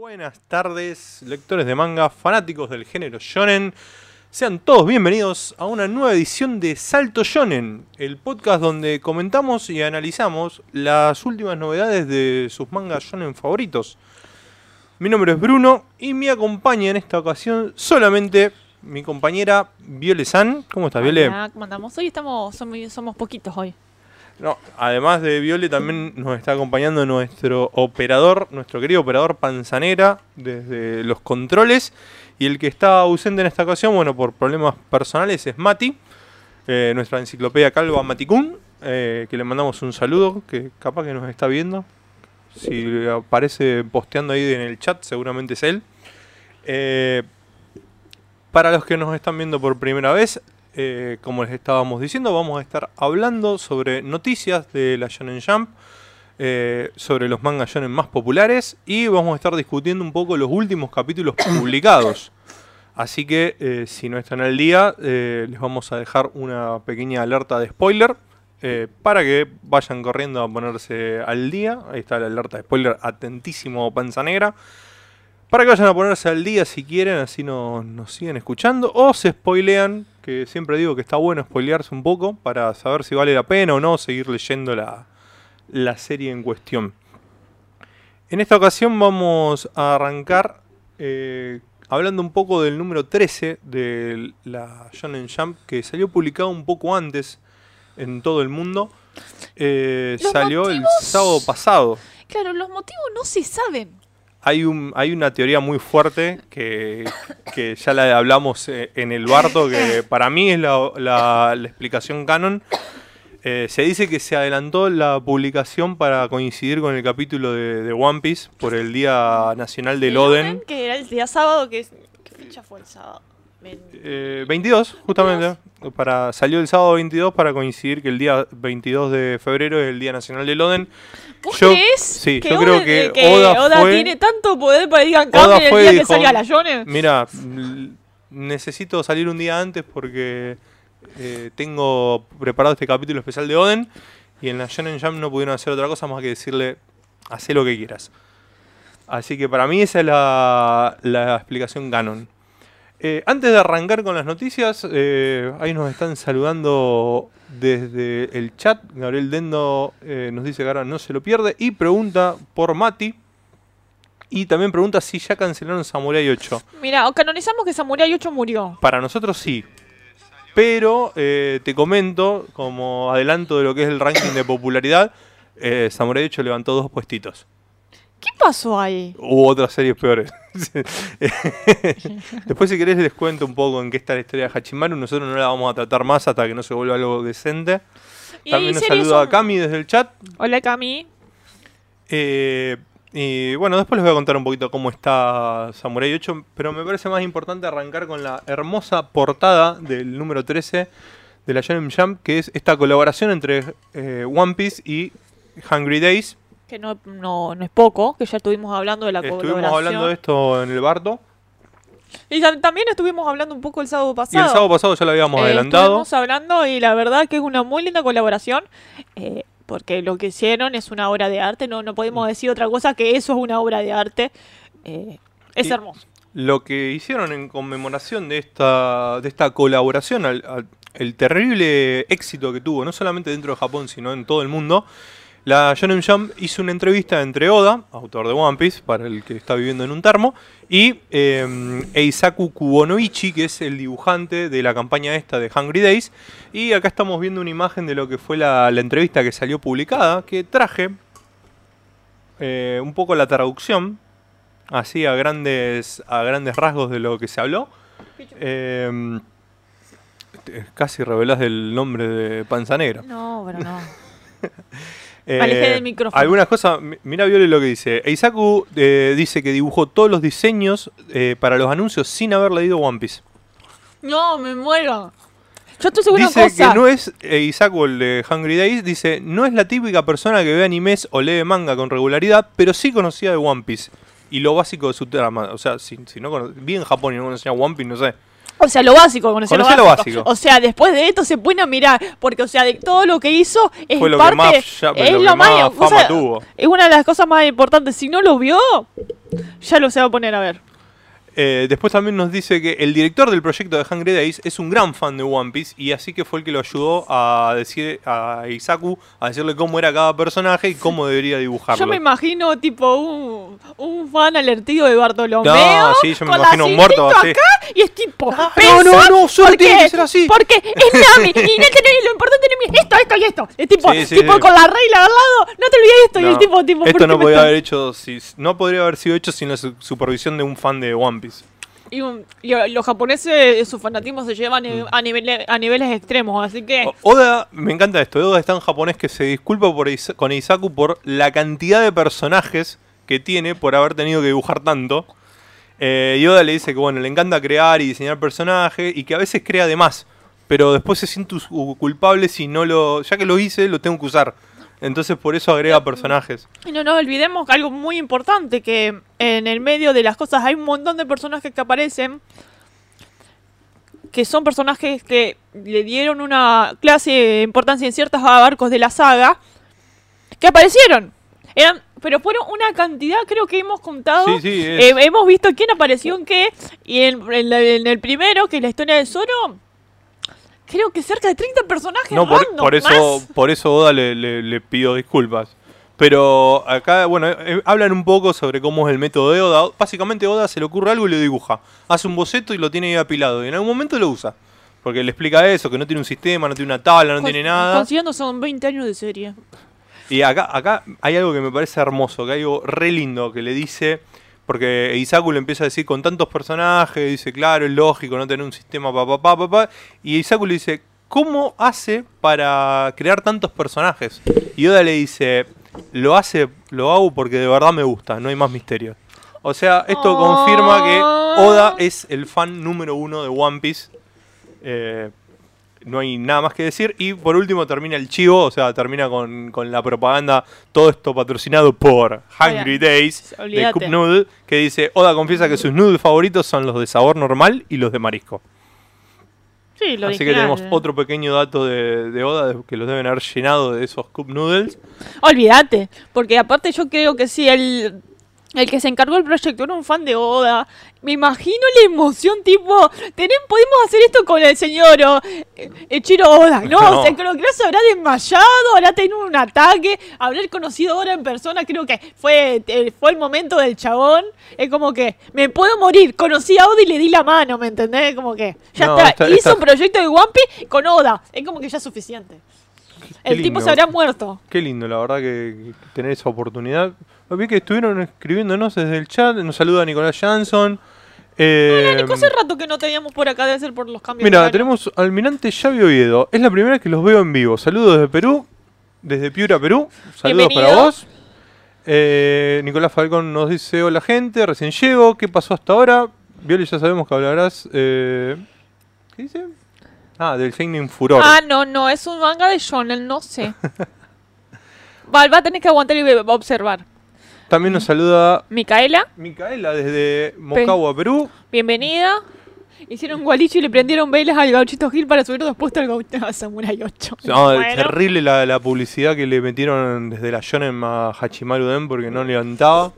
Buenas tardes, lectores de manga, fanáticos del género shonen. Sean todos bienvenidos a una nueva edición de Salto Shonen, el podcast donde comentamos y analizamos las últimas novedades de sus mangas shonen favoritos. Mi nombre es Bruno y me acompaña en esta ocasión solamente mi compañera Viole San. ¿Cómo estás, Viole? Hola, ¿cómo andamos? Hoy estamos, somos, somos poquitos hoy. No, además de Viole también nos está acompañando nuestro operador, nuestro querido operador Panzanera desde los controles. Y el que está ausente en esta ocasión, bueno, por problemas personales, es Mati, eh, nuestra enciclopedia calva Maticún, eh, que le mandamos un saludo, que capaz que nos está viendo. Si aparece posteando ahí en el chat, seguramente es él. Eh, para los que nos están viendo por primera vez, eh, como les estábamos diciendo, vamos a estar hablando sobre noticias de la Shonen Jump, eh, sobre los mangas shonen más populares y vamos a estar discutiendo un poco los últimos capítulos publicados. Así que eh, si no están al día, les vamos a dejar una pequeña alerta de spoiler para que vayan corriendo a ponerse al día. Ahí está la alerta de spoiler, atentísimo panza negra. Para que vayan a ponerse al día si quieren, así no- nos siguen escuchando. O se spoilean, que siempre digo que está bueno spoilearse un poco para saber si vale la pena o no seguir leyendo la, la serie en cuestión. En esta ocasión vamos a arrancar eh, hablando un poco del número 13 de la Shonen Jump, que salió publicado un poco antes en todo el mundo. Eh, salió el sábado pasado. Claro, los motivos no se saben. Hay, un, hay una teoría muy fuerte que, que ya la hablamos eh, en el Barto, que para mí es la, la- la explicación canon. Eh, se dice que se adelantó la publicación para coincidir con el capítulo de, de One Piece por el Día Nacional del El Oden. Que era el día sábado, que. ¿Qué fecha fue el sábado? Ven- Eh, 22, justamente. Para, salió el sábado 22 para coincidir que el día 22 de febrero es el Día Nacional del Oden. ¿Vos Yo- crees sí, que yo creo Oda- que eh, que Oda Oda fue- tiene tanto poder para que digan Oda cambien el día que dijo, salga la Shonen? Mira, necesito salir un día antes porque eh, tengo preparado este capítulo especial de Oden y en la Shonen Jam no pudieron hacer otra cosa más que decirle, haz lo que quieras. Así que para mí esa es la, la explicación canon. Eh, antes de arrancar con las noticias, eh, ahí nos están saludando desde el chat. Gabriel Dendo eh, nos dice que ahora no se lo pierde y pregunta por Mati. Y también pregunta si ya cancelaron Samurai 8. Mira, canonizamos que Samurai 8 murió. Para nosotros sí. Pero te comento, como adelanto de lo que es el ranking de popularidad, Samurai 8 levantó dos puestitos. ¿Qué pasó ahí? Hubo otras series peores. Después, si querés, les cuento un poco en qué está la historia de Hachimaru. Nosotros no la vamos a tratar más hasta que no se vuelva algo decente. También nos series saluda a Cami desde el chat. Hola, Cami. Eh, y bueno, después les voy a contar un poquito cómo está Samurai 8, pero me parece más importante arrancar con la hermosa portada del número 13 de la Shonen Jump, que es esta colaboración entre eh, One Piece y Hungry Days. Que no, no, no es poco, que ya estuvimos hablando de la Estuvimos colaboración. hablando de esto en el Barto. Y tam- también estuvimos hablando un poco el sábado Y pasado. el sábado pasado ya lo habíamos Eh, adelantado. Estuvimos hablando y la verdad que es una muy linda colaboración. eh, porque lo que hicieron es una obra de arte. No, no podemos decir otra cosa que eso es una obra de arte. eh, es Y- hermoso. Lo que hicieron en conmemoración de esta, de esta colaboración, al, al- el terrible éxito que tuvo, no solamente dentro de Japón, sino en todo el mundo, la Shonen Jump hizo una entrevista entre Oda, autor de One Piece, para el que está viviendo en un termo, y eh, Eisaku Kubonoichi, que es el dibujante de la campaña esta de Hungry Days. Y acá estamos viendo una imagen de lo que fue la, la entrevista que salió publicada, que traje eh, un poco la traducción, así a grandes, a grandes rasgos de lo que se habló. Eh, te- casi revelás el nombre de Panza Negra. No, pero no. Eh, del micrófono. Algunas cosas, mi- mira Viole lo que dice. Eisaku eh, dice que dibujó todos los diseños eh, para los anuncios sin haber leído One Piece. No, me muero. Yo estoy segura Dice cosa. que no es, eh, Isaku, el de Hungry Days, dice, no es la típica persona que ve animes o lee manga con regularidad, pero sí conocía de One Piece. Y lo básico de su trama. O sea, si, si no cono- vi en Japón y no conocía One Piece, no sé. O sea, lo básico, conocer lo lo básico. O sea, después de esto se pone a mirar, porque, o sea, de todo lo que hizo es Fue lo parte, que más, ya- es lo más, más o sea, fama tuvo. es una de las cosas más importantes. Si no lo vio, ya lo se va a poner a ver. Eh, después también nos dice que el director del proyecto de Hungry Days es un gran fan de One Piece y así que fue el que lo ayudó a decir a Isaku a decirle cómo era cada personaje y cómo debería dibujarlo. Yo me imagino, tipo, un, un fan alertido de Bartolomeo. No, sí, yo me con imagino muerto así. acá y es tipo. Ah, "Pensá, no, no, no, solo porque- tiene que ser así". Porque es Nami y lo importante es esto, esto y esto. Es tipo, Sí, sí, tipo sí. con la regla al lado, no te olvides esto. y el tipo, tipo. ¿por esto no está- haber hecho si, no podría haber sido hecho sin la su- supervisión de un fan de One Piece. Y, uh, los japoneses, su fanatismo se llevan Mm. a, niveles, a niveles extremos, así que. Oda, me encanta esto, Oda está en japonés que se disculpa por Isa- con Isaku por la cantidad de personajes que tiene por haber tenido que dibujar tanto. Eh, y Oda le dice que bueno, le encanta crear y diseñar personajes y que a veces crea de más, pero después se siente culpable si no lo, ya que lo hice, lo tengo que usar. Entonces por eso agrega personajes. Y no nos olvidemos algo muy importante, que en el medio de las cosas hay un montón de personajes que aparecen, que son personajes que le dieron una clase de importancia en ciertos arcos de la saga, que aparecieron. Eran, pero fueron una cantidad, creo que hemos contado. Sí, sí, Eh, hemos visto quién apareció en qué. Y en, en la- en el primero, que es la historia de Zoro, creo que cerca de 30 personajes No, por, eso, más. por eso Oda le, le- le pido disculpas. Pero acá, bueno, eh, hablan un poco sobre cómo es el método de Oda. Básicamente Oda se le ocurre algo y lo dibuja. Hace un boceto y lo tiene ahí apilado. Y en algún momento lo usa. Porque le explica eso, que no tiene un sistema, no tiene una tabla, no Con- tiene nada. Considerando son 20 años de serie. Y acá, acá hay algo que me parece hermoso, que hay algo re lindo que le dice, porque Isaku le empieza a decir con tantos personajes, dice, claro, es lógico no tener un sistema pa pa pa pa, pa", y Isaku le dice, ¿cómo hace para crear tantos personajes? Y Oda le dice, lo hace, lo hago porque de verdad me gusta, no hay más misterio. O sea, esto confirma que Oda es el fan número uno de One Piece. Eh, no hay nada más que decir. Y por último termina el chivo, o sea, termina con, con la propaganda, todo esto patrocinado por Hungry Days de. Cup Noodle, que dice, Oda confiesa que sus noodles favoritos son los de sabor normal y los de marisco. Sí, lo Así que tenemos otro pequeño dato de, de Oda, de- que los deben haber llenado de esos Cup Noodles. Olvídate, porque aparte yo creo que sí, el, el que se encargó del proyecto era un fan de Oda. Me imagino la emoción, tipo, "Tenem- podemos hacer esto con el señor o, eh, Echiro Oda. No, No. o sea, creo que se habrá desmayado, habrá tenido un ataque, haber conocido Oda en persona, creo que fue, eh, fue el momento del chabón. Es como que, me puedo morir, conocí a Oda y le di la mano, ¿me entendés? Como que, ya No, está, está- hizo está- un proyecto de One Piece con Oda. Es como que ya es suficiente. El tipo se habrá muerto. Qué lindo, la verdad, que, que tener esa oportunidad. Vi que estuvieron escribiéndonos desde el chat. Nos saluda Nicolás Jansson. Eh, Nico, hace rato que no teníamos por acá, debe ser por los cambios. Mira, tenemos Almirante Xavi Oviedo. Es la primera vez que los veo en vivo. Saludos desde Perú, desde Piura, Perú. Saludos para vos. Eh, Nicolás Falcón nos dice: Hola, gente. Recién llego. ¿Qué pasó hasta ahora? Viole, ya sabemos que hablarás. eh, ¿Qué dice? Ah, del Shining Furor. Ah, no, no, es un manga de shonen, no sé. va, va a tener que aguantar y observar. También nos saluda Micaela, Micaela desde Mocagua, Perú. bienvenida. Hicieron gualicho y le prendieron velas al gauchito Gil para subir después al gauchito a Samurai 8. No, Bueno, terrible la, la publicidad que le metieron desde la Shonen a Hachimaru Den porque no levantaba.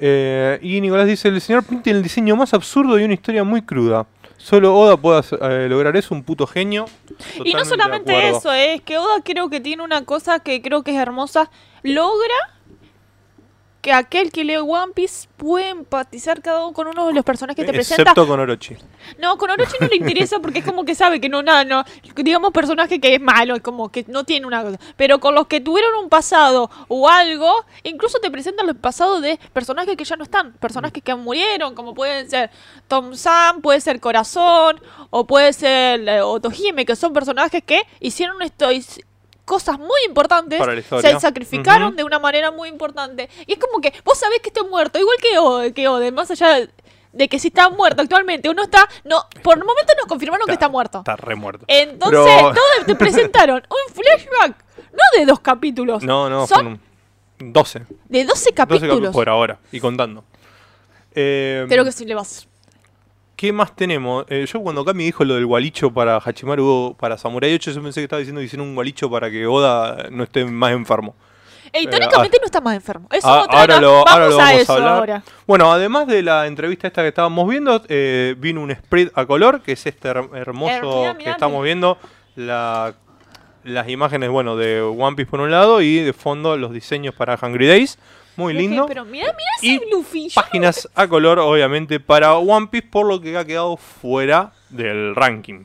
Eh, y Nicolás dice, el señor Pink tiene el diseño más absurdo y una historia muy cruda. Solo Oda puede eh, lograr eso, un puto genio. Y no solamente eso, es que Oda creo que tiene una cosa que creo que es hermosa. Logra que aquel que lee One Piece puede empatizar cada uno con uno de los personajes que te presenta. Excepto con Orochi. No, con Orochi no le interesa porque es como que sabe que no, nada, no, digamos personaje que es malo, es como que no tiene una cosa. Pero con los que tuvieron un pasado o algo, incluso te presentan los pasados de personajes que ya no están, personajes que murieron, como pueden ser Tom Sam, puede ser Corazón, o puede ser eh, Otohime, que son personajes que hicieron esto, cosas muy importantes, se sacrificaron de una manera muy importante. Y es como que vos sabés que está muerto, igual que, O- que Oden, más allá de, que si está muerto actualmente, uno está, no, por el momento nos confirmaron que está muerto. Está re muerto. Entonces, Pero- todo te presentaron un flashback, no de dos capítulos, No, no, son fueron 12. de 12 12 capítulos. capítulos por ahora y contando. Eh, Pero que si le vas. ¿Qué más tenemos? Eh, yo cuando Kami dijo lo del gualicho para Hachimaru, para Samurai 8, yo pensé que estaba diciendo que hicieron un gualicho para que Oda no esté más enfermo. Ey, Eh, teóricamente no está más enfermo. Eso Ah, no trata. ahora lo, vamos, ahora lo a vamos eso a hablar. ahora. Bueno, además de la entrevista esta que estábamos viendo, eh, vino un spread a color, que es este her- hermoso Eh, mirá, que estamos viendo. La, las imágenes, bueno, de One Piece por un lado y de fondo los diseños para Hungry Days. Muy lindo. Pero mira, mira Y ese Luffy. Páginas a color, obviamente, para One Piece, por lo que ha quedado fuera del ranking.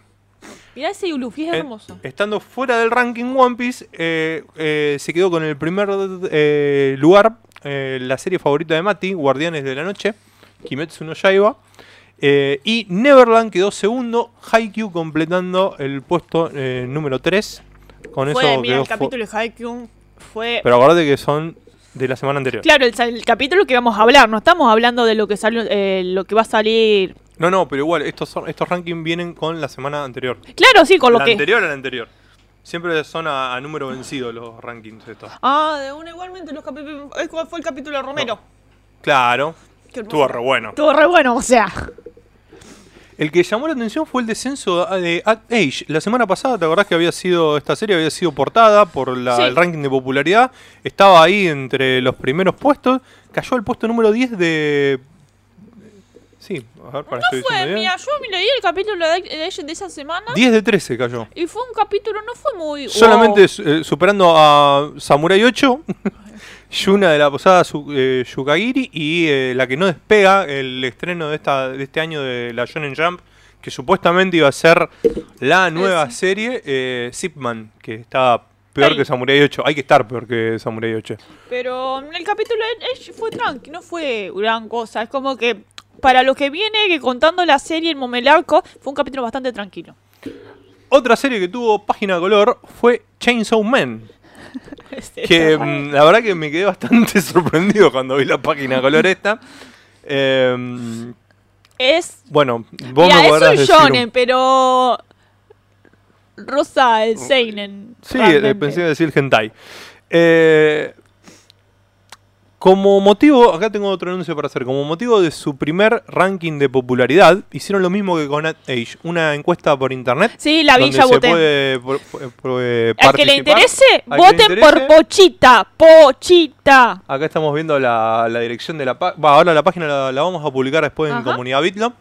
Mirá ese Luffy, es Eh, hermoso. estando fuera del ranking One Piece, eh, eh, se quedó con el primer eh, lugar eh, la serie favorita de Mati, Guardianes de la Noche, Kimetsu no Yaiba. eh, y Neverland quedó segundo, Haikyuu completando el puesto eh, número 3. Con fue, eso mira, quedó el capítulo de Haikyuu fue... Pero acordate que son de la semana anterior. Claro, el, el capítulo que vamos a hablar, no estamos hablando de lo que salió, eh, lo que va a salir. No, no, pero igual, estos, son, estos rankings vienen con la semana anterior. Claro, sí, con lo la que. anterior a la anterior. Siempre son a, a número vencido los rankings estos. Ah, de una igualmente los capítulos. Fue el capítulo de Romero. Claro. Estuvo re bueno. Estuvo re bueno, o sea. El que llamó la atención fue el descenso de At Age. La semana pasada, ¿te acordás que había sido esta serie había sido portada por la- Sí. el ranking de popularidad? Estaba ahí entre los primeros puestos. Cayó al puesto número 10 de. Sí, a ver, para No fue, mira, yo me leí el capítulo de, de de esa semana 10 de 13 cayó. y fue un capítulo, no fue muy. Solamente wow. eh, superando a Samurai 8, Yuna de la posada Su- eh, Yukagiri y eh, la que no despega el estreno de, esta, de este año de la Shonen Jump, que supuestamente iba a ser la nueva sí. serie, eh, Zipman, que está peor Ay. que Samurai 8. Hay que estar peor que Samurai 8. Pero el capítulo de ella fue tranqui, no fue gran cosa. Es como que para lo que viene, que contando la serie en Momelarco, fue un capítulo bastante tranquilo. Otra serie que tuvo página color fue Chainsaw Man. Este, que mm, la verdad que me quedé bastante sorprendido cuando vi la página color esta. Em, es bueno, vos Mira, me podrás es un decir un- shonen, pero Rosa el seinen. Sí, realmente. pensé decir hentai. Eh, como motivo, acá tengo otro anuncio para hacer. Como motivo de su primer ranking de popularidad, hicieron lo mismo que con At Age, una encuesta por internet. Sí, la vi, ya voté. puede por- por- por- Al que le interese, Al que le voten por. Pochita. Pochita. Acá estamos viendo la, la dirección de la página. Ahora la página la, la vamos a publicar después en comunidad Bitlo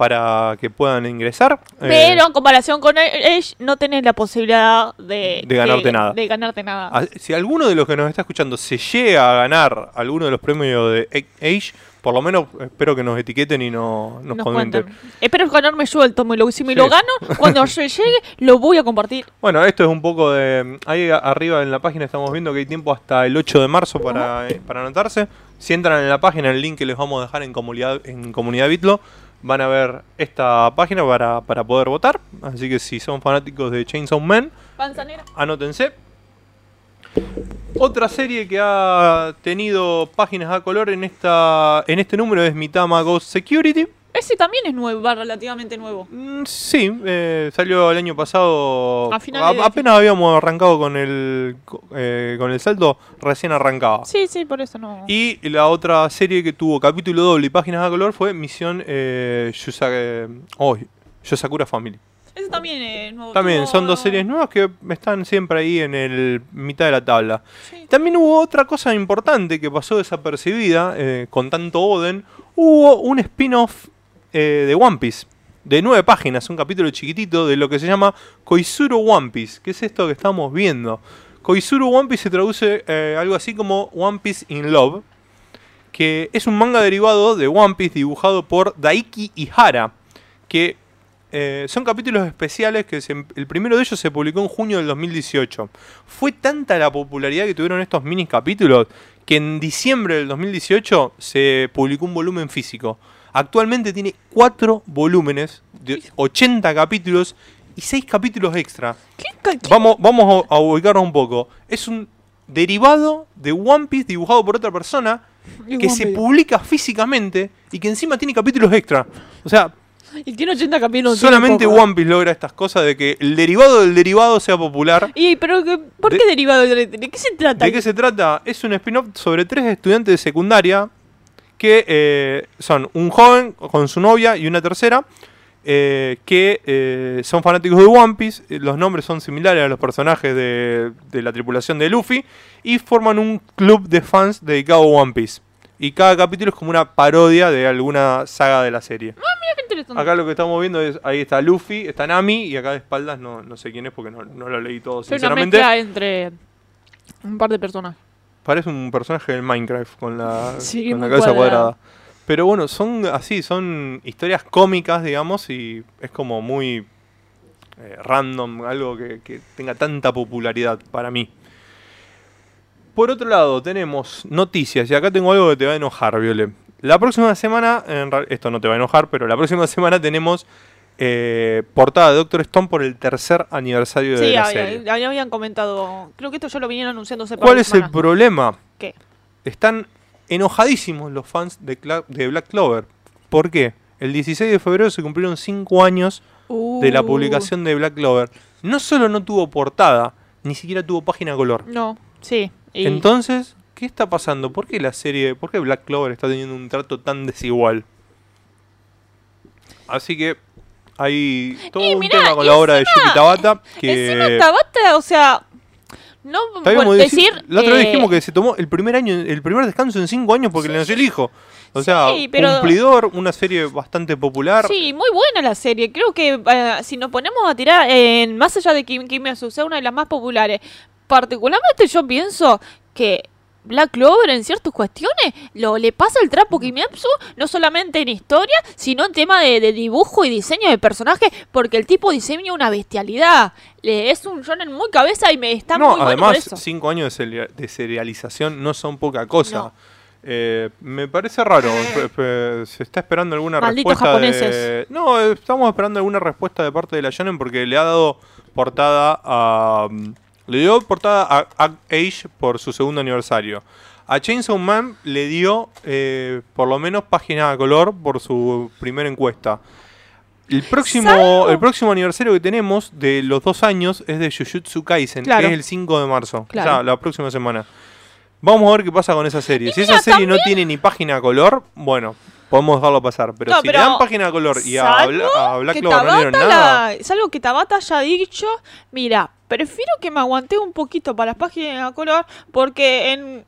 para que puedan ingresar. Eh, Pero en comparación con Age, no tenés la posibilidad de, De ganarte nada. De ganarte nada. A- Si alguno de los que nos está escuchando se llega a ganar alguno de los premios de Age, por lo menos espero que nos etiqueten y no, nos, Nos comenten. cuentan. Espero ganarme yo el tomo y lo- si me Sí. lo gano, cuando yo llegue, lo voy a compartir. Bueno, esto es un poco de... Ahí arriba en la página estamos viendo que hay tiempo hasta el 8 de marzo para, eh, para anotarse. Si entran en la página, el link que les vamos a dejar en comunidad, en comunidad Bitlo, van a ver esta página para, para poder votar. Así que si son fanáticos de Chainsaw Man, Panzanera. anótense. Otra serie que ha tenido páginas a color en esta en este número es Mitama Ghost Security. Ese también es nuevo, va relativamente nuevo. Mm, sí, eh, salió el año pasado. A finales de- apenas habíamos arrancado con el eh, con el salto, recién arrancaba. Sí, sí, por eso no. Y la otra serie que tuvo capítulo doble y páginas a color fue Misión eh, eh, oh, Yosakura Family. Ese también es nuevo. También son dos series nuevas que están siempre ahí en el mitad de la tabla. Sí. También hubo otra cosa importante que pasó desapercibida eh, con tanto Oden. Hubo un spin-off eh, de One Piece. De nueve páginas, un capítulo chiquitito de lo que se llama Koizuru One Piece. que es esto que estamos viendo? Koizuru One Piece se traduce eh, algo así como One Piece in Love. Que es un manga derivado de One Piece dibujado por Daiki Ihara. Que eh, son capítulos especiales que se- el primero de ellos se publicó en junio del 2018. Fue tanta la popularidad que tuvieron estos mini capítulos que en diciembre del 2018 se publicó un volumen físico. Actualmente tiene cuatro volúmenes de 80 capítulos y 6 capítulos extra. ¿Qué, ca- qué- Vamos, vamos a, a ubicarnos un poco. Es un derivado de One Piece dibujado por otra persona que One se Piece. publica físicamente y que encima tiene capítulos extra. O sea, Y tiene 80 capítulos. Solamente. One Piece logra estas cosas de que el derivado del derivado sea popular. Y, pero, ¿por De- qué derivado? ¿De, de qué se trata? ¿De qué se trata? Es un spin-off sobre tres estudiantes de secundaria que eh, son un joven con su novia y una tercera, eh, que eh, son fanáticos de One Piece, los nombres son similares a los personajes de, de la tripulación de Luffy, y forman un club de fans dedicado a One Piece. Y cada capítulo es como una parodia de alguna saga de la serie. Mira qué interesante. Acá lo que estamos viendo es, ahí está Luffy, está Nami, y acá de espaldas no, no sé quién es porque no, no lo leí todo, una sinceramente. mezcla entre un par de personas. Parece un personaje del Minecraft con la, Sí, con la cabeza cuadrada. cuadrada. Pero bueno, son así, son historias cómicas, digamos, y es como muy eh, random, algo que, que tenga tanta popularidad para mí. Por otro lado, tenemos noticias, y acá tengo algo que te va a enojar, Viole. La próxima semana, en esto no te va a enojar, pero la próxima semana tenemos eh, portada de Doctor Stone por el tercer aniversario de Sí, la había- serie. había- habían comentado. Creo que esto ya lo vinieron anunciando hace ¿Cuál es el problema? ¿Qué? Están enojadísimos los fans de, Cla- de Black Clover. ¿Por qué? El 16 de febrero se cumplieron 5 años de la Uh, publicación de Black Clover. No solo no tuvo portada, ni siquiera tuvo página color. No, sí. y- Entonces, ¿qué está pasando? ¿Por qué la serie, por qué Black Clover está teniendo un trato tan desigual? Así que hay todo Y un mirá, tema con la obra de encima- Yuki Tabata que Encima Tabata, o sea. No como decir. decir, la otra vez dijimos que se tomó el primer año, el primer descanso en cinco años porque le nació el hijo. O sea, Sí, pero- cumplidor, una serie bastante popular. Sí, muy buena la serie. Creo que eh, si nos ponemos a tirar en más allá de que Kimetsu sea una de las más populares, particularmente yo pienso que Black Clover en ciertas cuestiones lo le pasa el trapo Kimetsu, no solamente en historia, sino en tema de, de dibujo y diseño de personajes, porque el tipo diseña una bestialidad. Le- es un shonen muy cabeza y me está no, muy bueno por además, eso. cinco años de, seri- de serialización no son poca cosa. No. Eh, me parece raro. pe- se está esperando alguna Malditos respuesta de... japoneses. No, estamos esperando alguna respuesta de parte de la Shonen porque le ha dado portada a... mm, Le dio portada a Act Age por su segundo aniversario. A Chainsaw Man le dio eh, por lo menos página a color por su primera encuesta. El próximo, el próximo aniversario que tenemos de los dos años es de Jujutsu Kaisen, Claro. que es el 5 de marzo. Claro. O sea, la próxima semana. Vamos a ver qué pasa con esa serie. Y si esa serie no tiene ni página a color, bueno, podemos dejarlo pasar. Pero No, si pero le dan página a color y a, a Black que Clover no dieron nada, la- salvo que Tabata haya dicho, mira, prefiero que me aguante un poquito para las páginas a color porque en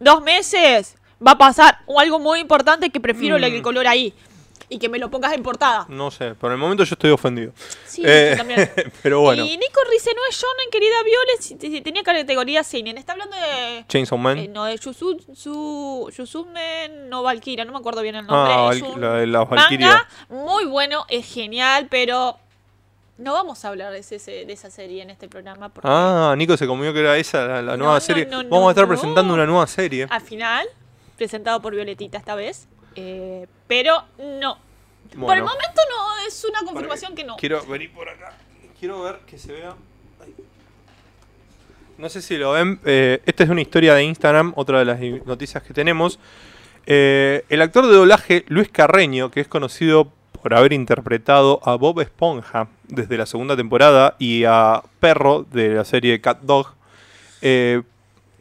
dos meses va a pasar algo muy importante que prefiero Mm. el color ahí y que me lo pongas en portada. no sé. Por el momento yo estoy ofendido. Sí, Eh, también. pero bueno, Y Nico Rice no es shonen, querida Violet, tenía categoría seinen. Está hablando de... Chainsaw Man. eh, no, de Yusu, Yusume no Valkyria, no me acuerdo bien el nombre. ah, es un- la manga muy bueno, es genial, pero no vamos a hablar de, ese, de esa serie en este programa porque Ah, Nico se comió que era esa la, la nueva no, serie. no, Vamos a estar presentando una nueva serie. al final, presentado por Violetita esta vez, eh, pero no. Por el momento no, es una confirmación que no. Quiero venir por acá. Quiero ver que se vea. No sé si lo ven. eh, esta es una historia de Instagram, otra de las noticias que tenemos. Eh, el actor de doblaje Luis Carreño, que es conocido por haber interpretado a Bob Esponja desde la segunda temporada y a Perro de la serie Cat Dog, eh,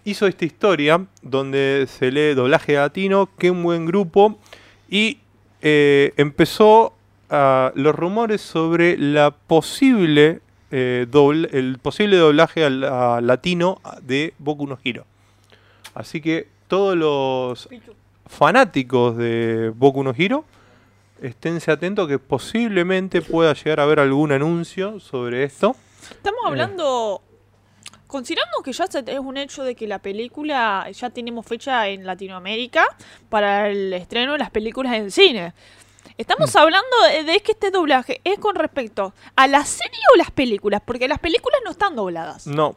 hizo esta historia donde se lee doblaje latino, qué un buen grupo, y eh, empezó los rumores sobre la posible eh, dobl- el posible doblaje al, a latino de Boku no Hero. Así que todos los fanáticos de Boku no Hero esténse atentos que posiblemente pueda llegar a haber algún anuncio sobre esto. Estamos Eh. Considerando que ya es un hecho de que la película ya tenemos fecha en Latinoamérica para el estreno de las películas en cine. Mm. Estamos hablando de, que este doblaje es con respecto a la serie o las películas, porque las películas no están dobladas. No.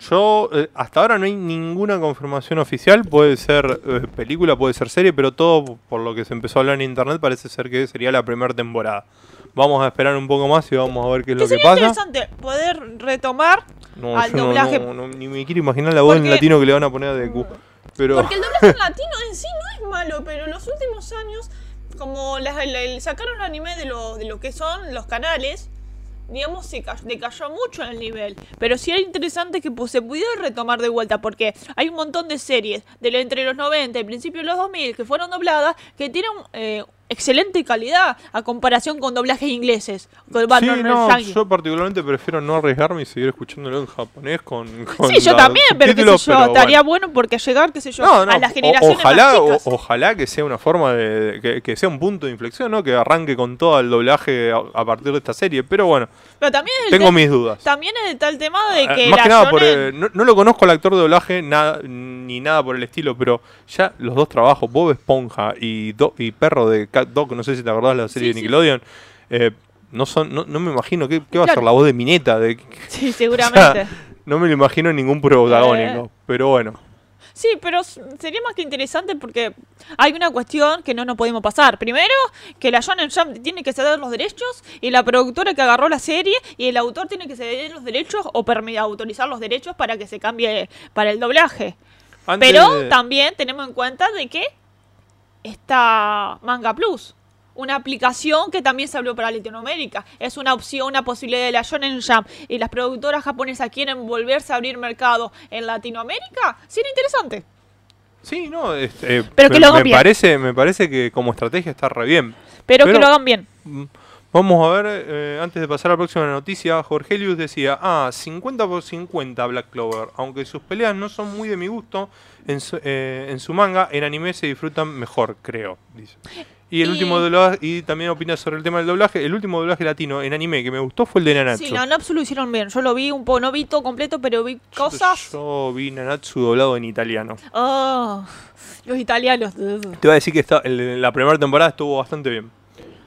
Yo, eh, hasta ahora no hay ninguna confirmación oficial. Puede ser eh, película, puede ser serie, pero todo por lo que se empezó a hablar en internet parece ser que sería la primera temporada. Vamos a esperar un poco más y vamos a ver qué es Que lo que sería pasa. interesante poder retomar, No, al no- doblaje. no- no- ni me quiero imaginar la voz en latino que le van a poner a DQ. Pero porque el doblaje en latino en sí no es malo, pero en los últimos años, como el- sacaron el anime de lo, de lo que son los canales, digamos, se ca- decayó mucho en el nivel. Pero sí era interesante que pues, se pudiera retomar de vuelta, porque hay un montón de series de entre los 90 y principios de los 2000 que fueron dobladas que tienen eh, excelente calidad a comparación con doblajes ingleses. Con, Sí, no, yo particularmente prefiero no arriesgarme y seguir escuchándolo en japonés con, con Sí, yo también, pero qué sé yo, pero estaría bueno. bueno porque llegar, qué sé yo, No, no, a las generaciones ojalá, más o- ojalá que sea una forma de, que, que sea un punto de inflexión, ¿no? Que arranque con todo el doblaje a, a partir de esta serie, pero bueno, pero también es el tengo te- mis dudas. También es el tema de Eh, que Más la que nada, por, eh, no, no lo conozco al actor de doblaje nada, ni nada por el estilo, pero ya los dos trabajos, Bob Esponja y, Do- y Perro de Cat Dog, no sé si te acordás de la serie Sí, de sí. Nickelodeon, eh, no son no, no me imagino qué, qué va a ser la voz de Mineta, de, Sí, seguramente. no me lo imagino en ningún protagónico, Eh. pero bueno. Sí, pero sería más que interesante porque hay una cuestión que no nos podemos pasar. Primero, que la Shonen Jump tiene que ceder los derechos y la productora que agarró la serie y el autor tiene que ceder los derechos o autorizar los derechos para que se cambie para el doblaje. Antes Pero de- también tenemos en cuenta de que está Manga Plus, una aplicación que también se abrió para Latinoamérica. Es una opción, una posibilidad de la Shonen Jump y las productoras japonesas quieren volverse a abrir mercado en Latinoamérica. Sería interesante. Sí, no, este, eh, Pero que me, lo hagan me bien. parece, me parece que como estrategia está re bien. Pero, Pero- que lo hagan bien. Mm, Vamos a ver, eh, antes de pasar a la próxima noticia, Jorgelius decía, ah, 50 por 50 Black Clover, aunque sus peleas no son muy de mi gusto, en su, eh, en su manga, en anime se disfrutan mejor, creo, dice. Y el Y- último doblaje, y también opina sobre el tema del doblaje, el último doblaje latino en anime que me gustó fue el de Nanatsu. Sí, la Napsu lo hicieron bien. Yo lo vi un poco, no vi todo completo, pero vi cosas. Yo vi Nanatsu doblado en italiano. Oh, los italianos. Te voy a decir que el- la primera temporada estuvo bastante bien.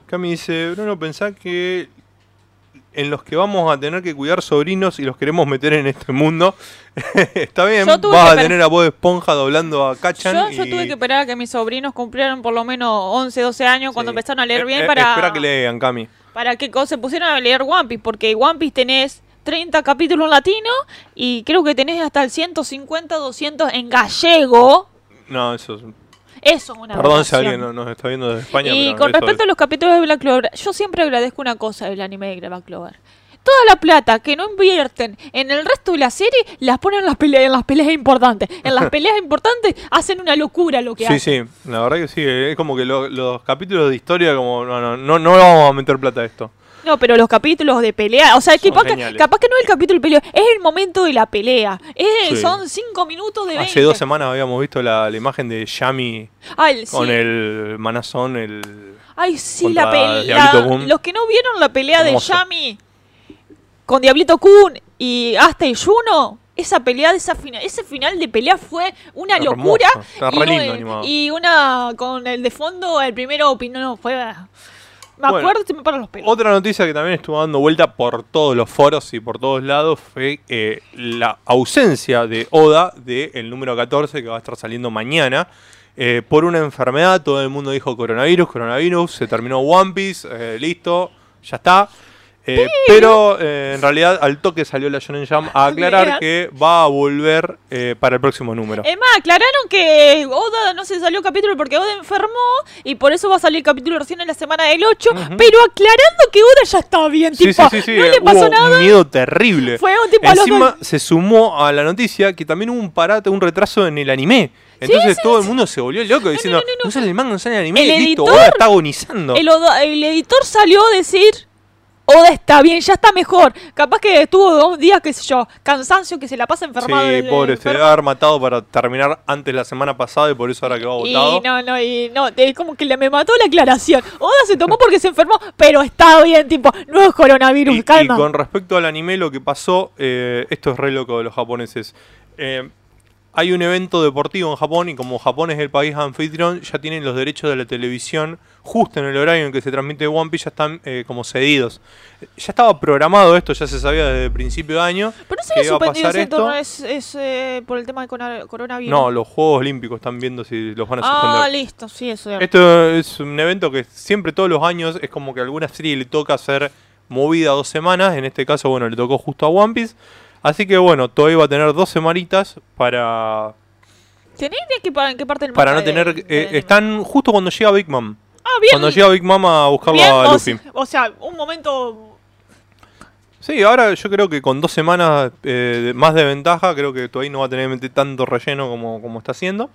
Cami dice, Bruno, pensá que en los que vamos a tener que cuidar sobrinos y los queremos meter en este mundo, está bien, vas a tener a Bob Esponja doblando a Kachan Yo, y... yo tuve que esperar a que mis sobrinos cumplieran por lo menos 11, 12 años cuando Sí. empezaron a leer Eh, bien eh, para, Espera que lean, Cami. para que se pusieran a leer One Piece, porque One Piece tenés 30 capítulos en latino y creo que tenés hasta el 150, 200 en gallego. No, eso es... Eso es una Perdón si alguien no- nos está viendo desde España, Y pero con respecto es- a los capítulos de Black Clover, yo siempre agradezco una cosa del anime de Black Clover. Toda la plata que no invierten en el resto de la serie las ponen en las peleas, en las peleas importantes. En las peleas importantes hacen una locura lo que Sí, hacen. sí, la verdad que sí, es como que lo- los capítulos de historia, como, no, no, no, no vamos a meter plata a esto. No, pero los capítulos de pelea, o sea, Son capaz que, capaz que no es el capítulo de pelea, es el momento de la pelea. Es- Sí. Son cinco minutos de 20. Hace dos semanas habíamos visto la, la imagen de Yami con el manazón, el... Ay, sí, la pelea. Los que no vieron la pelea Hermoso. de Yami con Diablito Kun y Asta y Juno, esa pelea esa final, ese final de pelea fue una Hermoso, locura. está y, re lindo una- animado. y una con el de fondo, el primero opinó, no, fue. Me Bueno, acuerdo y me paran los pelos. Otra noticia que también estuvo dando vuelta por todos los foros y por todos lados fue eh, la ausencia de Oda del número 14 que va a estar saliendo mañana. eh, por una enfermedad, todo el mundo dijo coronavirus, coronavirus, se terminó One Piece, eh, listo, ya está. Eh, pero eh, en realidad al toque salió la Shonen Jump a aclarar que va a volver eh, para el próximo número. Es más, aclararon que Oda no se salió capítulo porque Oda enfermó y por eso va a salir el capítulo recién en la semana del 8, pero aclarando que Oda ya está bien, Sí, tipo, sí, sí, sí, no le pasó hubo nada. un miedo terrible. Fue un tipo Encima dos- se sumó a la noticia que también hubo un parate, un retraso en el anime. Entonces sí, todo el mundo se volvió loco diciendo, no, no, no. sale el manga, no sale el anime, El listo, editor- Oda está agonizando. El, Oda- el editor salió a decir, Oda está bien, ya está mejor. Capaz que estuvo dos días, qué sé yo, cansancio que se la pasa enfermado. Sí, pobre, se enfermo. debe haber matado para terminar antes la semana pasada y por eso ahora que va votado. Y no, no, y no, es como que le me mató la aclaración. Oda se tomó porque se enfermó, pero está bien, tipo, no es coronavirus, Y, y calma. con respecto al anime, lo que pasó, eh, esto es re loco de los japoneses. Eh, hay un evento deportivo en Japón y como Japón es el país anfitrión, ya tienen los derechos de la televisión justo en el horario en que se transmite One Piece, ya están eh, como cedidos. Ya estaba programado esto, ya se sabía desde el principio de año. pero no se había suspendido pasar ese esto. es, es, eh, por el tema de cona- coronavirus. No, los Juegos Olímpicos están viendo si los van a suspender. Ah, listo, sí, eso ya. Esto es un evento que siempre todos los años es como que a alguna serie le toca hacer movida dos semanas. En este caso, bueno, le tocó justo a One Piece. Así que bueno, todavía va a tener dos semanitas para, ¿Tenés pa- en qué parte del para no de- tener... eh, están justo cuando llega Big Mom. Ah, bien. Cuando llega Big Mom a buscarlo bien, a Luffy. o sea, un momento Sí, ahora yo creo que con dos semanas eh, más de ventaja, creo que todavía no va a tener tanto relleno como, como está haciendo.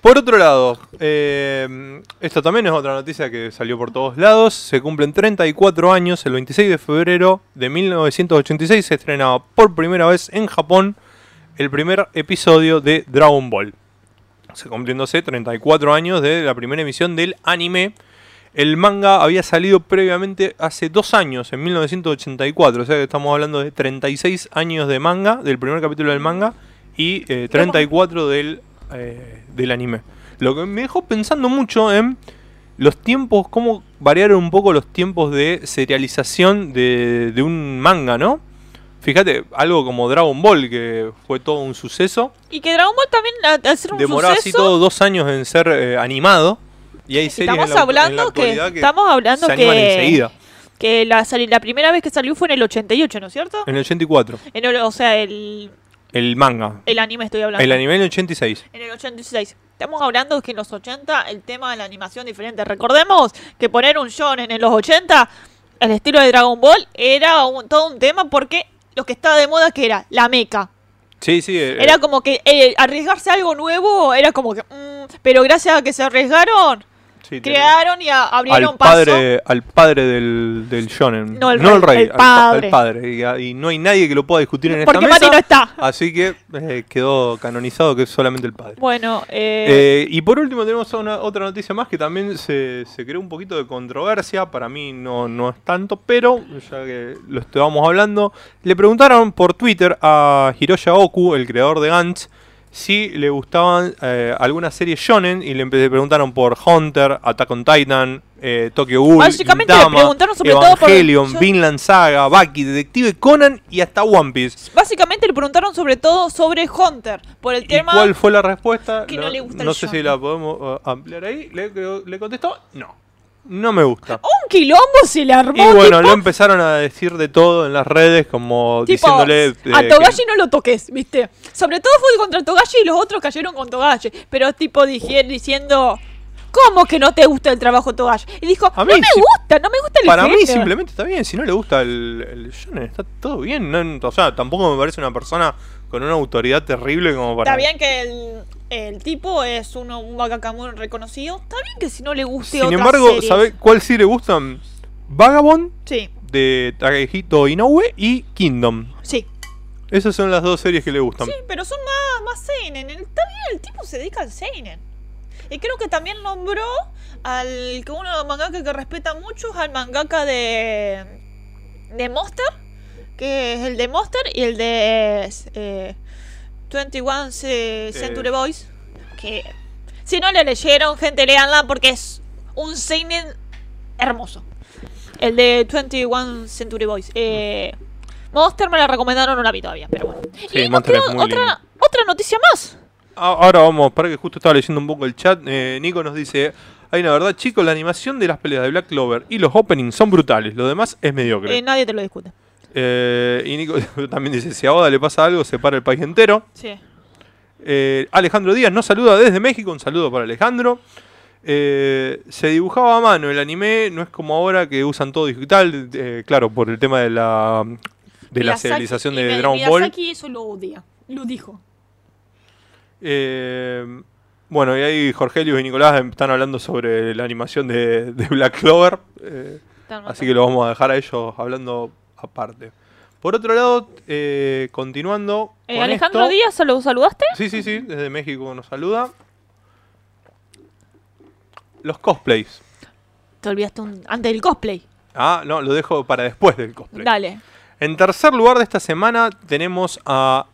Por otro lado, eh, esto también es otra noticia que salió por todos lados. Se cumplen 34 años, el 26 de febrero de 1986 se estrenaba por primera vez en Japón el primer episodio de Dragon Ball. Se cumpliéndose 34 años de la primera emisión del anime. El manga había salido previamente hace dos años, en 1984. O sea que estamos hablando de 36 años de manga, del primer capítulo del manga, y eh, 34 del, eh, del anime. Lo que me dejó pensando mucho en los tiempos, cómo variaron un poco los tiempos de serialización de, de un manga, ¿no? Fíjate, algo como Dragon Ball, que fue todo un suceso. Y que Dragon Ball también, a- al ser un Demoró así suceso, todo dos años en ser eh, animado. Y hay series estamos en la, hablando en la que, que estamos hablando se que, enseguida. que la primera vez que salió fue en el 88, ¿no es cierto? En el 84. En el- o sea, el, El manga. el anime estoy hablando. El anime en el 86. En el 86. Estamos hablando que en los 80 el tema de la animación diferente. Recordemos que poner un shonen en los 80, el estilo de Dragon Ball, era un- todo un tema porque lo que estaba de moda que era la meca. Sí, sí. eh, Era como que eh, arriesgarse a algo nuevo era como que... mm, pero gracias a que se arriesgaron, sí, crearon y a- abrieron al paso. padre, al padre del, del shonen. No, el rey, rey, el al pa- al padre. padre. Y, a- y no hay nadie que lo pueda discutir en Porque esta mesa. Mati no está. Así que eh, quedó canonizado que es solamente el padre. Bueno, eh, Eh, y por último tenemos una, otra noticia más que también se, se creó un poquito de controversia, para mí no, no es tanto, pero ya que lo estábamos hablando, le preguntaron por Twitter a Hiroya Oku, el creador de Gantz, si le gustaban eh, algunas series shonen y le le preguntaron por Hunter, Attack on Titan, eh, Tokyo Ghoul, Básicamente le preguntaron sobre todo por- Evangelion, Vinland Saga, Baki, Detective Conan y hasta One Piece. básicamente le preguntaron sobre todo sobre Hunter. Por el ¿Y tema... cuál fue la respuesta? que no le gusta no el sé si la podemos uh, ampliar ahí. Le, le contestó, no, no me gusta. Un quilombo se le armó. y bueno, tipo- le empezaron a decir de todo en las redes, como Tipo, diciéndole... eh, a que- Togashi no lo toques, ¿viste? Sobre todo fue contra Togashi y los otros cayeron con Togashi. Pero tipo dije- diciendo, ¿cómo que no te gusta el trabajo Togashi? Y dijo, A no mí me sí- gusta, no me gusta el Para mí género". simplemente está bien, si no le gusta el, el shonen, está todo bien. no- o sea, tampoco me parece una persona con una autoridad terrible como para... Está bien que el, el tipo es uno, un mangaka muy reconocido. Está bien que si no le guste Sin otras embargo, series. ¿sabe cuál sí le gustan? Vagabond Sí, de Takehito Inoue y Kingdom. sí. Esas son las dos series que le gustan. Sí, pero son más, más seinen. Está bien, el tipo se dedica al seinen. Y creo que también nombró al que uno de los mangaka que respeta mucho es al mangaka de de Monster, que es el de Monster y el de eh, 21 Ce- Century Eh. Boys, que si no le leyeron, gente, leanla porque es un seinen hermoso. El de 21 Century Boys. Eh, Monster me la recomendaron, no la vi todavía, pero bueno. Sí, y nos Monster es quedó muy otra, lindo. otra noticia más. Ahora vamos, para que justo estaba leyendo un poco el chat. eh, Nico nos dice: Hay una verdad, chicos, la animación de las peleas de Black Clover y los openings son brutales. Lo demás es mediocre. Eh, nadie te lo discute. Eh, y Nico también dice: Si a Oda le pasa algo, se para el país entero. Sí. Eh, Alejandro Díaz nos saluda desde México. Un saludo para Alejandro. Eh, se dibujaba a mano el anime, no es como ahora que usan todo digital. eh, claro, por el tema de la, de la serialización de Dragon Ball. Miyazaki eso lo odia. Lo dijo. Eh, bueno, y ahí Jorgelio y Nicolás están hablando sobre la animación de, de Black Clover. eh, así que lo vamos a dejar a ellos hablando aparte. Por otro lado, eh, continuando. Eh, con Alejandro esto- Díaz, ¿lo saludaste? Sí, sí, sí, desde México nos saluda. Los cosplays. Te olvidaste un, antes del cosplay. Ah, no, lo dejo para después del cosplay. Dale. En tercer lugar de esta semana tenemos a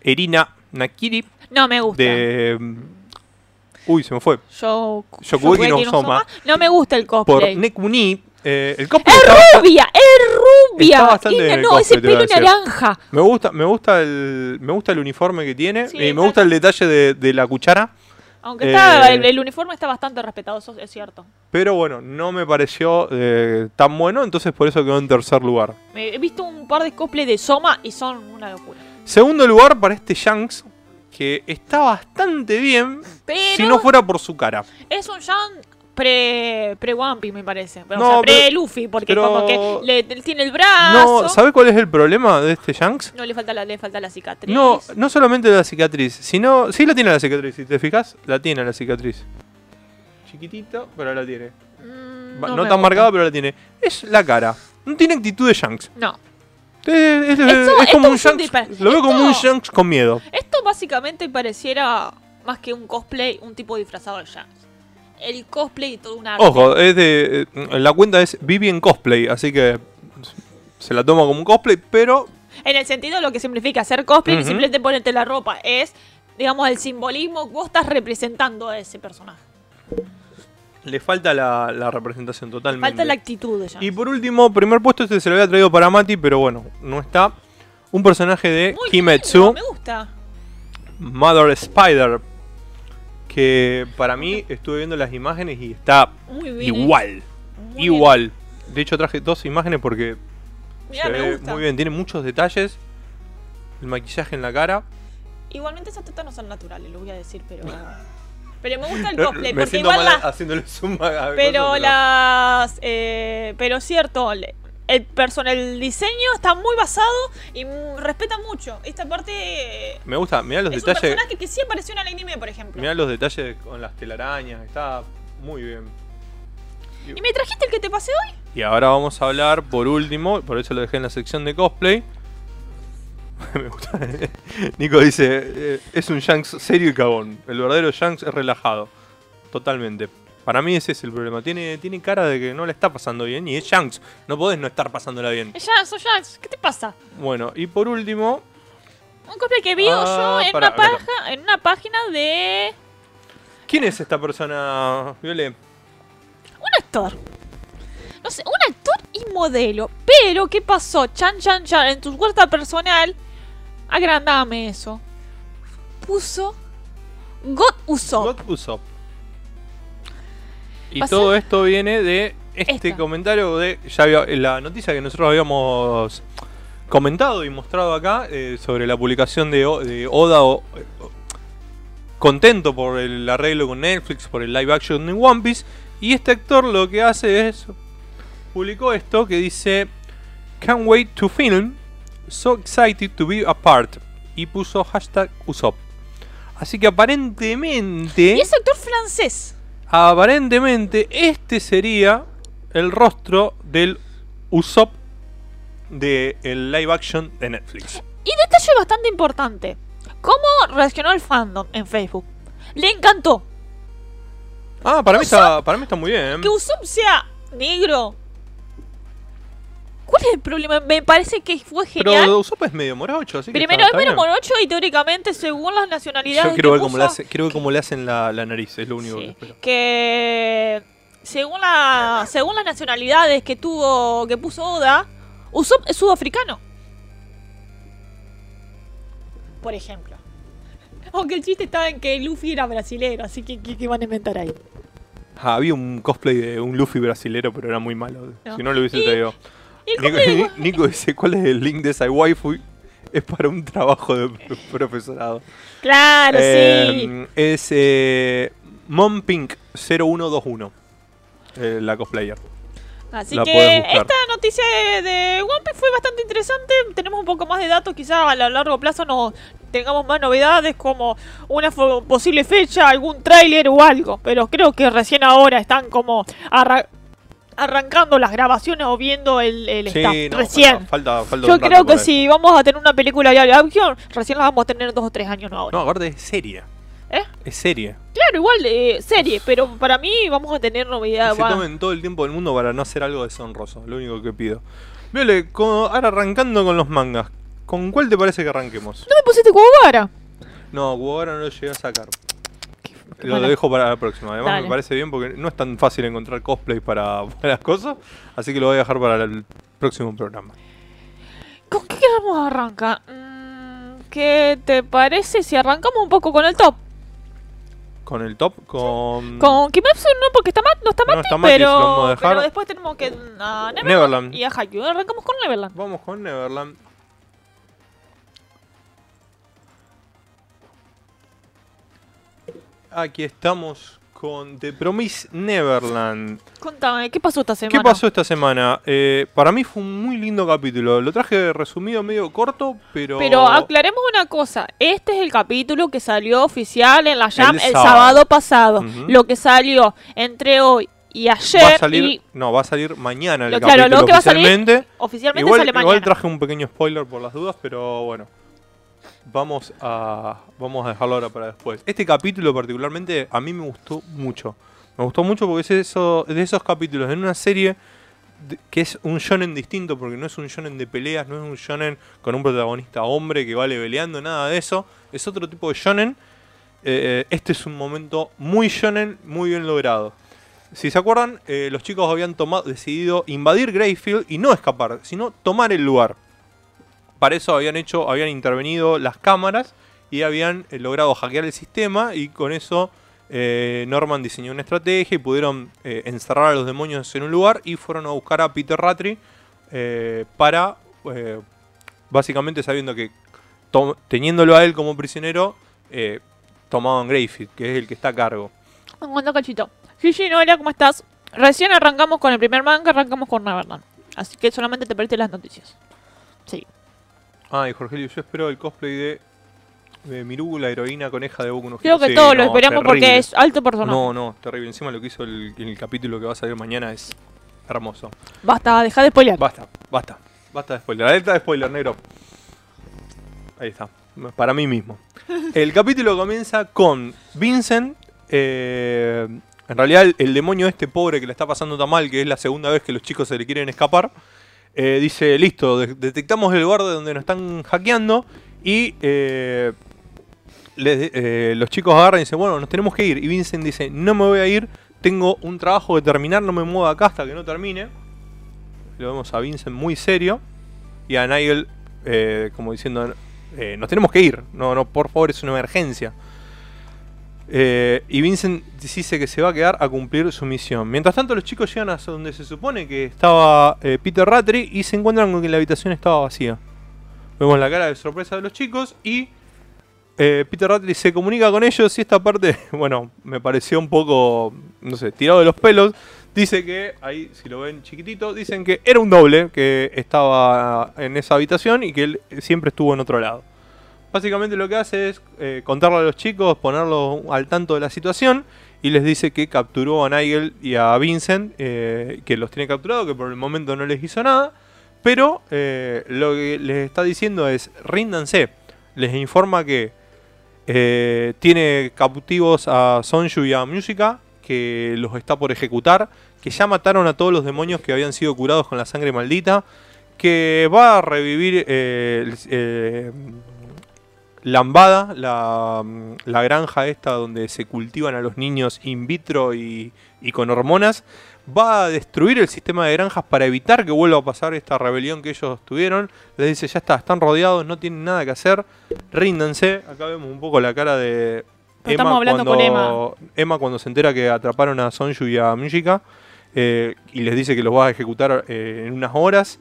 Erina Nakiri No me gusta. de... Uy, se me fue. Yo, Shokugeki no Soma. No me gusta el Por cosplay. Nekuni. Eh, el cosplay ¡Es está rubia! ¡Es rubia! Está bastante Y bien el no, cosplay, ese pelo naranja. Me gusta, me gusta el, me gusta el uniforme que tiene Sí, y me gusta el detalle de, de la cuchara, Aunque está, Eh, el, el uniforme está bastante respetado, eso es cierto. pero bueno, no me pareció eh, tan bueno, entonces por eso quedó en tercer lugar. He visto un par de cosplay de Soma y son una locura. Segundo lugar para este Shanks, que está bastante bien Pero si no fuera por su cara. es un Jan pre, pre Piece, me parece. No, o sea, pre Luffy, porque pero- como que le, le tiene el brazo. No, ¿sabe cuál es el problema de este Shanks? No le falta la, le falta la cicatriz. No, no solamente la cicatriz, sino. Sí la tiene la cicatriz, si te fijas, la tiene la cicatriz. Chiquitito, pero la tiene. Mm, no tan gusta. marcada, pero la tiene. Es la cara. No tiene actitud de Shanks. No. Es, es- Esto- es como un Shanks. Lo veo como un Shanks con miedo. Esto básicamente pareciera más que un cosplay, un tipo disfrazado de Shanks. El cosplay y todo un arte. Ojo, es de. eh, La cuenta es Vivian Cosplay, así que. Se la toma como un cosplay, pero. En el sentido de lo que significa hacer cosplay, y Ujú. simplemente ponerte la ropa. Es, digamos, el simbolismo vos estás representando a ese personaje. Le falta la, la representación totalmente. Falta la actitud Shanks. Y por último, primer puesto, este se lo había traído para Mati, pero bueno, no está. Un personaje de Muy Kimetsu, lindo, me gusta. Mother Spider. Que para mí estuve viendo las imágenes y está Muy bien. ¿eh? igual. Muy igual. De hecho, traje dos imágenes porque. Mirá, se me ve muy bien. Tiene muchos detalles. El maquillaje en la cara. Igualmente esas tetas no son naturales, lo voy a decir, pero. Pero me gusta el Me cosplay, porque siento igual mal la- haciéndole Pero las. eh, pero cierto, el, el diseño está muy basado y respeta mucho. Esta parte. Me gusta, mirá los es un detalles. personaje que sí apareció en el anime, por ejemplo. Mirá los detalles con las telarañas. Está muy bien. ¿Y me trajiste el que te pasé hoy? Y ahora vamos a hablar por último, por eso lo dejé en la sección de cosplay. Me gusta. Nico dice, eh, es un Shanks serio y cagón. El verdadero Shanks es relajado. Totalmente. Para mí ese es el problema. Tiene, tiene cara de que no le está pasando bien y es Shanks. No podés no estar pasándola bien. Es soy Jax. ¿Qué te pasa? Bueno, y por último, Un cosplay que vi Ah, yo en, pará, una paja, en una página de. ¿quién es esta persona, Viole? Un actor. No sé, un actor y modelo. Pero, ¿qué pasó? Chan, chan, chan. En tu cuenta personal. Agrandame eso. Puso. God Usopp. God Usopp. Y Pasa- todo esto viene de este comentario de ya había- la noticia que nosotros habíamos comentado y mostrado acá eh, sobre la publicación de, O- de Oda o- eh, contento por el arreglo con Netflix por el live action en One Piece y este actor lo que hace es publicó esto que dice can't wait to film so excited to be a part y puso hashtag Usopp así que aparentemente Y es actor francés. Aparentemente, este sería el rostro del Usopp del live action de Netflix. Y detalle bastante importante. ¿Cómo reaccionó el fandom en Facebook? Le encantó. Ah, para mí está, para mí está muy bien. Que Usopp sea negro. ¿Cuál es el problema? Me parece que fue genial. Pero Usopp es medio morocho, así que Primero está- es medio morocho y teóricamente, según las nacionalidades Yo quiero que ver, cómo le hace- quiero ver cómo le hacen la, la nariz, es lo único que espero. que según la según las nacionalidades que tuvo que puso Oda, Usopp es sudafricano. Por ejemplo. Aunque el chiste estaba en que Luffy era brasilero, así que ¿qué, van a inventar ahí? Ah, había un cosplay de un Luffy brasilero, pero era muy malo. No. Si no lo hubiese traído. Y Nico, dice, ¿cuál es el link de esa waifu? Es para un trabajo de pro- profesorado. Claro, sí. Eh, Es eh, Mompink0121. eh, la cosplayer. Así la que esta noticia de, de One Piece fue bastante interesante. Tenemos un poco más de datos, quizás a lo largo plazo no tengamos más novedades como una posible fecha, algún tráiler o algo. Pero creo que recién ahora están como arrancando las grabaciones o viendo el, el staff. no, recién. Falta, falta, Yo creo que si vamos a tener una película de acción, recién la vamos a tener dos o tres años no ahora. No, aparte es serie. ¿Eh? Es serie. Claro, igual eh, serie, pero para mí vamos a tener Que novedades. se tomen todo el tiempo del mundo para no hacer algo deshonroso. Lo único que pido. Viole, ahora arrancando con los mangas. ¿Con cuál te parece que arranquemos? No me pusiste Kuwabara. No, ahora no lo llegué a sacar. Lo dejo para la próxima. Además Dale. me parece bien porque no es tan fácil encontrar cosplay para, para las cosas. Así que lo voy a dejar para el próximo programa. ¿Con qué queremos arrancar? Mm, ¿Qué te parece si arrancamos un poco con el top? Con el top, con... Con Kimetsu no, porque está Mat, no está No Mati, está Mati, pero, después tenemos que a Neverland, Neverland. y a Haikyuu. Arrancamos con Neverland. Vamos con Neverland. Aquí estamos con The Promise Neverland. Contame, ¿qué pasó esta semana? ¿Qué pasó esta semana? Eh, para mí fue un muy lindo capítulo. Lo traje resumido, medio corto, pero. Pero aclaremos una cosa. Este es el capítulo que salió oficial en la Jam El el, sábado. sábado pasado. Lo que salió entre hoy y ayer. va a salir. y No, va a salir mañana el Lo- claro, capítulo lo que va a salir oficialmente. oficialmente Igual, sale igual mañana. traje un pequeño spoiler por las dudas, pero bueno. Vamos a, vamos a dejarlo ahora para después. Este capítulo particularmente a mí me gustó mucho. Me gustó mucho porque es eso, de esos capítulos en una serie que es un shonen distinto, porque no es un shonen de peleas, no es un shonen con un protagonista hombre que vale peleando, nada de eso. Es otro tipo de shonen. Eh, este es un momento muy shonen, muy bien logrado. Si se acuerdan, eh, los chicos habían tomado, decidido invadir Greyfield y no escapar, sino tomar el lugar. Para eso habían hecho, habían intervenido las cámaras y habían eh, logrado hackear el sistema y con eso eh, Norman diseñó una estrategia y pudieron eh, encerrar a los demonios en un lugar y fueron a buscar a Peter eh, para, básicamente sabiendo que teniéndolo a él como prisionero, tomaban Greyfield, que es el que está a cargo. Aguanta cachito. Gigi, Noelia, ¿cómo estás? Recién arrancamos con el primer manga, arrancamos con Neverland. Así que solamente te perdiste las noticias. Sí. Ah, y Jorgelio, yo espero el cosplay de, de Miru, la heroína coneja de Boku no Creo que Sí, todos lo no, esperamos terrible. porque es alto personaje. No, no, terrible. Encima lo que hizo el, el capítulo que va a salir mañana es hermoso. Basta, deja de spoilear. Basta, basta. Basta de spoiler. Alerta de spoiler, negro. Ahí está. Para mí mismo. El capítulo comienza con Vincent. eh, en realidad, el, el demonio este pobre que le está pasando tan mal, que es la segunda vez que los chicos se le quieren escapar, eh, dice: Listo, de- detectamos el lugar de donde nos están hackeando. Y eh, les- eh, los chicos agarran y dicen: Bueno, nos tenemos que ir. Y Vincent dice: No me voy a ir. Tengo un trabajo que terminar. No me muevo acá hasta que no termine. Lo vemos a Vincent muy serio. Y a Nigel como diciendo, nos tenemos que ir. No, no, por favor, es una emergencia. Eh, y Vincent dice que se va a quedar a cumplir su misión. Mientras tanto, los chicos llegan hasta donde se supone que estaba eh, Peter Ratry y se encuentran con que la habitación estaba vacía. Vemos la cara de sorpresa de los chicos y eh, Peter Ratry se comunica con ellos y esta parte, bueno, me pareció un poco, no sé, tirado de los pelos. Dice que, ahí si lo ven chiquitito, dicen que era un doble que estaba en esa habitación y que él siempre estuvo en otro lado. Básicamente lo que hace es eh, contarle a los chicos, ponerlos al tanto de la situación y les dice que capturó a Nigel y a Vincent, eh, que los tiene capturados, que por el momento no les hizo nada, pero eh, lo que les está diciendo es ríndanse. Les informa que eh, tiene cautivos a Sonju y a Musica, que los está por ejecutar, que ya mataron a todos los demonios que habían sido curados con la sangre maldita, que va a revivir Lambada, la, la granja esta donde se cultivan a los niños in vitro y, y con hormonas, va a destruir el sistema de granjas para evitar que vuelva a pasar esta rebelión que ellos tuvieron. Les dice, ya está, están rodeados, no tienen nada que hacer, ríndanse. Acá vemos un poco la cara de No estamos hablando con cuando, Emma cuando se entera que atraparon a Sonju y a Musica eh, y les dice que los va a ejecutar eh, en unas horas.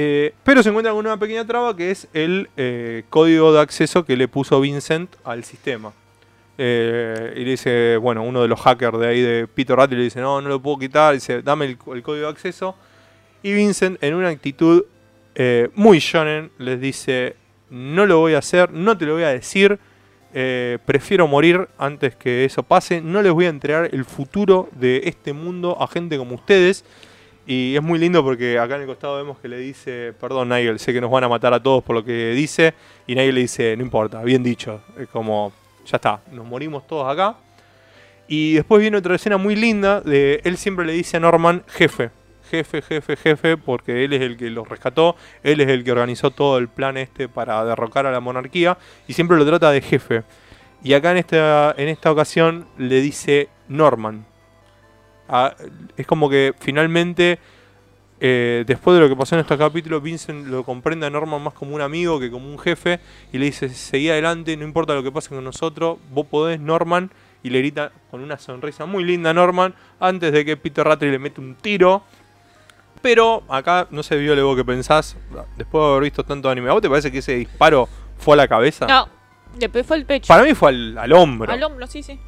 Eh, pero se encuentra con una pequeña traba que es el eh, código de acceso que le puso Vincent al sistema. Eh, y le dice, bueno, uno de los hackers de ahí de Peter Ratty le dice, no, no lo puedo quitar, dice, dame el, el código de acceso. Y Vincent, en una actitud muy shonen, les dice, no lo voy a hacer, no te lo voy a decir, prefiero morir antes que eso pase, no les voy a entregar el futuro de este mundo a gente como ustedes. Y es muy lindo porque acá en el costado vemos que le dice, perdón Nigel, sé que nos van a matar a todos por lo que dice. Y Nigel le dice, no importa, bien dicho. Es como, ya está, nos morimos todos acá. Y después viene otra escena muy linda de él siempre le dice a Norman, jefe, jefe, jefe, jefe, porque él es el que los rescató, él es el que organizó todo el plan este para derrocar a la monarquía y siempre lo trata de jefe. Y acá en esta, en esta ocasión le dice Norman. Es como que finalmente, eh, después de lo que pasó en este capítulo, Vincent lo comprende a Norman más como un amigo que como un jefe y le dice, seguí adelante, no importa lo que pase con nosotros, vos podés, Norman. Y le grita con una sonrisa muy linda a Norman antes de que Peter Rattray le mete un tiro. Pero acá no sé, Viole, vos qué pensás, después de haber visto tanto anime, ¿a vos te parece que ese disparo fue a la cabeza? No, después fue el pecho. Para mí fue al, al hombro. Al hombro, sí, sí.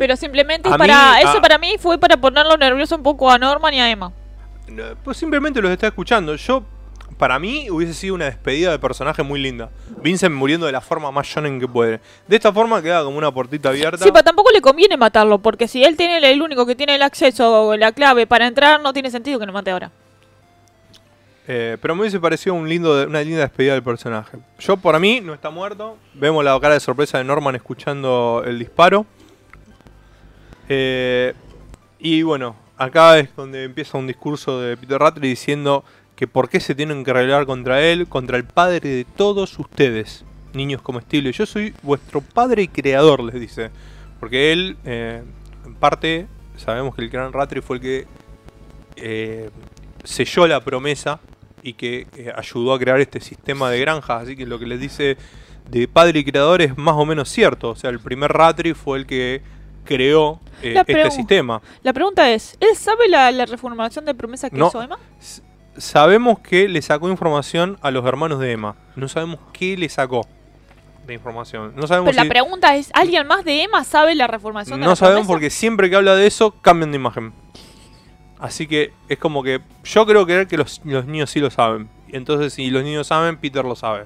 Pero simplemente A para. mí- eso a- para mí fue para ponerlo nervioso un poco a Norman y a Emma. No, Pues simplemente los está escuchando. Yo, para mí, hubiese sido una despedida de personaje muy linda. Vincent muriendo de la forma más shonen que puede. De esta forma queda como una portita abierta. Sí, pero tampoco le conviene matarlo, porque si él tiene el único que tiene el acceso o la clave para entrar, no tiene sentido que lo mate ahora. Eh, pero me hubiese parecido un lindo, una linda despedida del personaje. Yo, para mí, no está muerto. Vemos la cara de sorpresa de Norman escuchando el disparo. Eh, y bueno, acá es donde empieza un discurso de Peter Rattray diciendo que por qué se tienen que rebelar contra él, contra el padre de todos ustedes, niños comestibles. Yo soy vuestro padre y creador, les dice. Porque él, eh, en parte, sabemos que el gran Rattray fue el que eh, selló la promesa y que eh, ayudó a crear este sistema de granjas. Así que lo que les dice de padre y creador es más o menos cierto. O sea, el primer Ratri fue el que creó eh, este sistema. La pregunta es, ¿él sabe la, la reformulación de promesa que No. hizo Emma? Sabemos que le sacó información a los hermanos de Emma. No sabemos qué le sacó de información. No sabemos Pero la pregunta es, ¿alguien más de Emma sabe la reformación de No la sabemos promesa? porque siempre que habla de eso cambian de imagen. Así que es como que yo creo creer que los, los niños sí lo saben. Entonces si los niños saben, Peter lo sabe.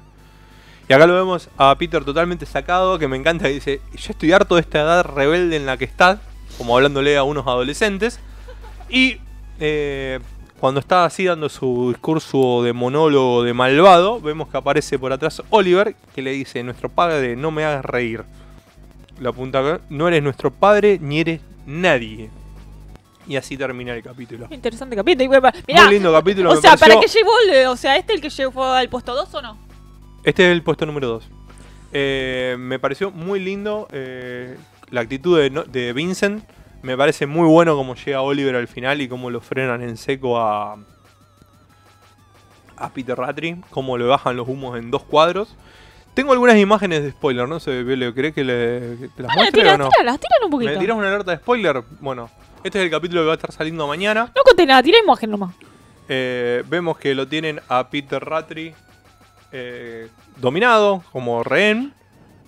Y acá lo vemos a Peter totalmente sacado, que me encanta, que dice, yo estoy harto de esta edad rebelde en la que está, como hablándole a unos adolescentes. Y eh, cuando está así dando su discurso de monólogo de malvado, vemos que aparece por atrás Oliver, que le dice, nuestro padre, no me hagas reír. La punta acá, no eres nuestro padre ni eres nadie. Y así termina el capítulo. Interesante capítulo. Mirá, Muy lindo capítulo. o me sea, ¿para qué llevó o sea, este el que llevó al puesto 2 o no? Este es el puesto número 2. me pareció muy lindo eh, la actitud de, Vincent. Me parece muy bueno cómo llega Oliver al final y cómo lo frenan en seco a, a Peter Rattray. Cómo le bajan los humos en dos cuadros. Tengo algunas imágenes de spoiler, no sé, ¿crees que, le, que te las muestre tira, o no? tíralas, tíralas un poquito. ¿Me tiras una alerta de spoiler? Bueno, este es el capítulo que va a estar saliendo mañana. No conté nada, tira imagen nomás. Eh, vemos que lo tienen a Peter Rattray eh, dominado como rehén.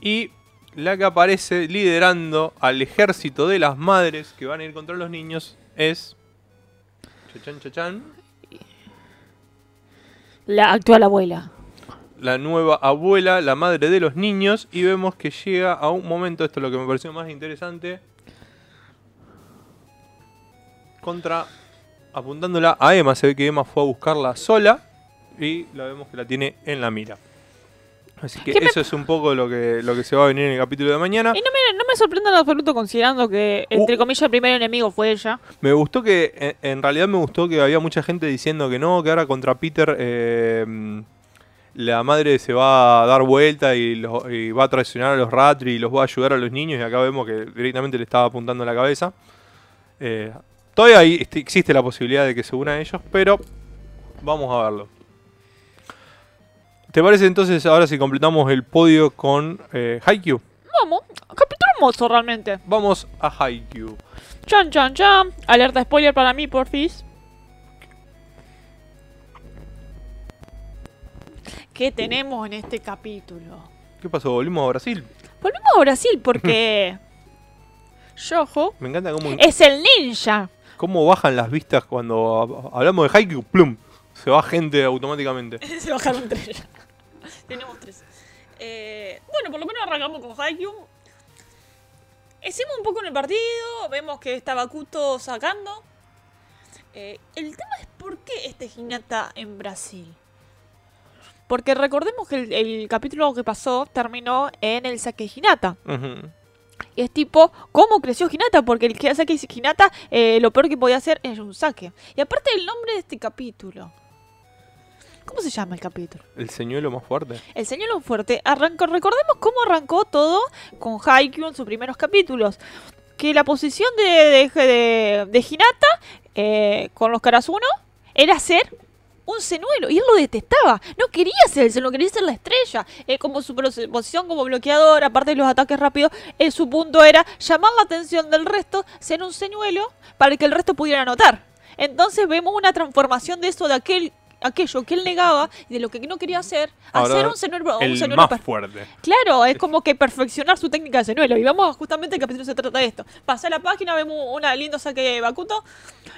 Y la que aparece liderando al ejército de las madres que van a ir contra los niños es. Chachan, chachan. La actual abuela. La nueva abuela, la madre de los niños. Y vemos que llega a un momento, esto es lo que me pareció más interesante. Contra. Apuntándola a Emma. Se ve que Emma fue a buscarla sola. Y la vemos que la tiene en la mira. Así que ¿Qué me- eso es un poco lo que, lo que se va a venir en el capítulo de mañana. Y no me, no me sorprende en absoluto considerando que, entre Uh. comillas, el primer enemigo fue ella. Me gustó que, en, en realidad me gustó que había mucha gente diciendo que no, que ahora contra Peter eh, la madre se va a dar vuelta y, va a traicionar a los Ratri y los va a ayudar a los niños y acá vemos que directamente le estaba apuntando en la cabeza. Eh, todavía ahí existe la posibilidad de que se una a ellos, pero vamos a verlo. ¿Te parece entonces ahora si completamos el podio con eh, Haikyuu? Vamos, capítulo hermoso realmente. Vamos a Haikyuu. Chan, chan, chan. Alerta spoiler para mí, porfis. ¿Qué tenemos en este capítulo? ¿Qué pasó? ¿Volvimos a Brasil? Volvemos a Brasil porque. Yojo Me encanta cómo... es el ninja. cómo bajan las vistas cuando hab- hablamos de Haikyuu, plum, se va gente automáticamente. Se bajaron tres. Tenemos tres. Eh, bueno, por lo menos arrancamos con Haikyuu. Hicimos un poco en el partido, vemos que está Bakuto sacando. Eh, el tema es por qué este Hinata en Brasil. Porque recordemos que el, el capítulo que pasó terminó en el saque Hinata. Y es tipo, ¿cómo creció Hinata? Porque el que saque Hinata, eh, lo peor que podía hacer es un saque. Y aparte el nombre de este capítulo. ¿Cómo se llama el capítulo? El señuelo más fuerte. El señor Fuerte arrancó, recordemos cómo arrancó todo con Haikyuu en sus primeros capítulos. Que la posición de, de, de, de Hinata eh, con los Karasuno era ser un señuelo. Y él lo detestaba. No quería ser el señuelo, quería ser la estrella. Eh, como su pos- posición como bloqueador, aparte de los ataques rápidos, eh, su punto era llamar la atención del resto, ser un señuelo, para que el resto pudiera anotar. Entonces vemos una transformación de eso de aquel aquello que él negaba y de lo que no quería hacer, Ahora, hacer un señuelo, un señuelo más fuerte. Claro, es como que perfeccionar su técnica de señuelo. Y vamos justamente el capítulo se trata de esto. Pasé la página, vemos una lindo saque de Bakuto.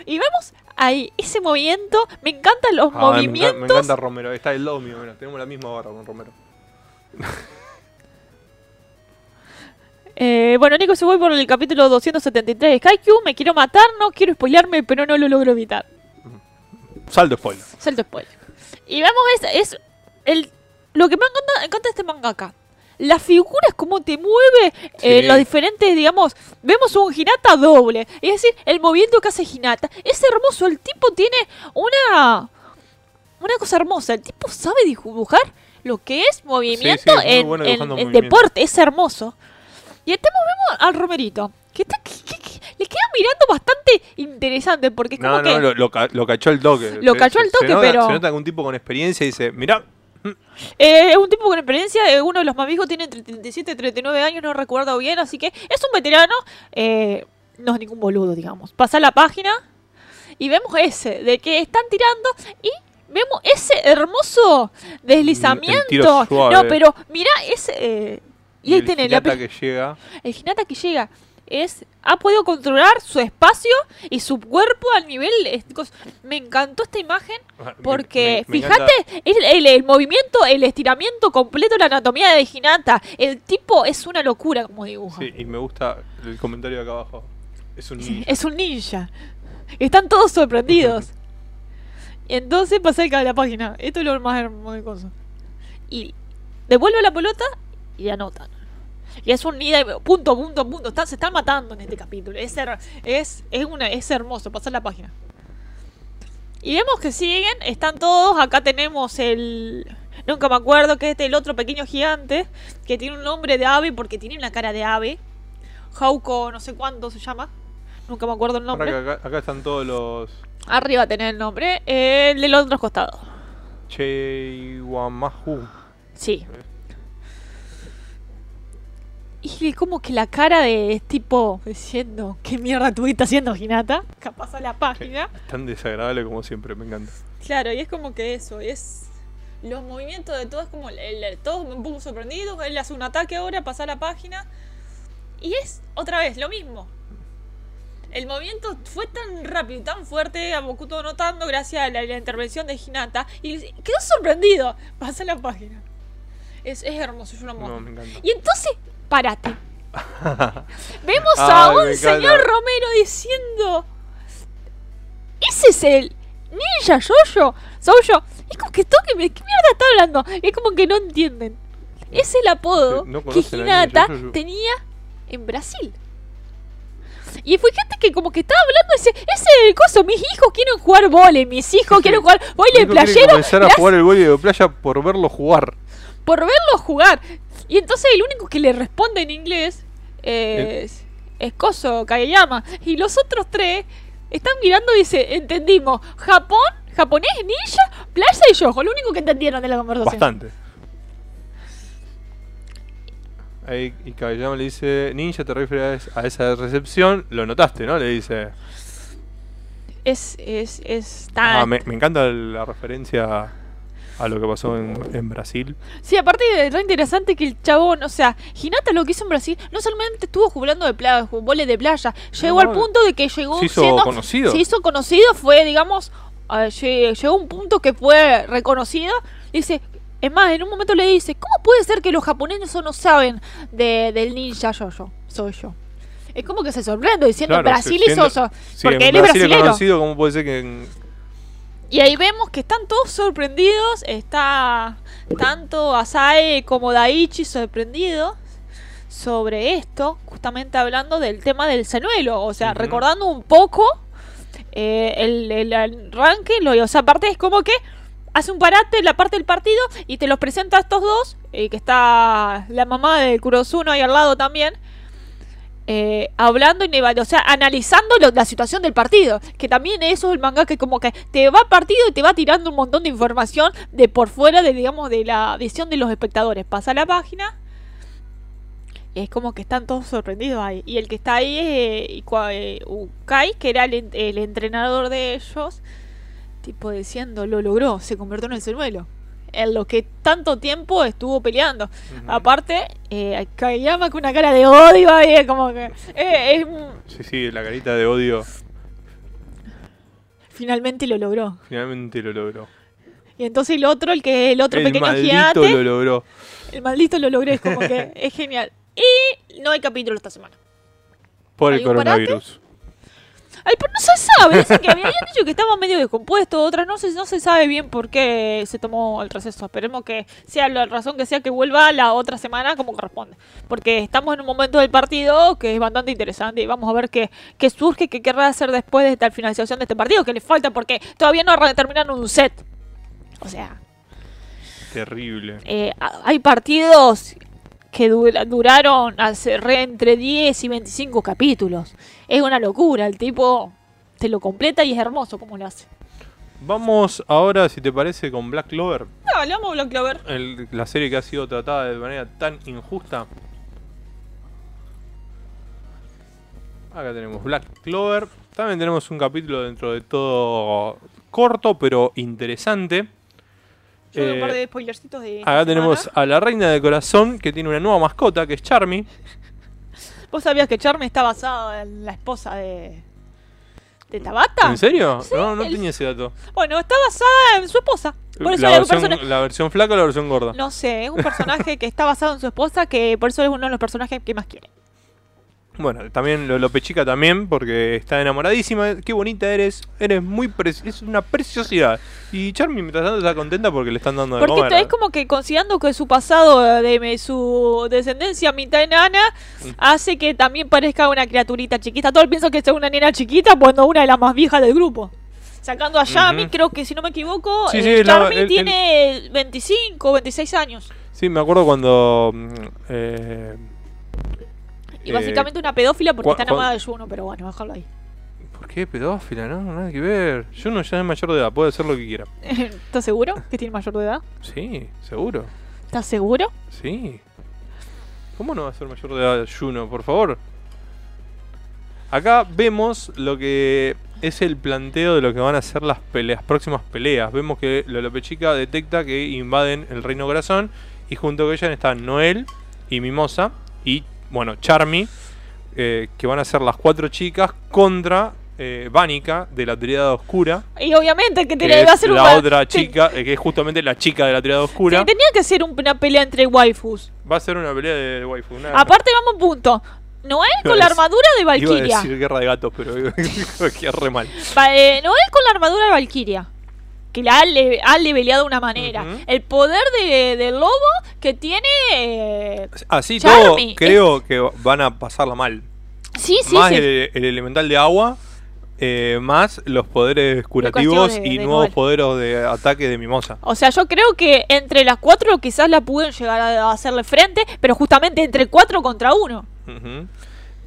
Y vemos ahí ese movimiento. Me encantan los Ah, movimientos. me encanta Romero. Está el lado mío, tenemos la misma barra con Romero. Eh, bueno, Nico, se voy por el capítulo 273 de Kaiku. Me quiero matar, no quiero spoilearme, pero no lo logro evitar. Saldo spoiler. Salto spoiler. Y vemos, es, es el, lo que me encanta, encanta este mangaka. Las figuras, cómo te mueve, eh, Sí. los diferentes, digamos, vemos un Hinata doble. Es decir, el movimiento que hace Hinata. Es hermoso, el tipo tiene una, una cosa hermosa. El tipo sabe dibujar lo que es movimiento sí, es muy en, bueno en- dibujando en movimiento. deporte, es hermoso. Y estamos vemos al Romerito, que, está, que- que- mirando bastante interesante, porque es como No, que... no, lo, lo, ca- lo cachó el toque. Lo cachó al toque, se nota, pero- Se nota que un tipo con experiencia dice, mirá, Eh, es un tipo con experiencia, eh, uno de los más viejos tiene entre 37 y 39 años, no recuerdo bien, así que es un veterano, eh, no es ningún boludo, digamos. Pasa la página y vemos ese, de que están tirando y vemos ese hermoso deslizamiento. El. No, pero mira ese... eh, y, ahí el tiene la que llega. el Hinata que llega es ha podido controlar su espacio y su cuerpo al nivel me encantó esta imagen Me- porque me- me fíjate el, el- el movimiento el estiramiento completo de la anatomía de Hinata el tipo es una locura como dibuja. Sí, y me gusta el comentario de acá abajo. Es un ninja. es un ninja. Están todos sorprendidos. Entonces pasé a la página. Esto es lo más hermoso de cosas y devuelve la pelota y anotan y es un ida y punto, punto, punto. Se están matando en este capítulo. Es, her- es, es, una, es hermoso. Pasar la página. Y vemos que siguen. Están todos. Acá tenemos el. Nunca me acuerdo que este el otro pequeño gigante. Que tiene un nombre de ave porque tiene una cara de ave. Hauko, no sé cuánto se llama. Nunca me acuerdo el nombre. acá están todos los Arriba tenés el nombre. El del otro costado. Cheiwamahu. Sí. Y es como que la cara de es tipo diciendo, ¿qué mierda estuviste haciendo, Hinata? Capaz a la página. Tan desagradable como siempre, me encanta. Claro, y es como que eso, es... Los movimientos de todos, como el, todos un poco sorprendidos, él hace un ataque ahora, pasa la página. Y es otra vez lo mismo. El movimiento fue tan rápido y tan fuerte, a Bokuto notando gracias a la, la intervención de Hinata, y quedó sorprendido. Pasa la página. Es, es hermoso, yo lo amo. No, me encanta. Y entonces, párate. Vemos a un señor Romero diciendo: Ese es el ninja Yoyo. Soy yo. Es como que toque, ¿qué mierda está hablando? Es como que no entienden. Es el apodo no que Hinata ninja tenía en Brasil. Y fíjate que como que estaba hablando ese, ese el coso, mis hijos quieren jugar vole, mis hijos quieren jugar vole quiere playero. comenzar a jugar el voleibol de playa por verlo jugar. Por verlo jugar. Y entonces el único que le responde en inglés es, es Koso Kageyama. Y los otros tres están mirando y dice, entendimos, Japón, japonés, ninja, playa y yojo. Lo único que entendieron de la conversación. Bastante. Ahí, y Kageyama le dice, Ninja, te refieres a esa recepción, lo notaste, ¿no? Le dice. Es, es, es tan... Ah, me, me encanta la referencia a lo que pasó en, en Brasil. Sí, aparte es re interesante que el chabón, o sea, Hinata lo que hizo en Brasil, no solamente estuvo jugando de playa, vole de playa, llegó No, al punto de que llegó se hizo siendo- conocido. Se hizo conocido, fue, digamos, eh, lle- llegó a un punto que fue reconocido. Dice, es más, en un momento le dice, ¿cómo puede ser que los japoneses no saben de, del ninja yo-yo? Soy yo. Es como que se sorprende diciendo Claro, Brasil y Soso. Porque en él es Brasil brasilero. conocido, ¿cómo puede ser que en- Y ahí vemos que están todos sorprendidos. Está tanto Asae como Daichi sorprendidos sobre esto, justamente hablando del tema del señuelo. O sea, recordando un poco eh, el, el arranque. Lo, o sea, aparte es como que hace un parate en la parte del partido y te los presenta a estos dos. eh, que está la mamá de Kurosuno ahí al lado también eh, hablando y o sea, analizando lo- la situación del partido. Que también eso es el manga que como que te va partido y te va tirando un montón de información de por fuera de, digamos, de la visión de los espectadores. Pasa la página. Y es como que están todos sorprendidos ahí. Y el que está ahí es eh, eh, Ukai, que era el entrenador de ellos. Tipo diciendo, lo logró, se convirtió en el señuelo. En lo que tanto tiempo estuvo peleando. Aparte, eh, con una cara de odio ahí, como que. eh, es Sí, sí, la carita de odio finalmente lo logró. finalmente lo logró. Y entonces el otro, el que el otro el pequeño maldito gigante, lo logró. el maldito lo logré, es como que es genial. Y no hay capítulo esta semana. Por el ¿Hay un parate? Ay, pero no se sabe, dicen que habían dicho que estaba medio descompuesto, otras no se, no se sabe bien por qué se tomó el receso. Esperemos que sea la razón que sea que vuelva la otra semana como corresponde. Porque estamos en un momento del partido que es bastante interesante y vamos a ver qué, qué surge, qué querrá hacer después de esta finalización de este partido, que le falta porque todavía no terminaron un set. O sea, Terrible. eh, hay partidos que dura- duraron hace re entre 10 y 25 capítulos. Es una locura, el tipo te lo completa y es hermoso como lo hace. Vamos ahora, si te parece, con Black Clover. No, hablamos Black Clover. el- la serie que ha sido tratada de manera tan injusta. Acá tenemos Black Clover. También tenemos un capítulo dentro de todo corto, pero interesante. Yo doy un Eh, par de spoilercitos de. esta Acá tenemos a la reina de corazón que tiene una nueva mascota que es Charmy. ¿Vos sabías que Charme está basada en la esposa de. de Tabata? ¿En serio? Sí, no, no el- tenía ese dato. Bueno, está basada en su esposa. Por eso La es un versión, persona- la versión flaca o la versión gorda. No sé, es un personaje que está basado en su esposa, que por eso es uno de los personajes que más quiere. Bueno, también lo, lo pechica también porque está enamoradísima. Qué bonita eres. Eres muy es una preciosidad. Y Charmy mientras tanto está contenta porque le están dando de Porque comer. esto es como que considerando que su pasado eh, de su descendencia mitad enana hace que también parezca una criaturita chiquita. Todo el pienso que es una nena chiquita cuando una de las más viejas del grupo. Sacando a Yami, Ujú. creo que si no me equivoco, Sí, eh, sí, la- Charmy el- el- tiene 25 o 26 años. Sí, me acuerdo cuando. mm, eh, Y Eh, básicamente una pedófila porque está enamorada de Juno, pero bueno, déjalo ahí. ¿Por qué pedófila? No, nada que ver. Yo no ya es mayor de edad, puede hacer lo que quiera. ¿Estás seguro que tiene mayor de edad? Sí, seguro. ¿Estás seguro? Sí. ¿Cómo no va a ser mayor de edad Juno, por favor? Acá vemos lo que es el planteo de lo que van a ser las peleas, próximas peleas. Vemos que Lolope Chica detecta que invaden el Reino Corazón y junto con ella están Noel y Mimosa y, bueno, Charmy, eh, que van a ser las cuatro chicas contra eh, Vánica de la Triada Oscura, Y obviamente que que tenía que es hacer la una- otra te- chica, eh, que es justamente la chica de la Triada Oscura. Sí, tenía que ser un- una pelea entre waifus. Va a ser una pelea de waifu. una- Aparte, vamos a un punto. Noel Iba a con la armadura de Iba a Valkyria. decir guerra de gatos, pero queda re mal. Va- eh, Noel con la armadura de Valkyria. Que la ha, le- ha leveleado de una manera. El poder de- del lobo que tiene. eh, Así Charmy, todo, es- creo que van a pasarla mal. Sí, sí, más sí. El, el elemental de agua, eh, más los poderes curativos de- y de nuevos poderes de ataque de Mimosa. O sea, yo creo que entre las cuatro quizás la pueden llegar a hacerle frente, pero justamente entre cuatro contra uno.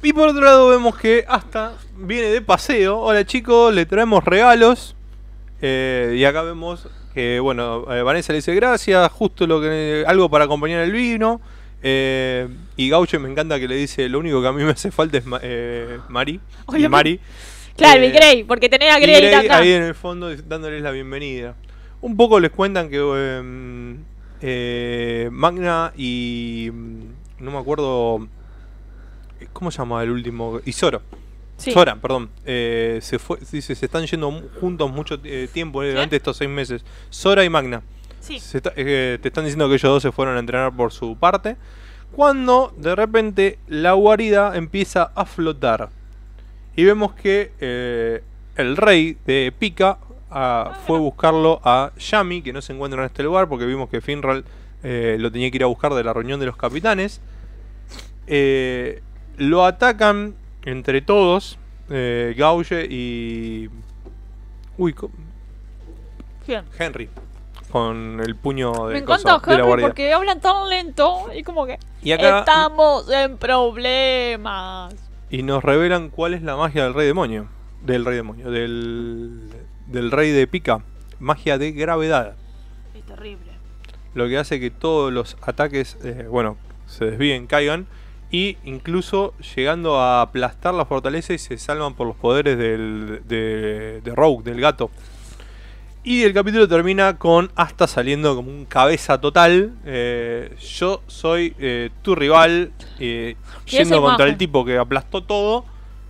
Y por otro lado vemos que hasta viene de paseo. Hola chicos, le traemos regalos. Eh, y acá vemos que, bueno, eh, Vanessa le dice gracias, justo lo que algo para acompañar el vino. Eh, y Gaucho me encanta que le dice, lo único que a mí me hace falta es eh, Mari. Y. Mari. Claro, Eh, y Grey, porque tenés a Grey, Grey atrás. ahí en el fondo dándoles la bienvenida. Un poco les cuentan que eh, eh, Magna y... mm, No me acuerdo... ¿Cómo se llama el último? Y Zoro. Sí. Sora, perdón. eh, se fue, dice, se están yendo juntos mucho eh, tiempo eh, durante estos seis meses. Sora y Magna. Sí. Se está- te están diciendo que ellos dos se fueron a entrenar por su parte. Cuando de repente la guarida empieza a flotar. Y vemos que el rey de Pika ah, fue a buscarlo a Yami, que no se encuentra en este lugar, porque vimos que Finral eh, lo tenía que ir a buscar de la reunión de los capitanes. Eh, lo atacan entre todos, eh, Gauge y. Uy, Bien. Henry. Con el puño de, Me encanta de la Henry porque hablan tan lento y como que Y acá estamos en problemas. y nos revelan cuál es la magia del rey demonio. Del rey demonio. Del, del rey de pica. Magia de gravedad. Es terrible. Lo que hace que todos los ataques, eh, bueno, se desvíen, caigan. Y incluso llegando a aplastar la fortaleza y se salvan por los poderes del, de, de Rogue, del gato. Y el capítulo termina con Asta saliendo como un cabeza total. eh, yo soy eh, tu rival, eh, yendo contra el tipo que aplastó todo.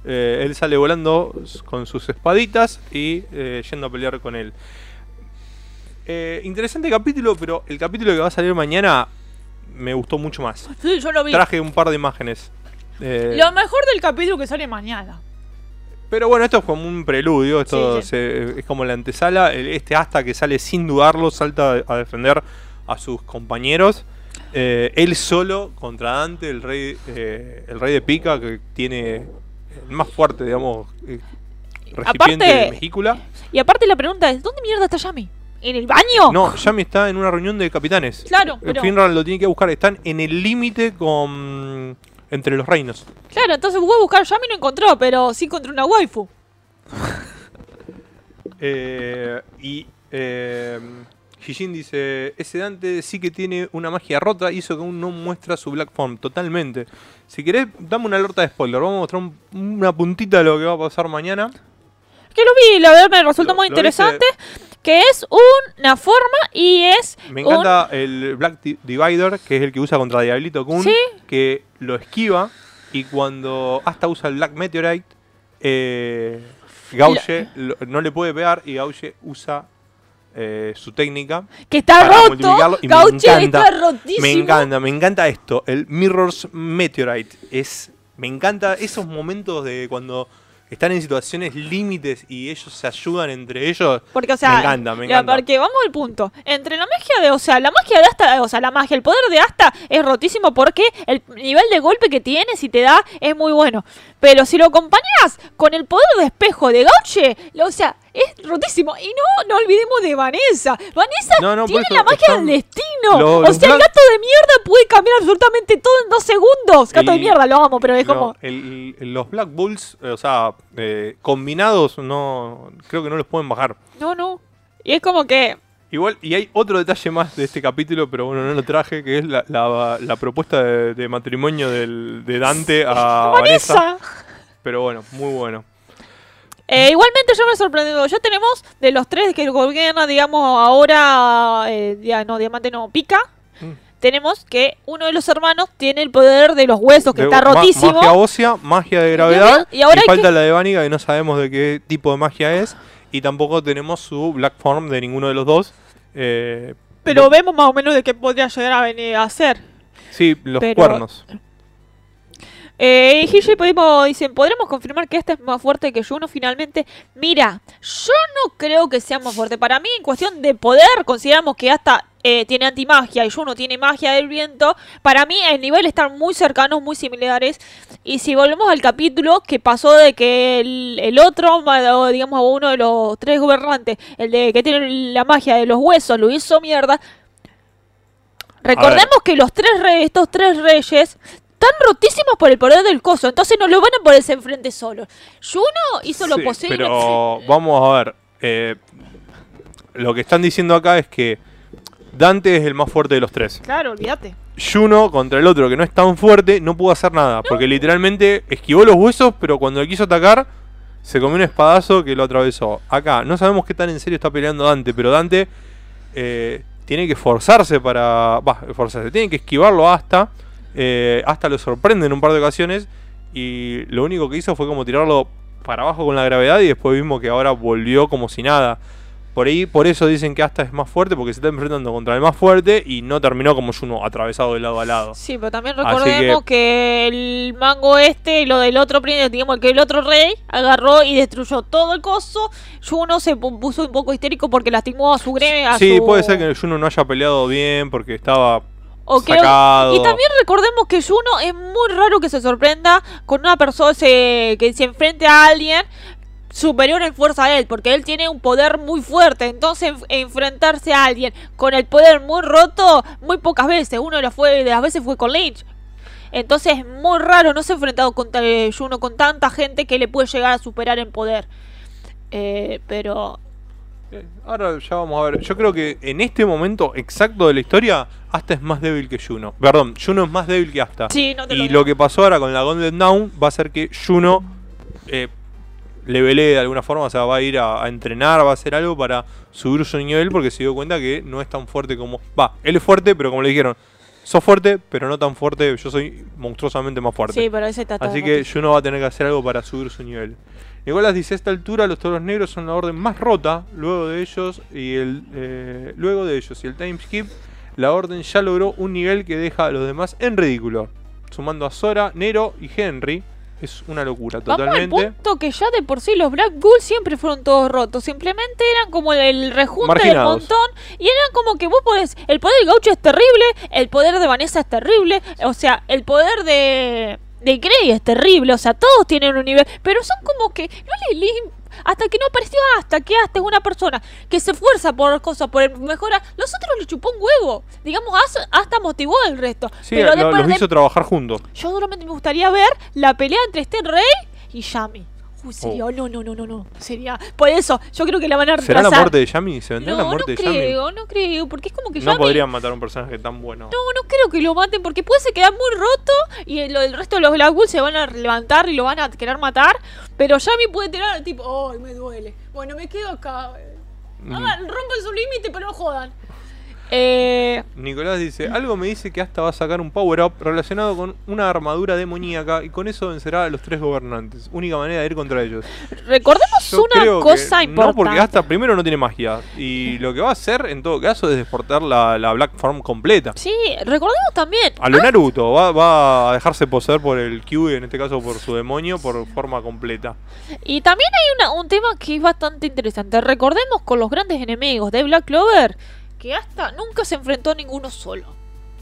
eh, él sale volando con sus espaditas y yendo a pelear con él. Interesante capítulo, pero el capítulo que va a salir mañana me gustó mucho más. Sí, yo lo vi. Traje un par de imágenes. Eh, Lo mejor del capítulo que sale mañana. pero bueno, esto es como un preludio, esto Sí, sí. se- es como la antesala. Este hasta que sale sin dudarlo, salta a defender a sus compañeros. Eh, él solo contra Dante, el rey, eh, el rey de pica, que tiene el más fuerte, digamos, eh, recipiente Aparte- de Mejícula. Y aparte la pregunta es, ¿dónde mierda está Yami? ¿En el baño? No, Yami está en una reunión de capitanes. Claro, El pero- Finral lo tiene que buscar, están en el límite con entre los reinos. Claro, entonces fue a buscar Yami y no encontró, pero sí encontró una waifu. Eh, y eh, dice, ese Dante sí que tiene una magia rota, hizo que aún no muestra su Black Form totalmente. Si querés, dame una alerta de spoiler, vamos a mostrar un- una puntita de lo que va a pasar mañana. Que lo vi, la verdad me resultó Lo- muy lo interesante. Que es una forma y es Me un- encanta el Black Di- Divider, que es el que usa contra Diablito Kun, Sí. que lo esquiva y cuando hasta usa el Black Meteorite, eh, Gauche lo- no le puede pegar y Gauche usa eh, su técnica que está roto. me Gauche encanta, está rotísimo. Me encanta, me encanta esto. El Mirror's Meteorite. Es, me encanta esos momentos de cuando están en situaciones límites y ellos se ayudan entre ellos. Porque, o sea, me encanta, me encanta. porque vamos al punto. Entre la magia de, o sea, la magia de Asta, o sea, la magia, el poder de Asta es rotísimo porque el nivel de golpe que tiene, si te da, es muy bueno. Pero si lo acompañas con el poder de espejo de Gauche, lo- o sea, es rotísimo. Y no, no olvidemos de Vanessa. Vanessa No, no, por tiene la magia del destino. Lo- o sea, el gato de mierda puede cambiar absolutamente todo en dos segundos. Gato de mierda, lo amo, pero es No, como... el- los Black Bulls, o sea, eh, combinados, no creo que no los pueden bajar. No, no. Y es como que... Igual, y hay otro detalle más de este capítulo, pero bueno, no lo traje, que es la, la- la propuesta de, de matrimonio del- de Dante a Vanessa. Vanessa. Pero bueno, muy bueno. Eh, igualmente yo me he sorprendido. Ya tenemos de los tres que gobierna, digamos, ahora, eh, dia- no, diamante no, pica. Mm. Tenemos que uno de los hermanos tiene el poder de los huesos, que De- está ma- rotísimo. magia ósea, magia de gravedad. Y ahora falta que- la de Vaniga, que no sabemos de qué tipo de magia es. Y tampoco tenemos su Black Form de ninguno de los dos. Eh, pero lo- vemos más o menos de qué podría llegar a venir a ser. Sí, los pero- cuernos. Eh, Hishi podemos, dicen, ¿podremos confirmar que este es más fuerte que Juno finalmente? Mira, yo no creo que sea más fuerte. Para mí, en cuestión de poder, consideramos que hasta eh, tiene antimagia y Juno tiene magia del viento. Para mí, el nivel están muy cercanos, muy similares. Y si volvemos al capítulo que pasó de que el, el otro, digamos uno de los tres gobernantes, el de que tiene la magia de los huesos, lo hizo mierda. Recordemos que los tres reyes, estos tres reyes, están rotísimos por el poder del coso, entonces no lo van a poder enfrente solo. Juno hizo lo posible. Pero vamos a ver. eh, lo que están diciendo acá es que Dante es el más fuerte de los tres. Claro, olvídate. Juno contra el otro que no es tan fuerte no pudo hacer nada. Porque literalmente esquivó los huesos, pero cuando le quiso atacar, se comió un espadazo que lo atravesó. Acá, no sabemos qué tan en serio está peleando Dante, pero Dante eh, tiene que esforzarse para. Va, esforzarse, tiene que esquivarlo hasta. Eh, hasta lo sorprende en un par de ocasiones. Y lo único que hizo fue como tirarlo para abajo con la gravedad. Y después vimos que ahora volvió como si nada. Por ahí, por eso dicen que hasta es más fuerte, porque se está enfrentando contra el más fuerte y no terminó como Juno, atravesado de lado a lado. Sí, pero también recordemos que... el mango este, lo del otro príncipe, digamos que el otro rey, agarró y destruyó todo el coso. Juno se pu- puso un poco histérico porque lastimó a su gremio. Sí, puede ser que Juno no haya peleado bien porque estaba Y también recordemos que Juno es muy raro que se sorprenda con una persona se- que se enfrente a alguien superior en fuerza a él, porque él tiene un poder muy fuerte. Entonces, enf- enfrentarse a alguien con el poder muy roto, muy pocas veces. Uno de las, fue, de las veces fue con Lynch. Entonces, es muy raro, no se ha enfrentado contra eh, Juno con tanta gente que le puede llegar a superar en poder. Eh, pero Ahora ya vamos a ver. Yo creo que en este momento exacto de la historia, Asta es más débil que Juno. Perdón, Juno es más débil que Asta. sí, no te y lo lo que pasó ahora con la Golden Dawn va a ser que Juno eh, levelee de alguna forma, o sea, va a ir a, a entrenar, va a hacer algo para subir su nivel porque se dio cuenta que no es tan fuerte como... Va, él es fuerte, pero como le dijeron, sos fuerte, pero no tan fuerte, yo soy monstruosamente más fuerte. Sí, pero ese está Así que. Juno va a tener que hacer algo para subir su nivel. Nicolás dice, a esta altura los toros negros son la orden más rota, luego de ellos y el eh, luego de ellos y el time skip, la orden ya logró un nivel que deja a los demás en ridículo. Sumando a Sora, Nero y Henry, es una locura Vamos al totalmente. punto que ya de por sí los Black Bulls siempre fueron todos rotos. Simplemente eran como el rejunte del montón. Y eran como que vos podés. El poder del gaucho es terrible. El poder de Vanessa es terrible. O sea, el poder de. De Grey es terrible. O sea, todos tienen un nivel. Pero son como que. No le lim- hasta que no apareció hasta que hasta es una persona que se esfuerza por cosas, por mejorar. Los otros le chupó un huevo. Digamos, hasta, motivó al resto. Sí, Pero lo- después los de hizo trabajar juntos. yo solamente me gustaría ver la pelea entre Stan Rey y Yami. Uy, sería, Oh. no, no, no, no, no. Sería. Por eso, yo creo que la van a ¿Será retrasar. la muerte de Yami? ¿Se vendrá no, la muerte no de Yami? creo, no creo, porque es como que No Yami. podrían matar a un personaje tan bueno. No, no creo que lo maten porque puede ser quedar muy roto y el, el resto de los Black Bulls se van a levantar y lo van a querer matar. Pero Yami puede tirar tipo, ¡ay, me duele! Bueno, me quedo acá. Mm. Hagan, rompen su límite, pero no jodan. Eh, Nicolás dice, algo me dice que hasta va a sacar un power-up relacionado con una armadura demoníaca y con eso vencerá a los tres gobernantes. Única manera de ir contra ellos. recordemos Yo una cosa importante. No, porque hasta primero no tiene magia. Y lo que va a hacer, en todo caso, es desportar la, la Black Form completa. Sí, recordemos también. A lo Naruto, va, va a dejarse poseer por el Q, en este caso por su demonio, por forma completa. Y también hay una- un tema que es bastante interesante. Recordemos con los grandes enemigos de Black Clover que hasta nunca se enfrentó a ninguno solo.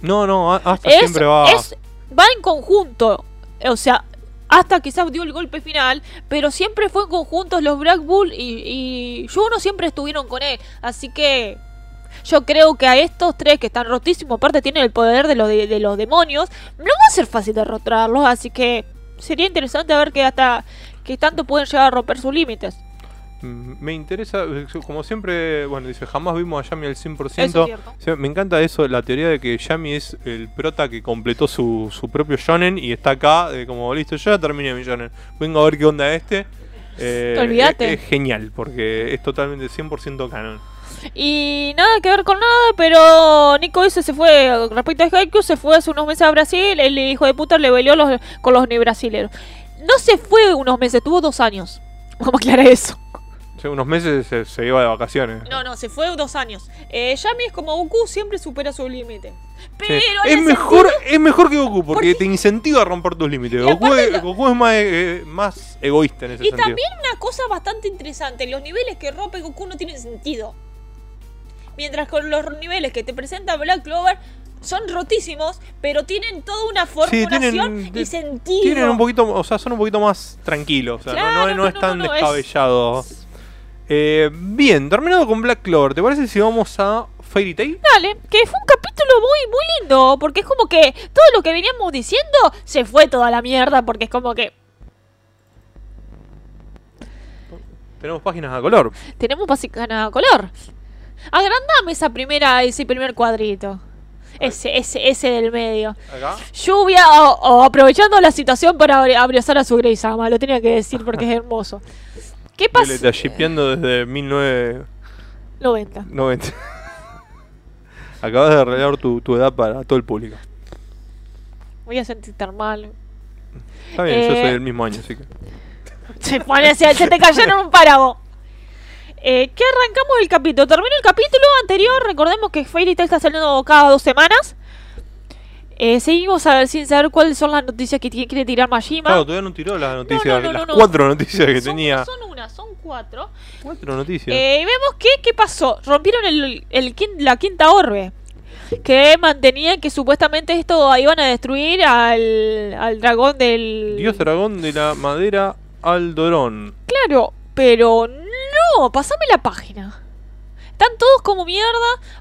No, no, hasta Es, siempre va... es- va en conjunto. O sea, hasta quizás dio el golpe final, pero siempre fue en conjunto los Black Bull y, y Juno siempre estuvieron con él. Así que yo creo que a estos tres que están rotísimos, aparte tienen el poder de, los de, de los demonios, no va a ser fácil derrotarlos. Así que sería interesante ver que hasta que tanto pueden llegar a romper sus límites. Mm, Me interesa, eh, como siempre, bueno, dice, jamás vimos a Yami al 100%. Eso es me encanta eso, la teoría de que Yami es el prota que completó su, su propio shonen y está acá, eh, como listo, yo ya terminé mi shonen. Vengo a ver qué onda este. Eh, Olvídate. Es, es genial, porque es totalmente 100% canon. Y nada que ver con nada, pero Nico ese se fue, respecto a Haikyuu, se fue hace unos meses a Brasil, el hijo de puta le peleó los, con los ni brasileros. No se fue unos meses, tuvo dos años. Vamos a aclarar eso. Unos meses se, se iba de vacaciones. No, no, se fue dos años. Eh, Yami es como Goku, siempre supera su límite. Sí. Pero es, en el mejor, sentido- es mejor que Goku, porque te incentiva a romper tus límites. Y Goku, es, lo- Goku es más, eh, más egoísta en ese Y sentido. también una cosa bastante interesante, los niveles que rompe Goku no tienen sentido. Mientras con los niveles que te presenta Black Clover son rotísimos, pero tienen toda una Sí, formulación tienen, y sentido. tienen un poquito, o sea, son un poquito más tranquilos, o sea, no- no, no no, es tan es-. Eh, bien, terminado con Black Clover, ¿te parece si vamos a Fairy Tail? Dale, que fue un capítulo muy, muy lindo, porque es como que todo lo que veníamos diciendo se fue toda la mierda, porque es como que Tenemos páginas a color. tenemos básicamente a color. Agrandame esa primera, ese primer cuadrito. Ese, ese, ese del medio. Acá. Lluvia o, o aprovechando la situación para abrazar a su Grey lo tenía que decir porque es hermoso. ¿Qué Le pasa? está shipeando desde 1990. 90. Acabas de revelar tu, tu edad para todo el público. Voy a sentir tan mal. Está bien, yo Eh, soy del mismo año, así que. Se, pone así, se te cayeron un páramo. Eh, ¿Qué arrancamos el capítulo? Terminó el capítulo anterior. Recordemos que Fairy Tail está saliendo cada dos semanas. Eh, seguimos a ver sin saber cuáles son las noticias que tiene- quiere tirar Majima. Claro, todavía no tiró las noticias, no, no, las cuatro noticias que son, tenía. son una, son cuatro. Cuatro noticias. Eh, y vemos que, ¿qué pasó? Rompieron el, el la quinta orbe. Que mantenían que supuestamente esto iban a destruir al, al dragón del... Dios dragón de la madera Aldorón. Claro, pero no, pasame la página. Están todos como mierda.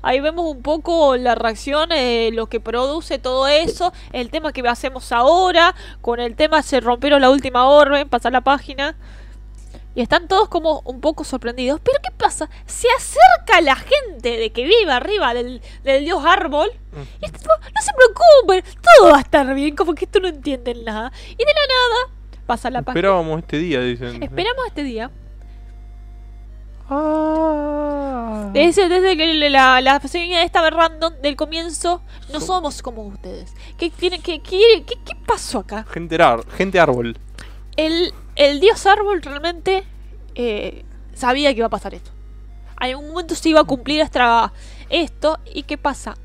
Ahí vemos un poco la reacción, eh, lo que produce todo eso. El tema que hacemos ahora. Con el tema se rompieron la última orbe. Pasar la página. Y están todos como un poco sorprendidos. Pero ¿qué pasa? Se acerca la gente de que vive arriba del, del dios árbol. Y este tipo, no se preocupen, todo va a estar bien. Como que esto no entienden nada. Y de la nada pasa la página. Esperábamos este día, dicen. Esperamos este día. Ah. Desde, desde que la, la señora esta random del comienzo, no somos como ustedes. ¿Qué, tiene, qué, qué, qué, qué pasó acá? Gente, gente árbol. El, el dios árbol realmente eh, sabía que iba a pasar esto. En algún momento se iba a cumplir hasta esto. ¿Y qué pasa?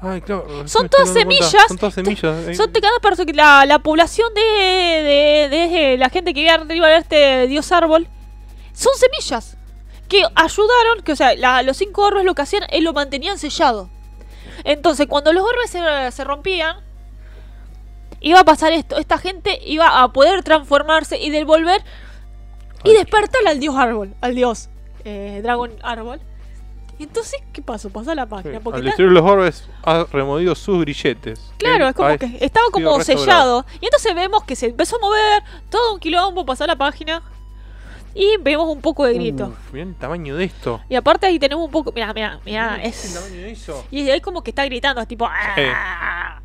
Ay, claro. recién Son todas semillas. Son todas semillas. eh. Son de cada persona, la, la población de, de, de la gente que vive arriba de este dios árbol son semillas que ayudaron, que o sea, la- los cinco orbes lo que hacían es lo mantenían sellado. Entonces, cuando los orbes se, se rompían, iba a pasar esto. Esta gente iba a poder transformarse y devolver y despertar al dios árbol, al dios eh, dragón árbol. Y entonces, ¿qué pasó? Pasa la Sí, página. Porque Al destruir los orbes ha removido sus grilletes. Claro, Él es como que estaba como sellado. Y entonces vemos que se empezó a mover, todo un quilombo, pasó la página. Y vemos un poco de grito. Uf, mirá el tamaño de esto. Y aparte ahí tenemos un poco. Mira, mira, mira. Mirá el Es... tamaño de eso. Y es como que está gritando, es tipo. "Ah".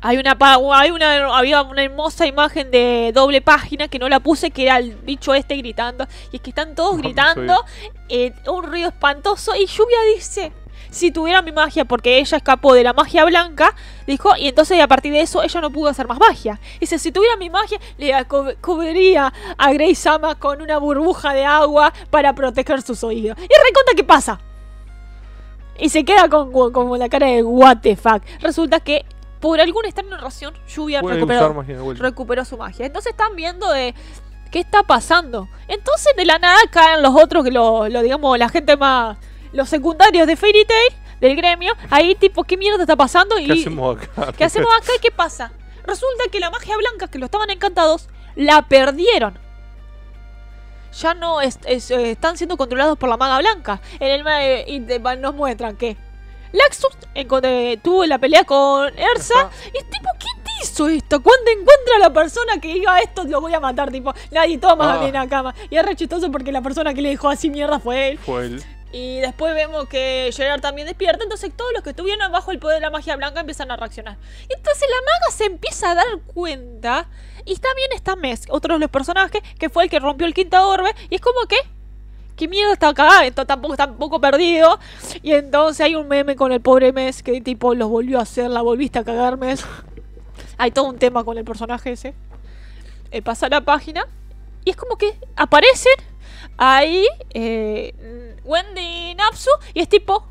Hay una, hay una había una hermosa imagen de doble página que no la puse que era el bicho este gritando y es que están todos gritando eh, un ruido espantoso y lluvia dice si tuviera mi magia porque ella escapó de la magia blanca dijo y entonces a partir de eso ella no pudo hacer más magia dice si tuviera mi magia le cubriría a Grey Sama con una burbuja de agua para proteger sus oídos y reconta qué pasa y se queda con, con, la cara de what the fuck. Resulta que por alguna extraña razón, Lluvia recuperó, magia su magia. Entonces están viendo de qué está pasando. Entonces de la nada caen los otros, que lo, lo digamos, la gente más... Los secundarios de Fairy Tail, del gremio. Ahí tipo, ¿qué mierda está pasando? ¿Qué y, hacemos acá? ¿Qué hacemos acá y qué pasa? Resulta que la magia blanca, que lo estaban encantados, la perdieron. Ya no es- es- eh, están siendo controlados por la maga blanca. En el eh, nos muestran que Laxus eh, tuvo la pelea con Ersa. Y es tipo, ¿quién te hizo esto? Cuando encuentra a la persona que diga esto, lo voy a matar. Tipo, nadie toma Ah. bien a cama. Y es re chistoso porque la persona que le dejó así mierda fue él. Fue él. Y después vemos que Gerard también despierta, entonces todos los que estuvieron bajo el poder de la magia blanca empiezan a reaccionar. Y entonces la maga se empieza a dar cuenta, y también está Mes, otro de los personajes, que fue el que rompió el quinta orbe, y es como que, ¿qué miedo está acá? Esto tampoco está un poco perdido. Y entonces hay un meme con el pobre Mes, que tipo los volvió a hacer, la volviste a cagar Mes. Hay todo un tema con el personaje ese. Eh, pasa la página, y es como que aparecen ahí eh, Wendy Napsu y es tipo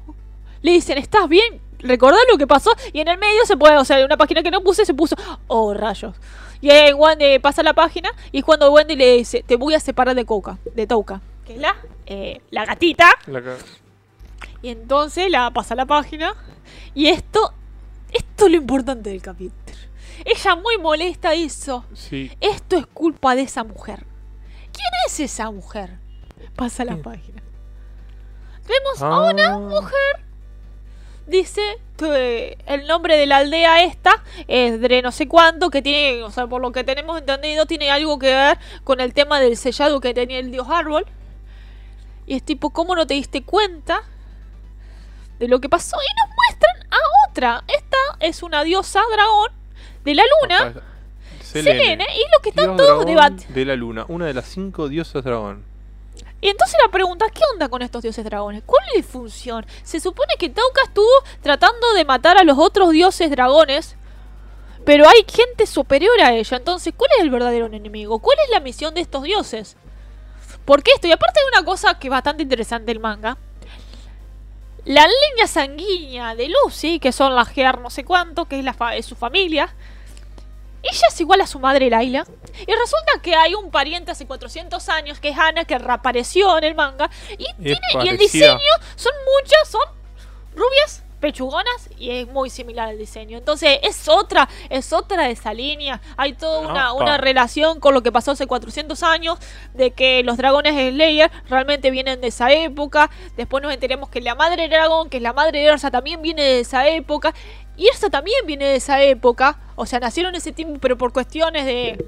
le dicen ¿estás bien? recordá lo que pasó y en el medio se puede o sea en una página que no puse se puso oh rayos y ahí Wendy pasa la página y es cuando Wendy le dice te voy a separar de Coca de Touka que es la eh, la gatita La ca- y entonces la pasa la página y esto esto es lo importante del capítulo ella muy molesta hizo Sí. esto es culpa de esa mujer. ¿Quién es esa mujer? Pasa la página. Vemos a una Ah. mujer. Dice que el nombre de la aldea esta es de no sé cuánto, que tiene, o sea, por lo que tenemos entendido, tiene algo que ver con el tema del sellado que tenía el dios árbol. Y es tipo, ¿cómo no te diste cuenta de lo que pasó? Y nos muestran a otra. Esta es una diosa dragón de la luna. Está. Selene, y lo que están Dios todos debatiendo. de la luna, una de las cinco diosas dragón. Y entonces la pregunta es, ¿qué onda con estos dioses dragones? ¿Cuál es la función? Se supone que Tauka estuvo tratando de matar a los otros dioses dragones, pero hay gente superior a ella. Entonces, ¿cuál es el verdadero enemigo? ¿Cuál es la misión de estos dioses? ¿Por qué esto? Y aparte hay una cosa que es bastante interesante del manga. La línea sanguínea de Lucy, que son las Gear no sé cuánto, que es, la fa- es su familia, ella es igual a su madre Laila. Y resulta que hay un pariente hace 400 años, que es Ana, que reapareció en el manga. Y, tiene, y el diseño son muchas, son rubias, pechugonas, y es muy similar al diseño. Entonces es otra, es otra de esa línea. Hay toda una, relación con lo que pasó hace 400 años, de que los dragones de Slayer realmente vienen de esa época. Después nos enteremos que la madre dragón, que es la madre de Ersa, también viene de esa época. Y Ersa también viene de esa época. O sea, nacieron ese tiempo, pero por cuestiones de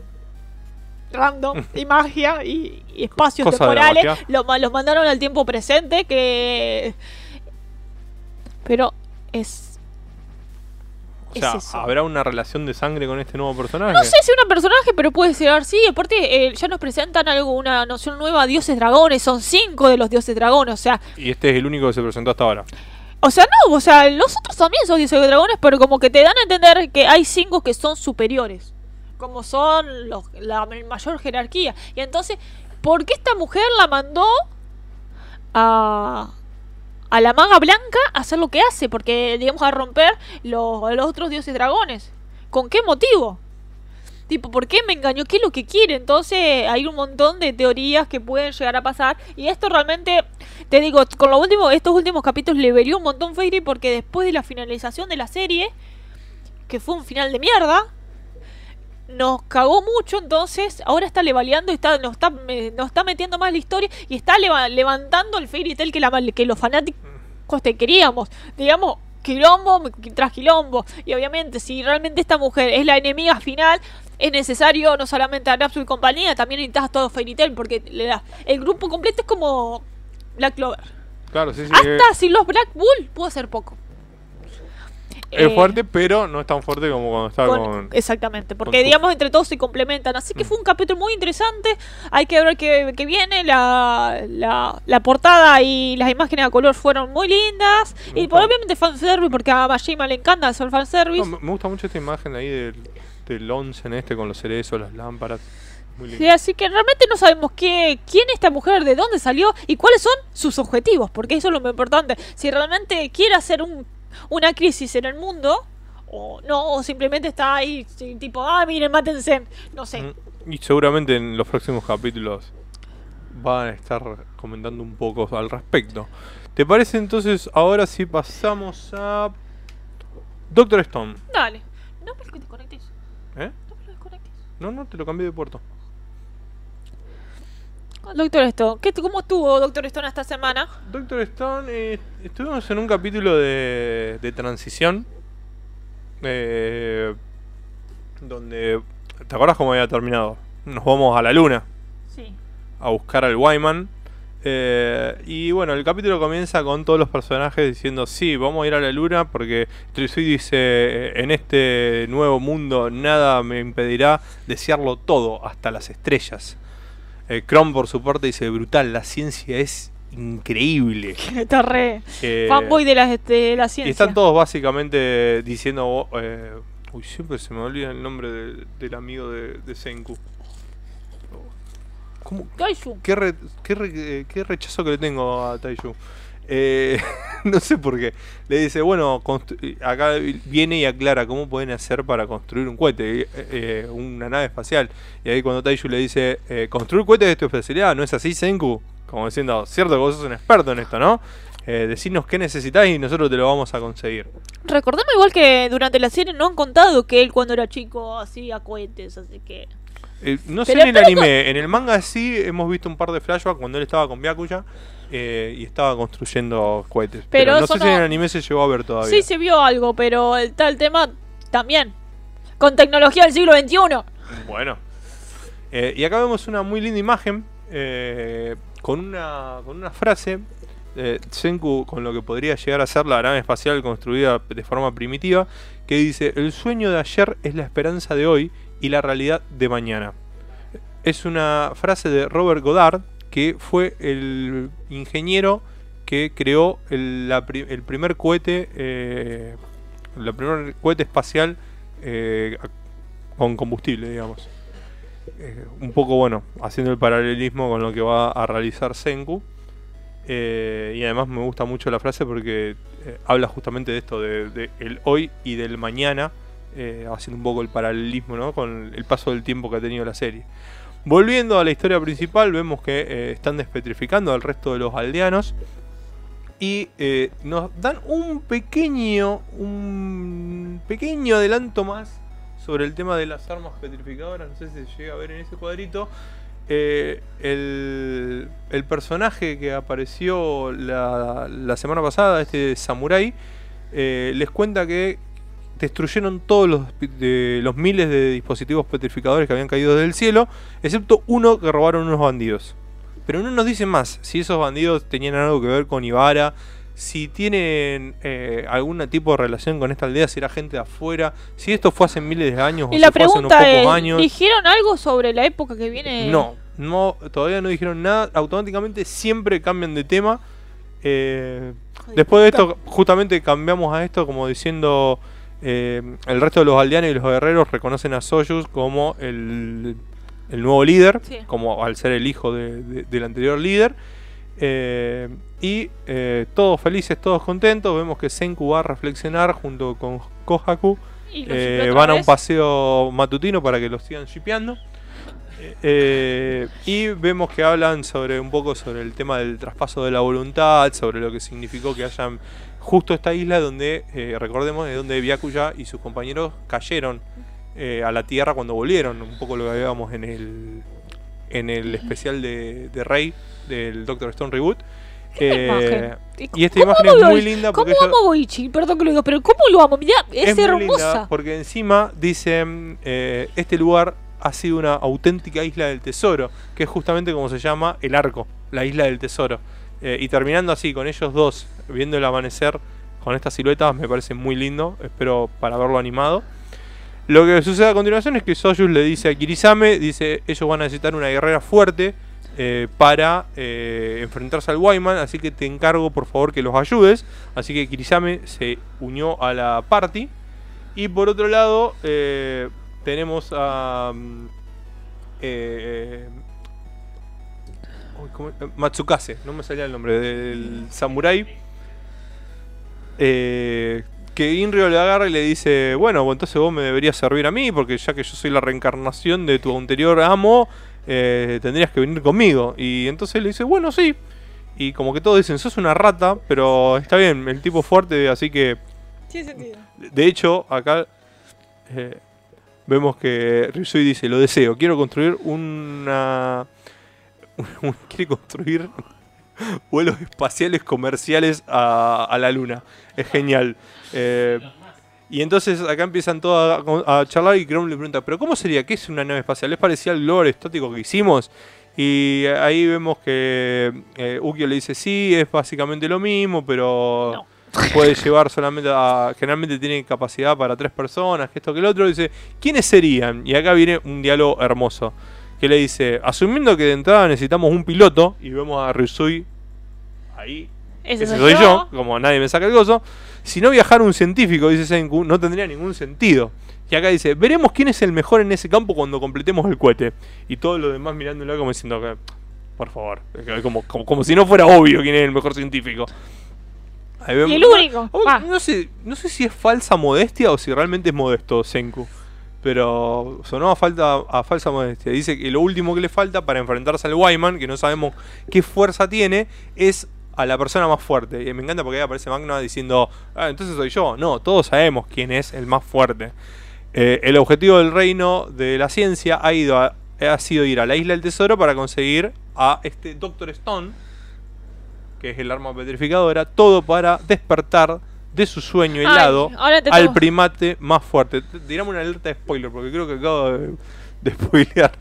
random y magia y, y espacios Cosa temporales los mandaron al tiempo presente que pero es O es sea, eso. ¿habrá una relación de sangre con este nuevo personaje? No sé si un personaje, pero puede ser sí. Aparte, eh, ya nos presentan algo, una noción nueva, dioses dragones. Son cinco de los dioses dragones. O sea, Y este es el único que se presentó hasta ahora. o sea, no, o sea, los otros también son dioses dragones, pero como que te dan a entender que hay cinco que son superiores. Como son los, la mayor jerarquía. Y entonces, ¿por qué esta mujer la mandó a, a la maga blanca hacer lo que hace? Porque, digamos, a romper los, los otros dioses dragones. ¿Con qué motivo? Tipo, ¿por qué me engañó? ¿Qué es lo que quiere? Entonces hay un montón de teorías que pueden llegar a pasar. Y esto realmente, te digo, con lo último, estos últimos capítulos le verió un montón Fairy porque después de la finalización de la serie, que fue un final de mierda, nos cagó mucho, entonces ahora está levaleando y está, nos, está, me- nos está metiendo más la historia y está leva- levantando el Fairy Tail que, la, que los fanáticos te queríamos. Digamos, quilombo tras quilombo. Y obviamente, si realmente esta mujer es la enemiga final, es necesario no solamente a Napsu y compañía, también necesitas todo Fairy Tail, porque le da- el grupo completo es como Black Clover. Claro, sí, sí. Hasta si los Black Bull puede ser poco. Es Eh, fuerte, pero no es tan fuerte como cuando estaba con- con... exactamente, porque con digamos entre todos se complementan. Así que fue un capítulo muy interesante. Hay que ver qué, qué viene. La, la, la portada y las imágenes a color fueron muy lindas. Me Y gusta. obviamente fanservice, porque a Majima le encanta hacer fanservice. No, me gusta mucho esta imagen ahí del, del onsen este con los cerezos, las lámparas. Sí, así que realmente no sabemos qué, quién es esta mujer, de dónde salió y cuáles son sus objetivos, porque eso es lo más importante. Si realmente quiere hacer un, una crisis en el mundo, o no, o simplemente está ahí, tipo, ah, miren, mátense, no sé. Mm, Y seguramente en los próximos capítulos van a estar comentando un poco al respecto. ¿Te parece entonces ahora si pasamos a Doctor Stone? Dale, no desconectes, ¿Eh? no desconectes. No, no, te lo cambié de puerto. Doctor Stone, ¿qué, ¿cómo estuvo Doctor Stone esta semana? Doctor Stone, eh, estuvimos en un capítulo de, de transición. eh, donde. ¿Te acuerdas cómo había terminado? Nos vamos a la luna Sí. a buscar al Wyman. eh, y bueno, el capítulo comienza con todos los personajes diciendo: Sí, vamos a ir a la luna porque Trisui dice: "Eh, En este nuevo mundo nada me impedirá desearlo todo, hasta las estrellas. Eh, por su parte, dice: Brutal, la ciencia es increíble. Está re Eh, fanboy de la, de la y ciencia. están todos básicamente diciendo. eh, uy, siempre se me olvida el nombre de- del amigo de, de Senku. ¿Cómo? Kaiju. ¿Qué, re- qué re- eh, qué rechazo que le tengo a Taiju. Eh, no sé por qué. Le dice, bueno, acá viene y aclara cómo pueden hacer para construir un cohete, eh, eh, una nave espacial. Y ahí cuando Taiju le dice, eh, construir cohetes es tu especialidad, ¿no es así, Senku? Como diciendo, cierto que vos sos un experto en esto, ¿no? Eh, decirnos qué necesitas y nosotros te lo vamos a conseguir. Recordemos igual que durante la serie no han contado que él cuando era chico hacía cohetes, así que... Eh, no sé Pero- en el anime, en el manga sí hemos visto un par de flashbacks cuando él estaba con Byakuya eh, y estaba construyendo cohetes. Pero, Pero no sé si en el anime se llegó a ver todavía. Sí se vio algo, pero el tal tema también. Con tecnología del siglo XXI. Bueno. Eh, y acá vemos una muy linda imagen eh, con, una, con una frase. eh, Senku con lo que podría llegar a ser la nave espacial construida de forma primitiva, que dice, el sueño de ayer es la esperanza de hoy y la realidad de mañana. Es una frase de Robert Goddard, que fue el ingeniero que creó el, primer cohete, eh, primer cohete espacial eh, con combustible, digamos. Eh, un poco bueno, haciendo el paralelismo con lo que va a realizar Senku. Y además me gusta mucho la frase porque habla justamente de esto, de, de el hoy y del mañana, haciendo un poco el paralelismo ¿no? con el paso del tiempo que ha tenido la serie. Volviendo a la historia principal, vemos que eh, están despetrificando al resto de los aldeanos y eh, nos dan un pequeño, un pequeño adelanto más sobre el tema de las armas petrificadoras. No sé si se llega a ver en ese cuadrito. Eh, el, personaje que apareció la, la semana pasada, este samurái, eh, les cuenta que destruyeron todos los, de, los miles de dispositivos petrificadores que habían caído del cielo, excepto uno que robaron unos bandidos. Pero no nos dicen más si esos bandidos tenían algo que ver con Ibarra, si tienen eh, algún tipo de relación con esta aldea, si era gente de afuera, si esto fue hace miles de años Y o la si fue hace unos pregunta pocos es, años. ¿dijeron algo sobre la época que viene? No, no, todavía no dijeron nada. Automáticamente siempre cambian de tema. Eh, después de esto, justamente cambiamos a esto como diciendo eh, el resto de los aldeanos y los guerreros reconocen a Soyuz como el, el nuevo líder, Sí. como al ser el hijo de- de- del anterior líder. Eh, y eh, todos felices, todos contentos. Vemos que Senku va a reflexionar junto con Kohaku. Y van a un paseo matutino para que los sigan shipeando. Y vemos que hablan sobre un poco sobre el tema del traspaso de la voluntad, sobre lo que significó que hayan justo esta isla donde, eh, recordemos, es donde Byakuya y sus compañeros cayeron eh, a la Tierra cuando volvieron, un poco lo que habíamos en el en el especial de, de Rey del Doctor Stone Reboot. ¿Qué Eh, y esta ¿Cómo imagen es muy linda porque ¿Cómo amo Boichi? Perdón que lo diga, pero ¿cómo lo amo? Mirá, es, linda hermosa. porque encima dicen eh, este lugar ha sido una auténtica isla del tesoro, que es justamente como se llama el arco, la isla del tesoro. Eh, y terminando así con ellos dos viendo el amanecer con estas siluetas me parece muy lindo, espero para verlo animado. Lo que sucede a continuación es que Soyuz le dice a Kirisame, dice ellos van a necesitar una guerrera fuerte eh, para eh, enfrentarse al Wyman, así que te encargo por favor que los ayudes. Así que Kirisame se unió a la party. Y por otro lado, eh, tenemos a. mm, Matsukase, no me salía el nombre, del samurái. Eh, que Inrio le agarra y le dice: Bueno, pues entonces vos me deberías servir a mí, porque ya que yo soy la reencarnación de tu anterior amo, eh, tendrías que venir conmigo. Y entonces le dice: Bueno, sí. Y como que todos dicen: Sos una rata, pero está bien, el tipo fuerte, así que Tiene sentido. de hecho, acá eh, vemos que Ryusui dice, lo deseo, quiero construir una... un- quiere construir vuelos espaciales comerciales a, a la luna. Es genial. Eh, y entonces acá empiezan todos a, a charlar y Chrome le pregunta, pero ¿cómo sería? ¿Qué es una nave espacial? ¿Es parecida al globo estático que hicimos? Y ahí vemos que eh, Ukio le dice, sí, es básicamente lo mismo, pero No. puede llevar solamente a... Generalmente tiene capacidad para tres personas, que esto que el otro. Dice, ¿quiénes serían? Y acá viene un diálogo hermoso. Que le dice, asumiendo que de entrada necesitamos un piloto, y vemos a Ryusui ahí Ese, ese soy yo, como nadie me saca el gozo. Si no viajara un científico, dice Senku, no tendría ningún sentido. Y acá dice, veremos quién es el mejor en ese campo cuando completemos el cohete. Y todos los demás mirándolo como diciendo que, por favor, como, como, como si no fuera obvio quién es el mejor científico. Ahí vemos- Y el único. Oh, Ah. no, sé, no sé si es falsa modestia o si realmente es modesto Senku. Pero sonó a, falta, a falsa modestia. Dice que lo último que le falta para enfrentarse al Wyman, que no sabemos qué fuerza tiene, es a la persona más fuerte. Y me encanta porque ahí aparece Magna diciendo, ah, entonces soy yo. No, todos sabemos quién es el más fuerte. Eh, el objetivo del reino de la ciencia ha, ido ha sido ir a la isla del tesoro para conseguir a este Doctor Stone, que es el arma petrificadora, todo para despertar de su sueño helado al primate más fuerte. T- Tirame una alerta de spoiler, porque creo que acabo de, de spoilear.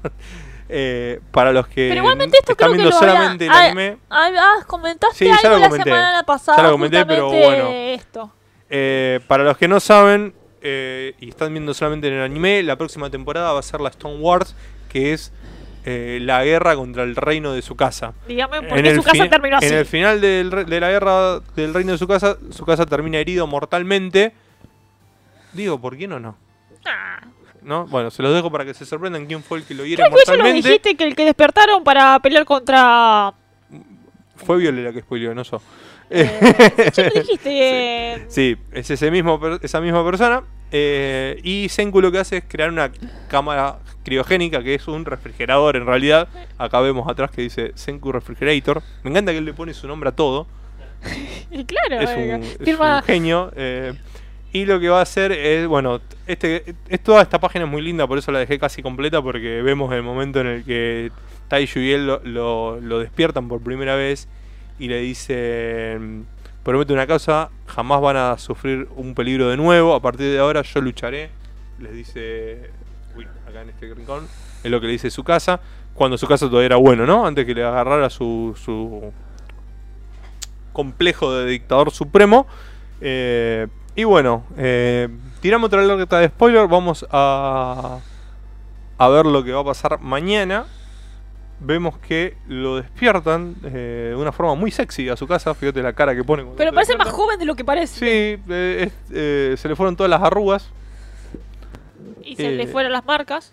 Eh, para los que Pero igualmente esto están creo viendo solamente el ah, anime, ah, ah, comentaste Sí, algo la semana pasada Ya lo comenté, pero bueno. esto. Eh, para los que no saben eh, y están viendo solamente en el anime, la próxima temporada va a ser la Stone Wars, que es eh, la guerra contra el reino de su casa. Dígame por qué su casa terminó así. En el final del re- de la guerra del reino de su casa, su casa termina herido mortalmente. Digo, ¿por quién o no? Ah. ¿No? Bueno, se los dejo para que se sorprendan quién fue el que lo hiere Creo que eso lo mortalmente. dijiste que el que despertaron para pelear contra. Fue Viole la que spoileó, no yo. Eh, sí, lo dijiste. eh, Sí, es ese mismo, esa misma persona. eh, y Senku lo que hace es crear una cámara criogénica, que es un refrigerador en realidad. Acá vemos atrás que dice Senku Refrigerator. Me encanta que él le pone su nombre a todo. y claro, Es eh, un, es firma. un genio. eh, y lo que va a hacer es, bueno, este, es, toda esta página es muy linda, por eso la dejé casi completa, porque vemos el momento en el que Taishu y él lo, lo- lo despiertan por primera vez y le dicen, promete una cosa, jamás van a sufrir un peligro de nuevo, a partir de ahora yo lucharé, les dice, acá en este rincón, es lo que le dice su casa, cuando su casa todavía era bueno, ¿no? Antes que le agarrara su... su complejo de dictador supremo. Eh, y bueno, eh, tiramos otra alerta de spoiler. Vamos a, a ver lo que va a pasar mañana. Vemos que lo despiertan eh, de una forma muy sexy a su casa. Fíjate la cara que pone. Pero parece más joven de lo que parece. Sí, eh, es- eh, se le fueron todas las arrugas. Y se le fueron las marcas.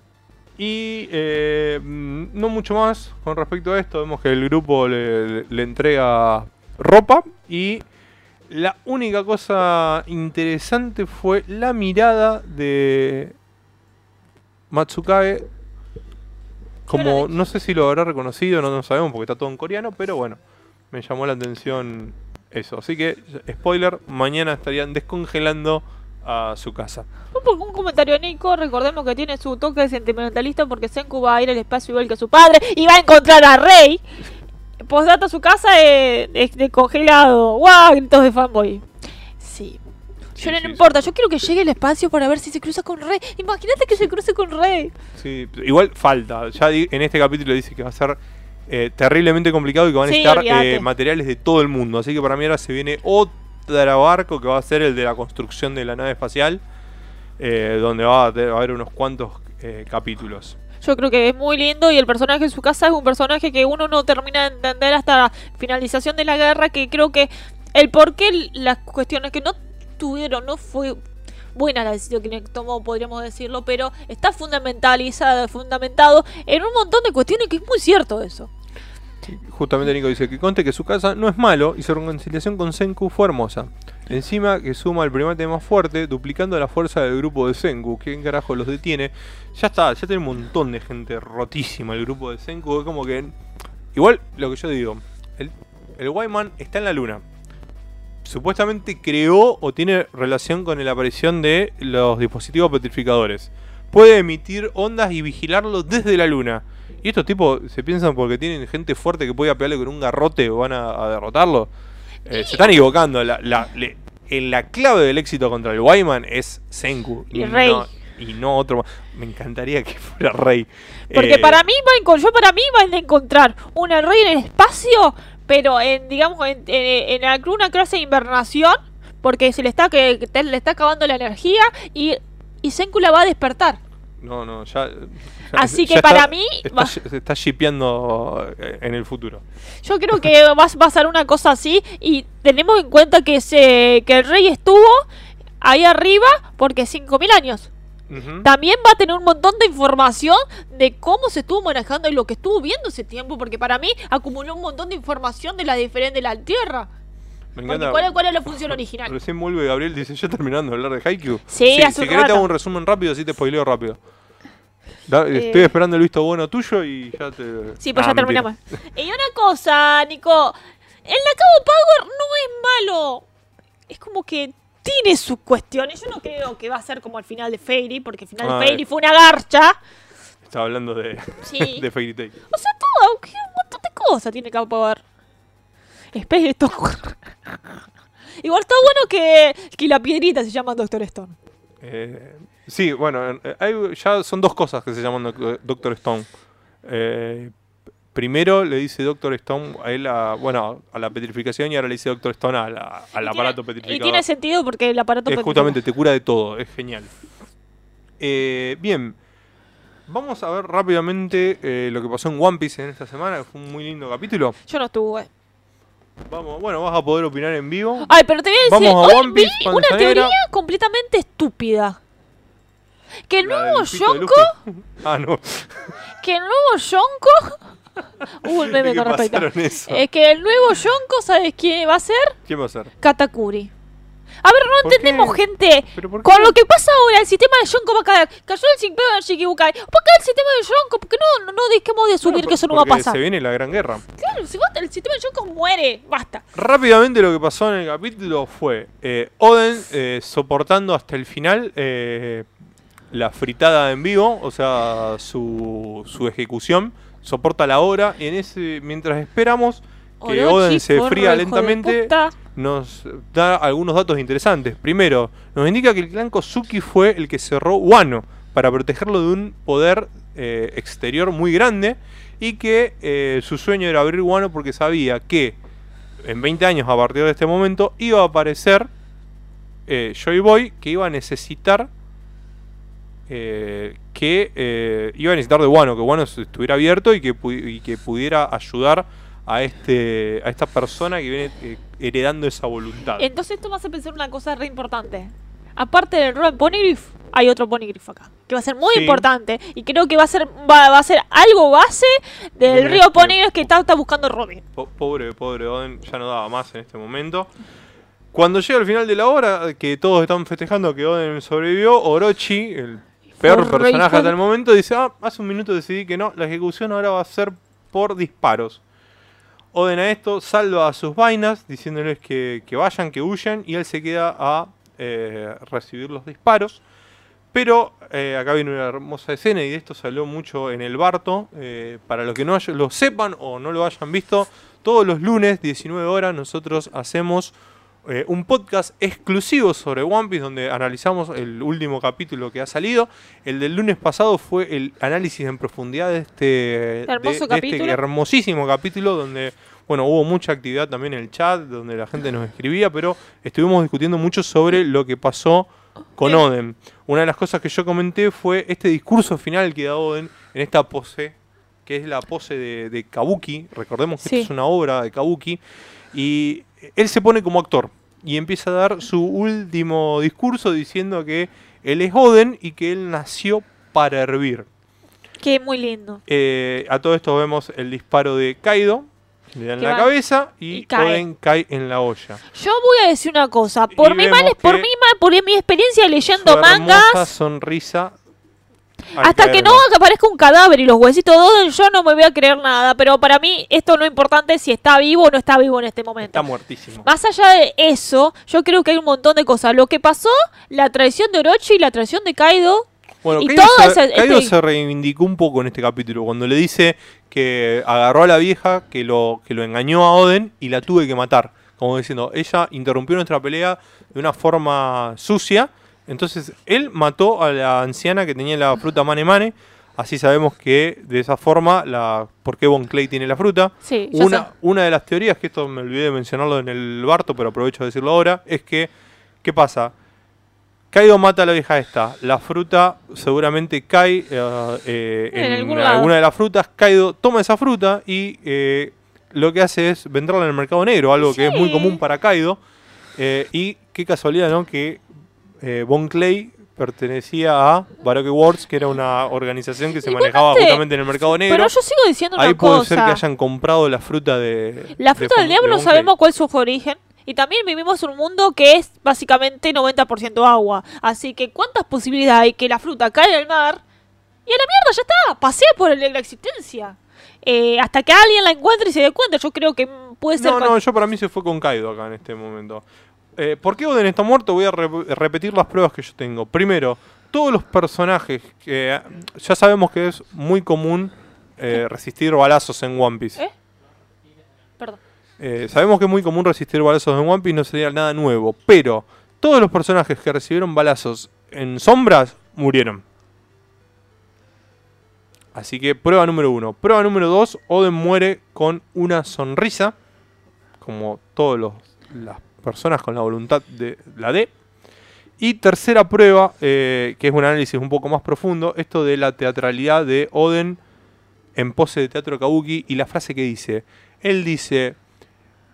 Y mm, no mucho más con respecto a esto. Vemos que el grupo le, le entrega ropa. Y la única cosa interesante fue la mirada de Matsukage. Como no sé si lo habrá reconocido, no, no sabemos porque está todo en coreano. Pero bueno, me llamó la atención eso. Así que, spoiler, mañana estarían descongelando a su casa. Un, comentario Nico, recordemos que tiene su toque sentimentalista porque Senku va a ir al espacio igual que su padre y va a encontrar a Rey. Postdata su casa es, es de congelado. ¡Guau! Gritos de fanboy. Sí. Yo no, sí, importa, yo quiero que llegue al espacio para ver si se cruza con Rey. Imagínate que se cruce con Rey. Sí, igual falta. Ya en este capítulo dice que va a ser eh, terriblemente complicado y que van a estar eh, materiales de todo el mundo. Así que para mí ahora se viene otro barco que va a ser el de la construcción de la nave espacial, eh, donde va a, te- va a haber unos cuantos eh, capítulos. Yo creo que es muy lindo y el personaje en su casa es un personaje que uno no termina de entender hasta la finalización de la guerra, que creo que el por qué las cuestiones que no tuvieron, no fue buena la decisión que tomó, podríamos decirlo, pero está fundamentalizado, fundamentado en un montón de cuestiones que es muy cierto eso. Justamente Nico dice que conte que su casa no es malo y su reconciliación con Senku fue hermosa. Encima que suma el primate más fuerte, duplicando la fuerza del grupo de Senku. ¿Quién carajo los detiene? Ya está, ya tiene un montón de gente rotísima el grupo de Senku. Es como que. Igual lo que yo digo, el, el Wyman está en la luna. Supuestamente creó o tiene relación con la aparición de los dispositivos petrificadores. Puede emitir ondas y vigilarlo desde la luna. Y estos tipos se piensan porque tienen gente fuerte que puede pegarle con un garrote o van a, a derrotarlo. Eh, se están equivocando. La, la- le- en la clave del éxito contra el Wyman es Senku. Y Rey. No, y no otro. más. Me encantaría que fuera Rey. Porque Eh, para mí va a yo para mí va a encontrar una rey en el espacio, pero en digamos en, en, en una clase de invernación, porque se le está que que le está acabando la energía y y Senku la va a despertar. No, no, ya. ya- Así ya que para está- mí Está, se está shipeando eh, en el futuro. Yo creo que va a pasar una cosa así y tenemos en cuenta que se que el rey estuvo ahí arriba porque 5000 años. También va a tener un montón de información de cómo se estuvo manejando y lo que estuvo viendo ese tiempo, porque para mí acumuló un montón de información de la diferente de la Tierra. Me encanta. ¿cuál, es- ¿Cuál es la función original? Recién vuelve Gabriel dice, ya terminando de hablar de Haikyuu. Sí, hace si un querés te hago un resumen rápido, así te spoileo rápido. Da- Eh. Estoy esperando el visto bueno tuyo y ya te... Sí, pues Ah, ya mentira. terminamos. Y una cosa, Nico, el Nakao Power no es malo. Es como que tiene sus cuestiones. Yo no creo que va a ser como el final de Fairy, porque el final Ah, de Fairy eh. fue una garcha. Estaba hablando de, Sí. de Fairy Tail. O sea, todo, que un montón de cosas tiene Nakao Power. Espera esto. Igual está bueno que, que la piedrita se llama Doctor Stone. Eh, sí, bueno, eh, hay- ya son dos cosas que se llaman Doc- Doctor Stone. Eh, primero le dice Doctor Stone a él, a, bueno, a la petrificación y ahora le dice Doctor Stone a la- al Y aparato tiene- Y petrificador. tiene sentido porque el aparato Es justamente, te cura de todo, es genial. Eh, bien, vamos a ver rápidamente eh, lo que pasó en One Piece en esta semana, que fue un muy lindo capítulo. Yo no estuve. Vamos, bueno, vas a poder opinar en vivo. Ay, pero te voy a decir, Vamos a hoy One vi Piece, una teoría completamente estúpida. Que el nuevo Yonko. Ah, no. que el nuevo Yonko... Uh, el meme ¿Qué con respecto. Es que el nuevo Yonko, ¿sabes quién va a ser? ¿Quién va a ser? Katakuri. A ver, no ¿Por entendemos, qué? gente. ¿Pero por Con lo que pasa ahora, el sistema de Yonko va a caer. Cayó el sistema de Shikibukai. ¿Por qué el sistema de Yonko? Porque no, no, no dejemos de asumir Bueno, que eso no va a pasar. Se viene la gran guerra. Claro, si basta, el sistema de Yonko muere. Basta. Rápidamente lo que pasó en el capítulo fue eh, Oden eh, soportando hasta el final eh, la fritada en vivo, o sea, su, su ejecución, soporta la hora y en ese mientras esperamos que Orochi, Oden se fría lentamente, nos da algunos datos interesantes. Primero, nos indica que el clan Kozuki fue el que cerró Wano para protegerlo de un poder eh, exterior muy grande y que eh, su sueño era abrir Wano porque sabía que en 20 años a partir de este momento iba a aparecer eh, Joy Boy que iba a necesitar eh, que eh, iba a necesitar de Wano, que Wano estuviera abierto y que, pu- y que pudiera ayudar a este a esta persona que viene eh, heredando esa voluntad. Entonces esto me hace pensar una cosa re importante. Aparte del Rowan Poneglyph, hay otro Poneglyph acá. Que va a ser muy Sí. importante. Y creo que va a ser va, va a ser algo base del río. Poneglyph que está, está buscando Robin. Po- pobre, pobre Oden, ya no daba más en este momento. Cuando llega el final de la obra, que todos están festejando que Oden sobrevivió, Orochi, el peor personaje hasta el momento, dice, ah, hace un minuto decidí que no, la ejecución ahora va a ser por disparos. Oden a esto salva a sus vainas, diciéndoles que, que vayan, que huyan, y él se queda a eh, recibir los disparos. Pero eh, acá viene una hermosa escena y de esto se habló mucho en el Barto. eh, para los que no lo sepan o no lo hayan visto, todos los lunes, 19 horas, nosotros hacemos eh, un podcast exclusivo sobre One Piece donde analizamos el último capítulo que ha salido. El del lunes pasado fue el análisis en profundidad de este, de- Hermoso de este hermosísimo capítulo donde bueno, hubo mucha actividad también en el chat, donde la gente nos escribía, pero estuvimos discutiendo mucho sobre lo que pasó con Bien. Oden. Una de las cosas que yo comenté fue este discurso final que da Oden en esta pose, que es la pose de, de Kabuki. Recordemos que Sí. esto es una obra de Kabuki. Y él se pone como actor y empieza a dar su último discurso diciendo que él es Oden y que él nació para hervir. Que muy lindo. Eh, a todo esto vemos el disparo de Kaido. Le dan Que la va- cabeza y, y cae. Oden cae en la olla. Yo voy a decir una cosa. Por mi mal, por mi mal, por mi experiencia leyendo mangas, sonrisa. Hasta que no aparezca un cadáver y los huesitos de Oden, yo no me voy a creer nada. Pero para mí, esto no es importante si está vivo o no está vivo en este momento. Está muertísimo. Más allá de eso, yo creo que hay un montón de cosas. Lo que pasó, la traición de Orochi y la traición de Kaido. Bueno, y Kaido, todo se, ese- Kaido este- se reivindicó un poco en este capítulo cuando le dice que agarró a la vieja que lo, que lo engañó a Oden y la tuve que matar. Como diciendo, ella interrumpió nuestra pelea de una forma sucia. Entonces él mató a la anciana que tenía la fruta Mane Mane. Así sabemos que de esa forma, la, ¿por qué Von Clay tiene la fruta? Sí, Una, sé. una de las teorías, que esto me olvidé de mencionarlo en el Barto, pero aprovecho de decirlo ahora, es que, ¿qué pasa? Kaido mata a la vieja esta. La fruta seguramente cae eh, eh, En en, algún lado. alguna de las frutas. Kaido toma esa fruta y eh, lo que hace es venderla en el mercado negro, algo que es muy común para Kaido. Eh, y qué casualidad, ¿no? Que eh, Von Clay pertenecía a Baroque Wars, que era una organización que se manejaba justamente en el mercado negro. Pero yo sigo diciendo Ahí una puede cosa. ser que hayan comprado la fruta de. La de fruta del diablo de Von sabemos cuál es su origen. Y también vivimos en un mundo que es básicamente 90% agua. Así que ¿cuántas posibilidades hay que la fruta caiga al mar? Y a la mierda, ya está. Pasea por el- la existencia. Eh, hasta que alguien la encuentre y se dé cuenta. Yo creo que puede ser... No, no, yo para mí se fue con Kaido acá en este momento. Eh, ¿Por qué Oden está muerto? Voy a re- repetir las pruebas que yo tengo. Primero, todos los personajes que eh, ya sabemos que es muy común eh, resistir balazos en One Piece. ¿Eh? Perdón. Eh, sabemos que es muy común resistir balazos en One Piece, no sería nada nuevo. Pero todos los personajes que recibieron balazos en sombras murieron. Así que prueba número uno. Prueba número dos, Oden muere con una sonrisa. Como todas las personas con la voluntad de la D. Y tercera prueba, eh, que es un análisis un poco más profundo, esto de la teatralidad de Oden en pose de teatro kabuki y la frase que dice. Él dice,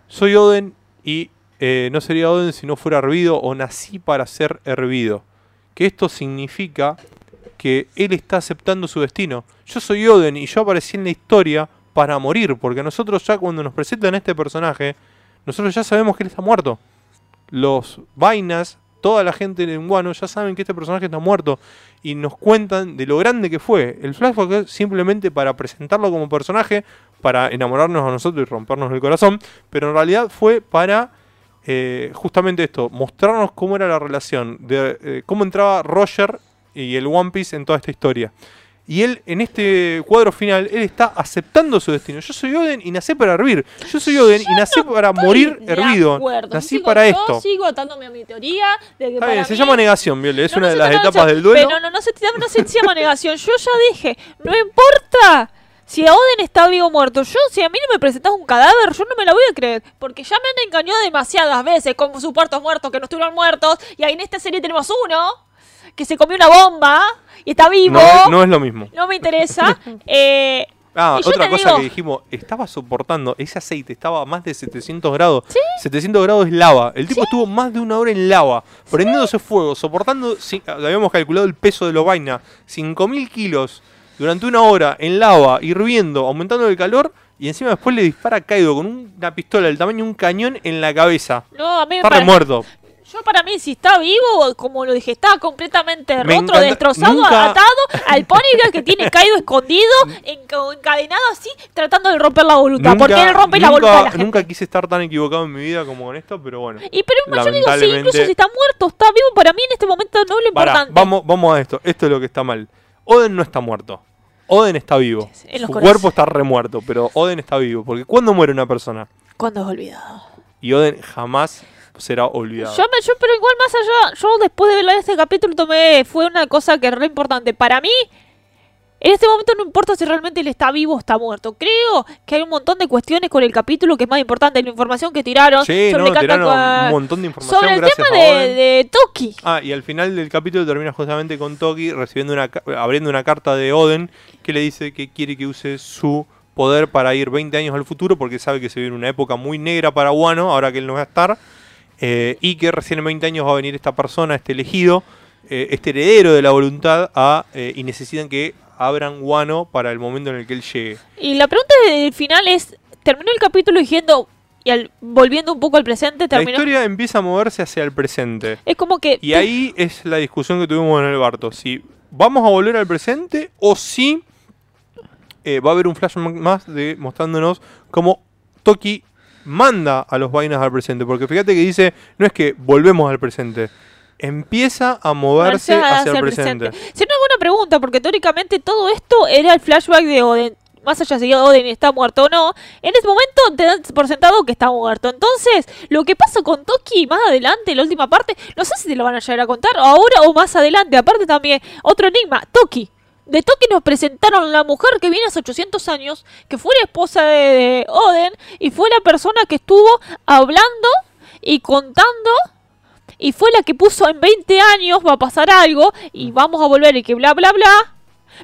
soy Oden y eh, no sería Oden si no fuera hervido o nací para ser hervido. Que esto significa que él está aceptando su destino. Yo soy Oden y yo aparecí en la historia para morir, porque nosotros ya cuando nos presentan este personaje, nosotros ya sabemos que él está muerto. Los vainas, toda la gente en Guano ya saben que este personaje está muerto y nos cuentan de lo grande que fue. El flashback es simplemente para presentarlo como personaje, para enamorarnos a nosotros y rompernos el corazón, pero en realidad fue para eh, justamente esto, mostrarnos cómo era la relación, de eh, cómo entraba Roger y el One Piece en toda esta historia. Y él, en este cuadro final, él está aceptando su destino. Yo soy Oden y nací para hervir. Yo soy Oden y nací para morir hervido. Nací Sigo- para yo esto. sigo atándome a mi teoría de que Está para bien, se llama negación, Viole. Es No, una no de las etapas de- del duelo. Pero no, no se, no se llama negación. Yo ya dije, no importa Si Oden está vivo o muerto, yo, si a mí no me presentas un cadáver, yo no me la voy a creer. Porque ya me han engañado demasiadas veces con supuestos muertos que no estuvieron muertos. Y ahí en esta serie tenemos uno que se comió una bomba y está vivo. No, no es lo mismo. No me interesa. eh, Ah, otra cosa digo- que dijimos, estaba soportando ese aceite, estaba a más de 700 grados. 700 grados es lava. El tipo estuvo más de una hora en lava, prendiéndose fuego, soportando, ci- habíamos calculado el peso de los vainas, 5000 kilos durante una hora en lava, hirviendo, aumentando el calor. Y encima después le dispara a Kaido con un- una pistola del tamaño de un cañón en la cabeza. no, a mí me Está remuerto. Yo para mí, si está vivo, como lo dije, está completamente Me roto, encanta- destrozado, nunca- atado al Ponyga que tiene caído escondido, enca- encadenado así, tratando de romper la voluntad. porque él rompe la nunca- voluntad de la gente. nunca quise estar tan equivocado en mi vida como con esto, pero bueno. Y pero yo digo, sí, Lamentablemente- incluso si está muerto, está vivo, para mí en este momento no es lo Pará, importante. vamos, vamos a esto. Esto es lo que está mal. Oden no está muerto. Oden está vivo. En los Su corazones. cuerpo está remuerto, pero Oden está vivo. Porque ¿cuándo muere una persona? Cuando es olvidado. Y Oden jamás será olvidado. Yo, me, yo, pero igual más allá, yo después de ver este capítulo tomé, fue una cosa que es re importante. Para mí, en este momento no importa si realmente él está vivo o está muerto. Creo que hay un montón de cuestiones con el capítulo que es más importante, la información que tiraron Sí, sobre, no, un montón de información sobre el tema de, de Toki. Ah, y al final del capítulo termina justamente con Toki recibiendo una, abriendo una carta de Oden que le dice que quiere que use su poder para ir 20 años al futuro porque sabe que se viene una época muy negra para Wano, ahora que él no va a estar, eh, y que recién en 20 años va a venir esta persona, este elegido, eh, este heredero de la voluntad, a, eh, y necesitan que abran Wano para el momento en el que él llegue. Y la pregunta del final es, terminó el capítulo diciendo, y al- volviendo un poco al presente, La terminó... historia empieza a moverse hacia el presente. Es como que... Y ahí es la discusión que tuvimos en el Barto. Si vamos a volver al presente o si va a haber un flashback más de mostrándonos cómo Toki manda a los vainas al presente. Porque fíjate que dice, no es que volvemos al presente. Empieza a moverse hacia, el presente. Sí, una buena pregunta, porque teóricamente todo esto era el flashback de Oden. Más allá si Oden está muerto o no, en este momento te dan por sentado que está muerto. Entonces, lo que pasa con Toki más adelante, la última parte, no sé si te lo van a llegar a contar ahora o más adelante. Aparte también, otro enigma, Toki. De Toki nos presentaron la mujer que viene hace 800 años, que fue la esposa de, de Oden y fue la persona que estuvo hablando y contando y fue la que puso en 20 años va a pasar algo y vamos a volver y que bla bla bla.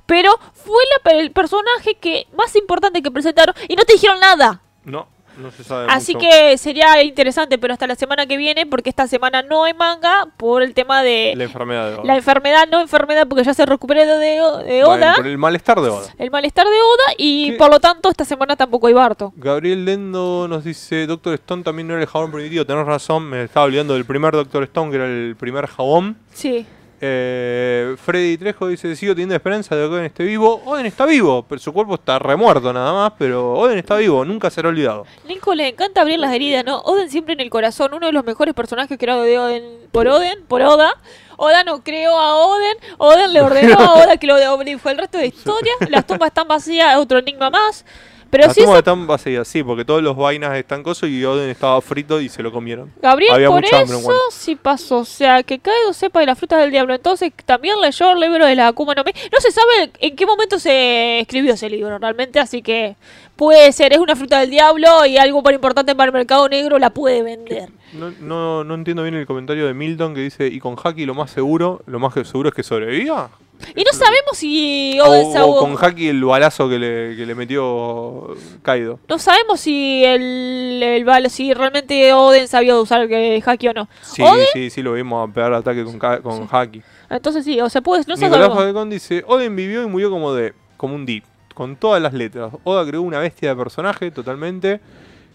Pero fue la, el personaje que más importante que presentaron y no te dijeron nada. No, no se sabe. Así mucho. que sería interesante, pero hasta la semana que viene, porque esta semana no hay manga por el tema de La enfermedad de Oda. la enfermedad, no enfermedad, porque ya se recuperó de, Oda, por el malestar de Oda. el malestar de Oda, y ¿Qué? por lo tanto esta semana tampoco hay Barto. Gabriel Dendo nos dice, Doctor Stone también no era el jabón primitivo, tenés razón, me estaba olvidando del primer Doctor Stone, que era el primer jabón. Sí. Eh, Freddy Trejo dice, sigo teniendo esperanza de que Oden esté vivo. Oden está vivo, pero su cuerpo está remuerto nada más, pero Oden está vivo, nunca será olvidado. Nico le encanta abrir las heridas, ¿no? Oden siempre en el corazón, uno de los mejores personajes creados de Oden por Oden, por Oda. Oda no creó a Oden, Oden le ordenó a Oda que lo de Oden fue el resto de historia. Las tumbas están vacías, otro enigma más. Pero Las sí, tumbas están vacías, sí, porque todos los vainas están cosos y Oden estaba frito y se lo comieron. Gabriel, Había por hambre eso Wano. sí pasó. O sea, que Kaido sepa de las frutas del diablo. Entonces, también leyó el libro de la Akuma no Mi. No se sabe en qué momento se escribió ese libro realmente, así que puede ser. Es una fruta del diablo y algo por importante para el mercado negro la puede vender. No, no, no entiendo bien el comentario de Milton que dice, y con Haki lo más seguro, lo más seguro es que sobreviva. Y no sabemos si Oden O, o con Haki el balazo que le, que le metió Kaido. No sabemos si el, el bal- si realmente Oden sabía usar el haki o no. Sí, Oden, sí, sí, lo vimos a pegar ataque con, con Haki. entonces sí, o sea, puede, no Nicolás. Falcón dice, Oden vivió y murió como de como un deep, con todas las letras. Oda creó una bestia de personaje totalmente.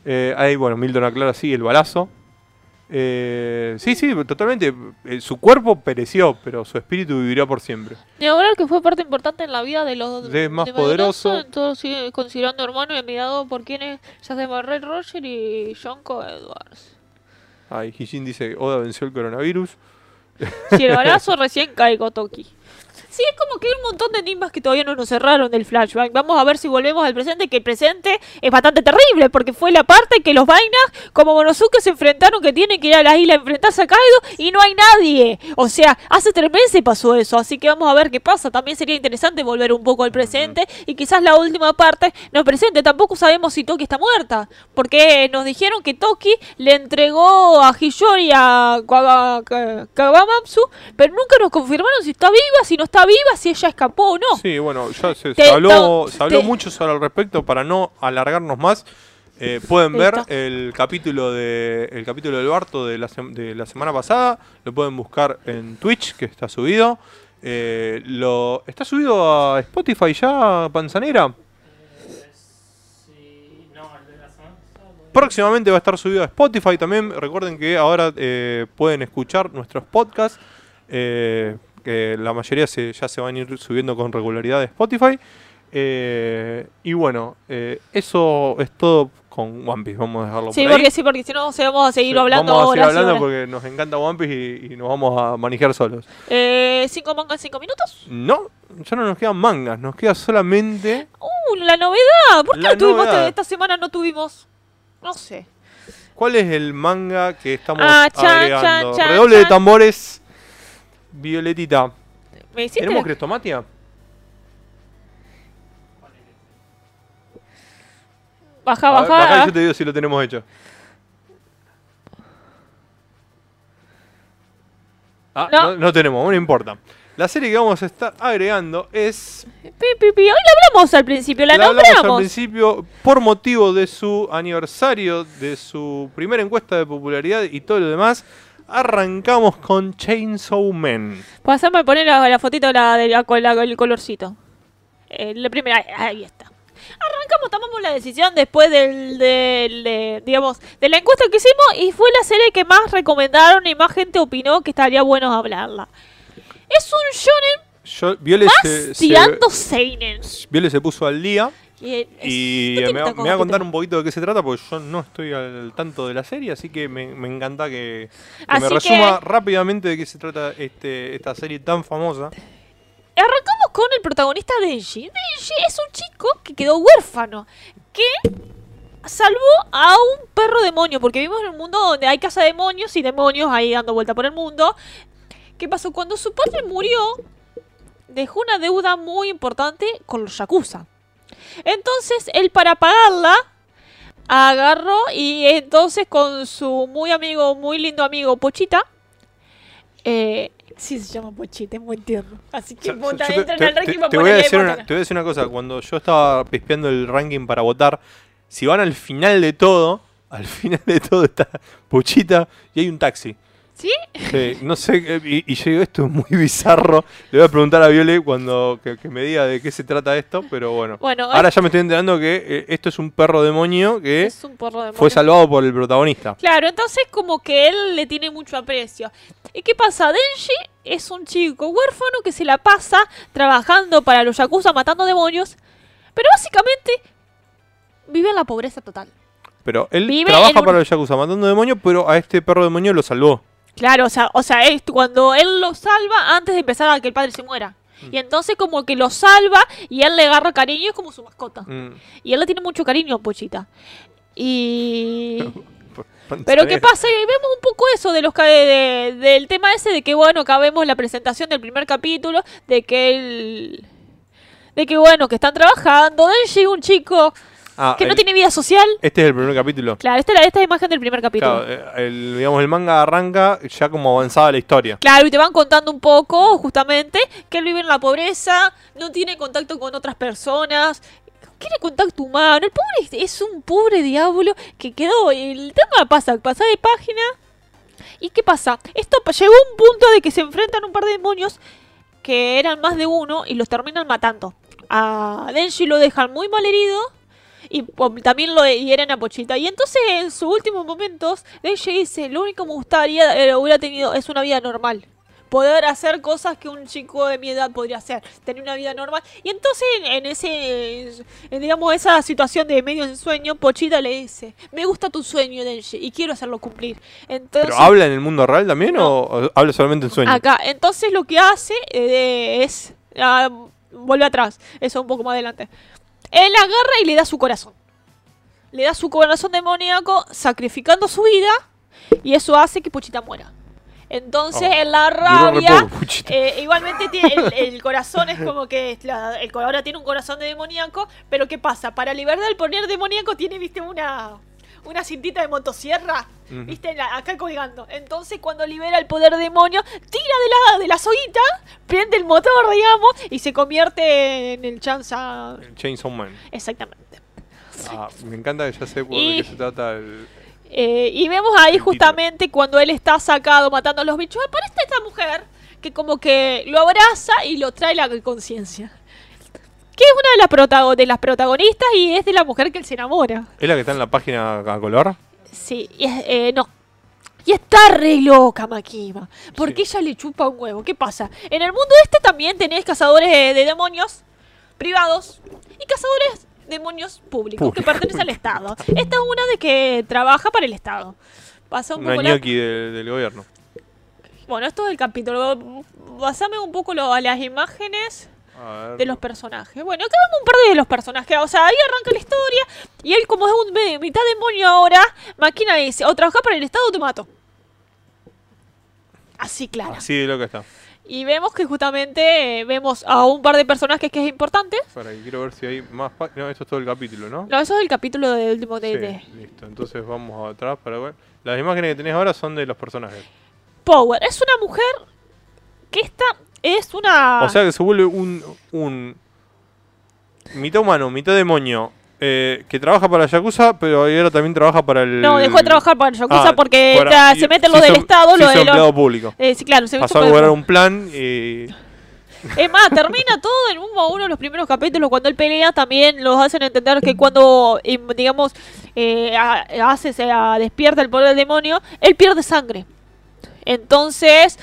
Eh, ahí, bueno, Milton aclara sí, el balazo. Eh, sí, sí, totalmente. Eh, su cuerpo pereció, pero su espíritu vivirá por siempre. Ni hablar que fue parte importante en la vida de los De más Madrazo, poderoso. entonces, considerando hermano y admirado por quienes ya se Red Roger y Jonko Edwards. Ay, Hijin dice, Oda venció el coronavirus. Si el balazo recién caigo Toki. Sí, es como que hay un montón de enigmas que todavía no nos cerraron del flashback. Vamos a ver si volvemos al presente, que el presente es bastante terrible, porque fue la parte que los vainas, como Monosuke, se enfrentaron que tienen que ir a la isla a enfrentarse a Kaido y no hay nadie. O sea, hace tres meses pasó eso, así que vamos a ver qué pasa. También sería interesante volver un poco al presente y quizás la última parte nos presente. Tampoco sabemos si Toki está muerta, porque nos dijeron que Toki le entregó a Hiyori a Kawa- Ka- Kawamatsu, pero nunca nos confirmaron si está viva, si no está viva, si ella escapó o no. Sí, bueno, ya se, Te- se habló, se habló te- mucho sobre el respecto para no alargarnos más. eh, pueden ver el capítulo de el capítulo del Barto de la, sem- de la semana pasada. Lo pueden buscar en Twitch, que está subido. Eh, lo, ¿Está subido a Spotify ya, Panzanera? Próximamente va a estar subido a Spotify también. Recuerden que ahora eh, pueden escuchar nuestros podcasts. eh, que la mayoría se- ya se van a ir subiendo con regularidad de Spotify. Eh, y bueno, eh, eso es todo con One Piece. Vamos a dejarlo Sí, por ahí. porque sí, porque si no, se vamos a seguir Sí, hablando Vamos a seguir hablando porque nos encanta One Piece y, y nos vamos a manejar solos. Eh, ¿Cinco mangas en cinco minutos? No, ya no nos quedan mangas, nos queda solamente. ¡Uh, la novedad! ¿Por qué La no tuvimos novedad. esta semana? No tuvimos. No sé. ¿Cuál es el manga que estamos Ah, chan, agregando? chan, chan, Redoble de tambores. Violetita. ¿Me hiciste? ¿Tenemos crestomatia? Baja, baja. ah. yo te digo si lo tenemos hecho. Ah, No. no, no tenemos, no importa. La serie que vamos a estar agregando es. Pi, pi, pi. Hoy la hablamos al principio, la, la hablamos al nombramos. principio por motivo de su aniversario, de su primera encuesta de popularidad y todo lo demás. Arrancamos con Chainsaw Man. Pasame a poner la, la fotito la, de la- la- el colorcito. Eh, la primera, ahí está. Arrancamos, tomamos la decisión después del, del- de, digamos, de la encuesta que hicimos y fue la serie que más recomendaron y más gente opinó que estaría bueno hablarla. Es un shonen Yo, Viole, más se, se- tirando seinen. Viole se puso al día Y, me, va, tanto me va a contar un poquito de qué se trata porque yo no estoy al tanto de la serie, así que me, me encanta que, me que- resuma rápidamente de qué se trata este, esta serie tan famosa. Arrancamos con el protagonista Denji. Denji es un chico que quedó huérfano, que salvó a un perro demonio, porque vivimos en un mundo donde hay casa demonios y demonios ahí dando vuelta por el mundo. ¿Qué pasó? Cuando su padre murió, dejó una deuda muy importante con los Yakuza. Entonces, él para pagarla, agarró y entonces con su muy amigo, muy lindo amigo Pochita, eh, sí se llama Pochita, es muy tierno. Así que vota, entra en el ranking te- para te voy a ponerle decir una, botana. te voy a decir una cosa, cuando yo estaba pispeando el ranking para votar, si van al final de todo, al final de todo está Puchita y hay un taxi. ¿Sí? Sí, no sé, eh, y, y yo digo, esto es muy bizarro. Le voy a preguntar a Viole cuando que, que me diga de qué se trata esto, pero bueno. Bueno, Ahora ya me estoy enterando que eh, esto es un perro demonio que es un fue salvado por el protagonista. Claro, entonces como que él le tiene mucho aprecio. ¿Y qué pasa? Denji es un chico huérfano que se la pasa trabajando para los Yakuza matando demonios, pero básicamente vive en la pobreza total. Pero él Vive trabaja un- para los Yakuza matando demonios, pero a este perro demonio lo salvó. Claro, o sea, o sea, es cuando él lo salva antes de empezar a que el padre se muera. Mm. Y entonces como que lo salva y él le agarra cariño, es como su mascota. Mm. Y él le tiene mucho cariño a Pochita. Y... Pero ¿qué pasa? Y vemos un poco eso de los ca- de- del tema ese de que bueno, acá vemos la presentación del primer capítulo de que él de que bueno, que están trabajando, Denji un chico Ah, que no tiene vida social. Este es el primer capítulo. Claro, esta es la, esta es la imagen del primer capítulo. Claro, eh, el, digamos, el manga arranca ya como avanzada la historia. Claro, y te van contando un poco, justamente, que él vive en la pobreza, no tiene contacto con otras personas, quiere contacto humano. El pobre es, es un pobre diablo que quedó. El tema pasa, pasa de página. ¿Y qué pasa? Esto llegó a un punto de que se enfrentan un par de demonios que eran más de uno y los terminan matando. A Denji lo dejan muy mal herido. Y también lo hieren a Pochita. Y entonces en sus últimos momentos, Denji dice, lo único que me gustaría eh, hubiera tenido es una vida normal. poder hacer cosas que un chico de mi edad podría hacer, tener una vida normal. Y entonces en, ese, en, digamos, esa situación de medio ensueño, Pochita le dice, me gusta tu sueño, Denji, y quiero hacerlo cumplir. Entonces, ¿Pero habla en el mundo real también No. o, habla solamente en sueños? Acá, entonces lo que hace eh, es. ah, vuelve atrás, eso un poco más adelante. Él agarra y le da su corazón. Le da su corazón demoníaco, sacrificando su vida, y eso hace que Puchita muera. Entonces, Oh, en la rabia, eh, igualmente tiene el, el corazón es como que la- el, ahora tiene un corazón de demoníaco, pero ¿qué pasa? Para liberar el poder demoníaco tiene, viste, una, una cintita de motosierra, viste, la- acá colgando. Entonces cuando libera el poder demonio, tira de la, de la soguita, prende el motor, digamos, y se convierte en el chanza. Chainsaw Man. Exactamente. Ah, me encanta que ya sé por Y- qué se trata el... Eh, y vemos ahí justamente cuando él está sacado matando a los bichos, aparece esta mujer que como que lo abraza y lo trae la conciencia. Que es una de las, protago- de las protagonistas y es de la mujer que él se enamora. ¿Es la que está en la página a color? Sí, y es- eh, no. Y está re loca Makima. Porque Sí. ella le chupa un huevo. ¿Qué pasa? En el mundo este también tenés cazadores de, de demonios privados y cazadores de demonios públicos que pertenecen al Estado. Esta es una de que trabaja para el Estado. Pasa un Una poco la- ñoqui de- del gobierno. Bueno, esto es el capítulo. Basame un poco lo- a las imágenes. De los personajes. Bueno, acá vemos un par de los personajes. O sea, ahí arranca la historia. Y él, como es un mitad demonio ahora, Máquina dice: o trabajas para el Estado o te mato. Así, claro. Así de lo que está. Y vemos que justamente eh, vemos a un par de personajes que es importante. Para que quiero ver si hay más páginas. No, esto es todo el capítulo, ¿no? No, eso es el capítulo del último Sí, de listo. Entonces vamos atrás para ver. Las imágenes que tenés ahora son de los personajes. Power. Es una mujer que esta es una. O sea que se vuelve un, un mitad humano, mitad demonio, eh, que trabaja para Yakuza, pero ahora también trabaja para el... no, dejó de trabajar para el Yakuza Ah, porque para- se mete lo del Estado, lo hizo de empleado los. público. Eh, sí, claro, se Pasó a por- un plan y... Es más, termina todo en uno, uno de los primeros capítulos cuando él pelea. También los hacen entender que cuando, eh, digamos, eh, hace, se despierta el poder del demonio, él pierde sangre. Entonces,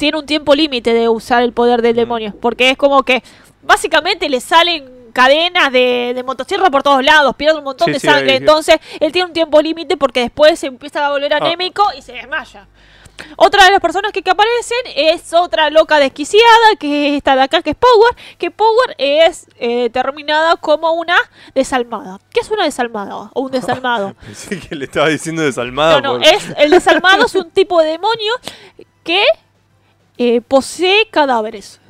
tiene un tiempo límite de usar el poder del demonio. Porque es como que, básicamente, le salen cadenas de, de motosierra por todos lados, pierde un montón Sí, de sí, sangre. Entonces, él tiene un tiempo límite porque después se empieza a volver Ah. anémico y se desmaya. Otra de las personas que, que aparecen es otra loca desquiciada, que es esta de acá, que es Power, que Power es eh, terminada como una desalmada. ¿Qué es una desalmada o un desalmado? Pensé que le estaba diciendo desalmada. no, no, por- es, el desalmado es un tipo de demonio que eh, posee cadáveres.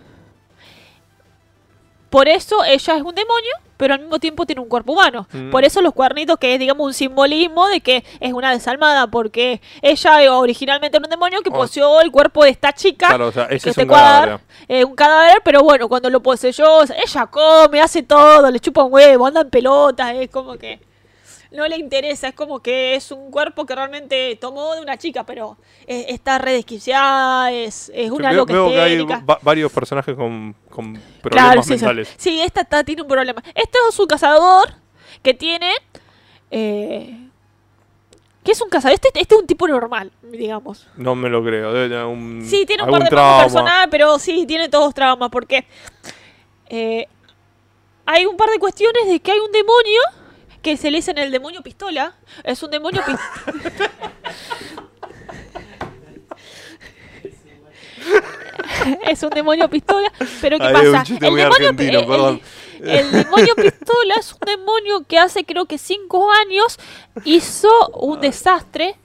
Por eso ella es un demonio, pero al mismo tiempo tiene un cuerpo humano. Mm. Por eso los cuernitos, que es, digamos, un simbolismo de que es una desalmada, porque ella eh, originalmente era un demonio que Oh. poseyó el cuerpo de esta chica. Claro, o sea, ese que es un cadáver. eh, un cadáver, pero bueno, cuando lo poseyó, ella come, hace todo, le chupa un huevo, anda en pelotas, es como que no le interesa, es como que es un cuerpo que realmente tomó de una chica, pero eh, está re desquiciada, es, es una Veo, loca veo que hay va- varios personajes con, con problemas Claro, sí, sí. mentales. Sí, esta está- tiene un problema. Este es un cazador que tiene. Eh, que es un cazador. Este, este es un tipo normal, digamos. No me lo creo. Debe tener un, Sí, tiene un par de personales, pero sí, tiene todos traumas. Porque eh, hay un par de cuestiones de que hay un demonio que se le dicen el demonio pistola. Es un demonio pistola. es un demonio pistola, pero ¿qué Ahí pasa? muy demonio, el- el demonio pistola es un demonio que hace creo que cinco años hizo un desastre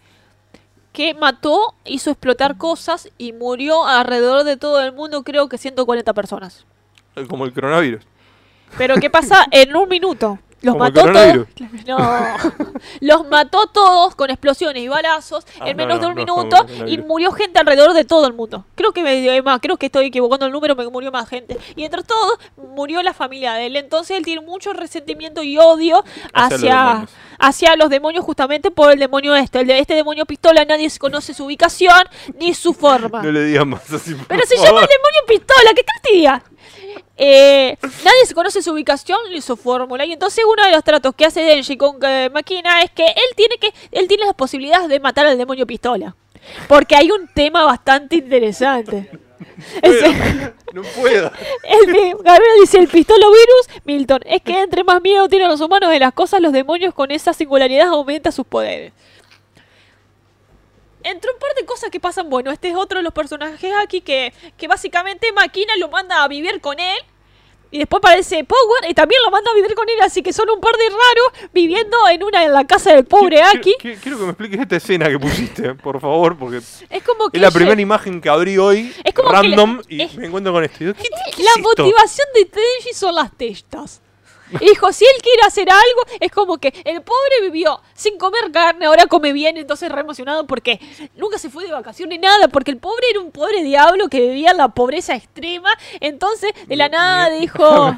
que mató, hizo explotar cosas y murió alrededor de todo el mundo creo que 140 personas. Como el coronavirus. Pero ¿qué pasa? En un minuto. Los Como mató todos. No. Los mató todos con explosiones y balazos Ah, en no, menos no, de un no minuto y murió gente alrededor de todo el mundo. Creo que me, más, creo que estoy equivocando el número, me murió más gente. Y entre todos murió la familia de él. Entonces él tiene mucho resentimiento y odio Hacia los hacia, los demonios justamente por el demonio este. El de este demonio pistola nadie se conoce su ubicación ni su forma. No le digas más así. por Pero se favor. llama el demonio pistola, ¿qué crees que te diga? Eh, nadie se conoce su ubicación ni su fórmula. Y entonces uno de los tratos que hace Denji con eh, Makina es que él tiene que. él tiene las posibilidades de matar al demonio pistola. Porque hay un tema bastante interesante. No puedo. el Gabriel dice el pistolo virus, Milton, es que entre más miedo tienen los humanos de las cosas, los demonios con esa singularidad aumentan sus poderes. Entre un par de cosas que pasan, bueno, este es otro de los personajes aquí que, que básicamente Máquina lo manda a vivir con él. Y después aparece Power y también lo manda a vivir con él, así que son un par de raros viviendo en una en la casa del pobre Quiero- Aki. Quiero, quiero que me expliques esta escena que pusiste, por favor, porque Es como que es la primera imagen que abrí hoy, Es como que random, le- y me encuentro con esto. Y digo, ¿qué, qué La es esto? motivación de Tenji son las testas. Hijo, si él quiere hacer algo, es como que el pobre vivió sin comer carne, ahora come bien, entonces re emocionado porque nunca se fue de vacaciones ni nada, porque el pobre era un pobre diablo que vivía en la pobreza extrema, entonces de la nada dijo,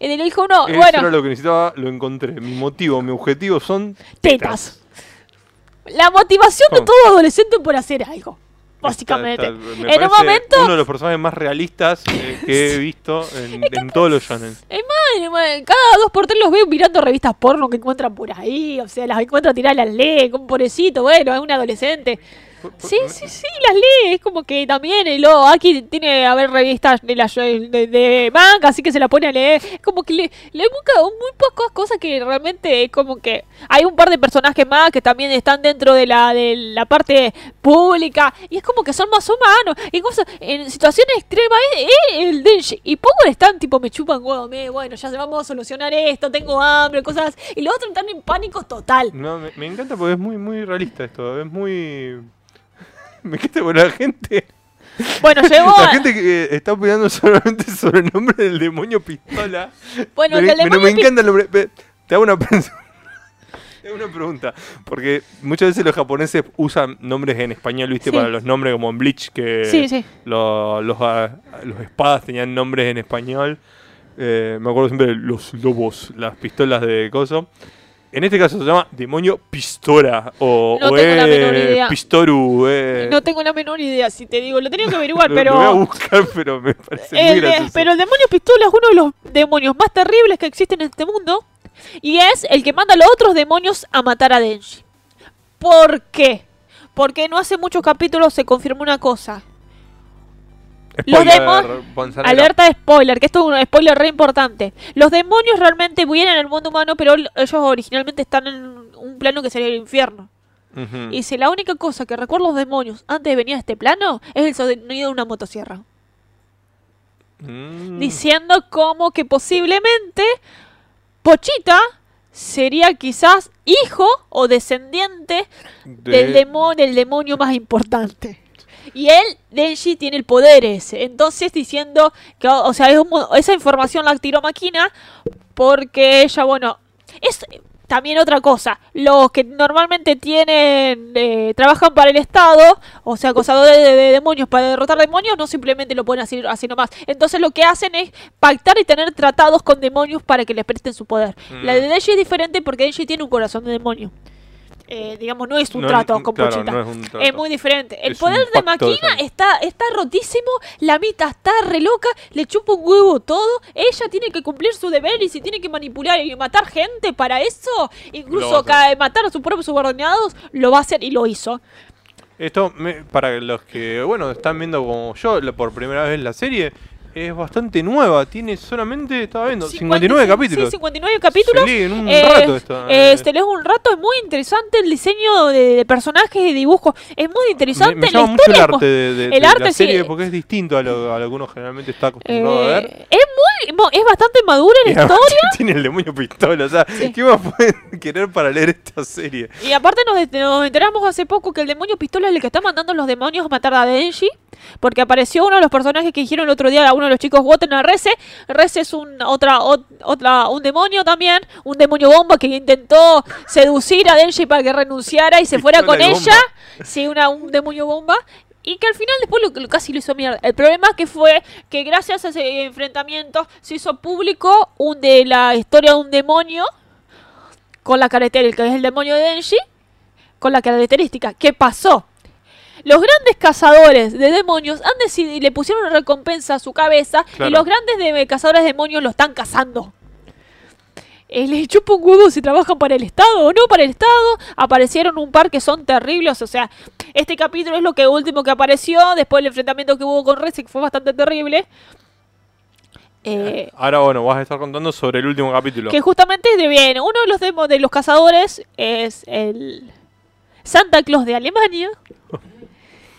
le dijo no, Eso bueno, era lo que necesitaba, lo encontré. Mi motivo, mi objetivo son tetas. La motivación de Oh. todo adolescente por hacer algo, básicamente. Está- está- me en un momento Uno de los personajes más realistas eh, que he visto en, en todos los shonen. Es más, madre, cada dos por tres los veo mirando revistas porno que encuentran por ahí. O sea, las encuentran tiradas, las lee, como pobrecito, bueno, es un adolescente. Sí, sí, sí, las lee. Es como que también el oh, aquí tiene a ver revistas de, la, de, de manga, así que se la pone a leer. Es como que le, lee muy, muy pocas cosas que realmente es como que hay un par de personajes más que también están dentro de la, de la parte pública y es como que son más humanos. Y cosas, en situaciones extremas, es, es el Denji y Power están tipo, me chupan huevo, me, bueno, ya vamos a solucionar esto, tengo hambre, cosas. Y los otros están en pánico total. No, me, me encanta porque es muy, muy realista esto. Es muy. Me encanta porque la gente. Bueno, llegó. La gente que está opinando solamente sobre el nombre del demonio pistola. Bueno, me, el pero demonio me encanta el nombre. Ve, Te hago una pregunta. Te hago una pregunta. Porque muchas veces los japoneses usan nombres en español, ¿viste? Sí. Para los nombres como en Bleach, que Sí, sí. lo- los, ah, los espadas tenían nombres en español. Eh, me acuerdo siempre de los lobos, las pistolas de coso. En este caso se llama Demonio Pistora o, No o tengo la menor idea. Pistoru. eh. No tengo la menor idea, si te digo, lo tenía que averiguar, Lo- pero... Lo voy a buscar, pero me parece El gracioso. pero el demonio pistola es uno de los demonios más terribles que existen en este mundo. Y es el que manda a los otros demonios a matar a Denji. ¿Por qué? Porque no hace muchos capítulos se confirmó una cosa. Los Spoiler, demo- Panzanera. Alerta de spoiler, que esto es un spoiler re importante. Los demonios realmente vienen al mundo humano, pero ellos originalmente están en un plano que sería el infierno. Ujú. Y si la única cosa que recuerdan los demonios antes de venir a este plano es el sonido de una motosierra. Mm. diciendo como que posiblemente Pochita sería quizás hijo o descendiente De- del, demo- del demonio más importante. Y él, Denji, tiene el poder ese. Entonces diciendo que, o sea, es un esa información la tiró Máquina porque ella, bueno, es también otra cosa. Los que normalmente tienen, eh, trabajan para el Estado, o sea, acosadores de, de demonios para derrotar demonios, no simplemente lo pueden hacer así nomás. Entonces lo que hacen es pactar y tener tratados con demonios para que les presten su poder. La de Mm. Denji es diferente porque Denji tiene un corazón de demonio. Eh, digamos, no es un No, trato con claro, Pochita. no es un trato. Es muy diferente. El Es poder de pacto de está, está rotísimo, la mitad está re loca, le chupa un huevo todo, ella tiene que cumplir su deber y si tiene que manipular y matar gente para eso, a incluso ca- matar a sus propios subordinados, lo va a hacer y lo hizo. Esto, me- para los que, bueno, están viendo como yo por primera vez la serie, es bastante nueva. Tiene solamente, estaba viendo, 59 55, capítulos. Sí, 59 capítulos. Se lee en un Eh, rato esto. eh, eh. se lee un rato, es muy interesante el diseño de, de personajes y dibujos. Es muy interesante. me, me la llama mucho el arte de, de- el de arte, la sí. serie porque es distinto a lo, a lo que uno generalmente está acostumbrado a ver. Eh, es muy es bastante madura Y la historia tiene el demonio pistola. O sea, Sí. ¿qué más pueden querer para leer esta serie? y aparte nos, nos enteramos hace poco que el demonio pistola es el que está mandando a los demonios a matar a Denji porque apareció uno de los personajes que dijeron el otro día a uno de los chicos voten a Reze Reze es un otra ot- otra un demonio también un demonio bomba que intentó seducir a Denji para que renunciara y se fuera con ella sí una un demonio bomba y que al final después lo, lo- casi lo hizo mierda. El problema que fue que gracias a ese enfrentamiento se hizo público un de la historia de un demonio con la característica, que es el demonio de Denji, con la característica. ¿Qué pasó? Los grandes cazadores de demonios han decidido y le pusieron una recompensa a su cabeza Claro. y los grandes de- cazadores de demonios lo están cazando. Eh, les chupa un huevo si trabajan para el Estado o no para el Estado. Aparecieron un par que son terribles. O sea, este capítulo es lo que último que apareció. Después del enfrentamiento que hubo con Rex, que fue bastante terrible. Eh, Ahora, bueno, vas a estar contando sobre el último capítulo. que justamente es de bien. Uno de los demos de los cazadores es el Santa Claus de Alemania.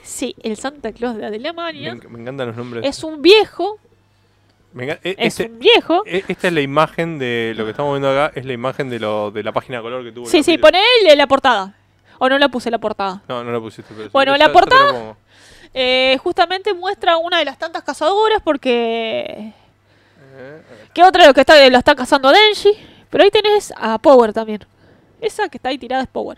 Sí, el Santa Claus de Alemania. me encantan los nombres. Es un viejo. E- Es este- un viejo. e- esta es la imagen de lo que estamos viendo acá. Es la imagen de, lo, de la página de color que tuvo. Sí, sí, poné la portada. O no la puse la portada. No, no la pusiste. pero Bueno, la ya portada-. Eh, justamente muestra una de las tantas cazadoras porque... Eh, ¿Qué otra de los que está, la está cazando a Denji? Pero ahí tenés a Power también. Esa que está ahí tirada es Power.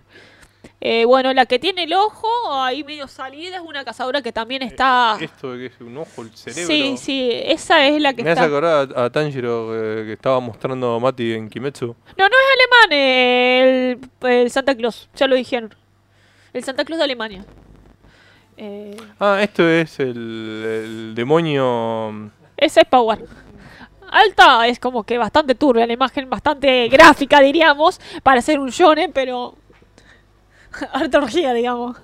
Eh, bueno, la que tiene el ojo ahí medio salida es una cazadora que también está... Esto de que es un ojo, el cerebro. Sí, sí, esa es la que Me hace está... acordar a, a Tanjiro eh, que estaba mostrando Mati en Kimetsu. No, no es alemán eh, el, el Santa Claus, ya lo dijeron. El Santa Claus de Alemania. Eh, Ah, esto es el, el demonio. esa es Power. Alta es como que bastante turbia la imagen, bastante gráfica diríamos, para ser un shonen, pero... Harta orgía, digamos.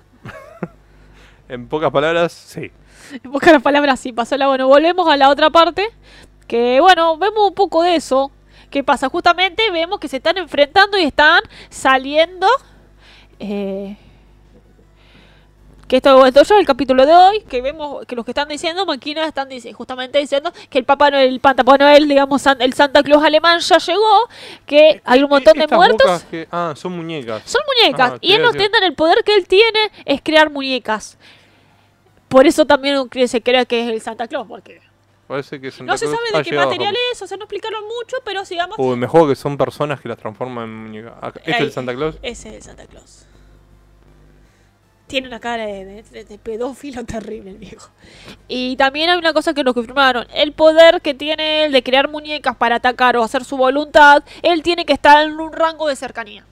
En pocas palabras, sí. En pocas palabras, sí, pasó la... Bueno, volvemos a la otra parte, que bueno, vemos un poco de eso. ¿Qué pasa? Justamente vemos que se están enfrentando y están saliendo... Eh, que esto, esto es el capítulo de hoy, que vemos que los que están diciendo, máquinas están justamente diciendo que el Papá Noel, el Papá Noel, digamos, San- el Santa Claus alemán ya llegó, que hay un montón de muertos. que- ah, son muñecas. Son muñecas. Ah, y él entiende el poder que él tiene es crear muñecas. Por eso también se cree que es el Santa Claus, porque Parece que Santa no se sabe de qué llegado a material es, o sea, no explicaron mucho, pero sigamos. Uy, me juego que son personas que las transforman en muñecas. Acá- ¿Este es Ahí. el Santa Claus? Ese es el Santa Claus. Tiene una cara de, de- de- de pedófilo terrible el viejo. Y también hay una cosa que nos confirmaron. El poder que tiene él de crear muñecas para atacar o hacer su voluntad, él tiene que estar en un rango de cercanía.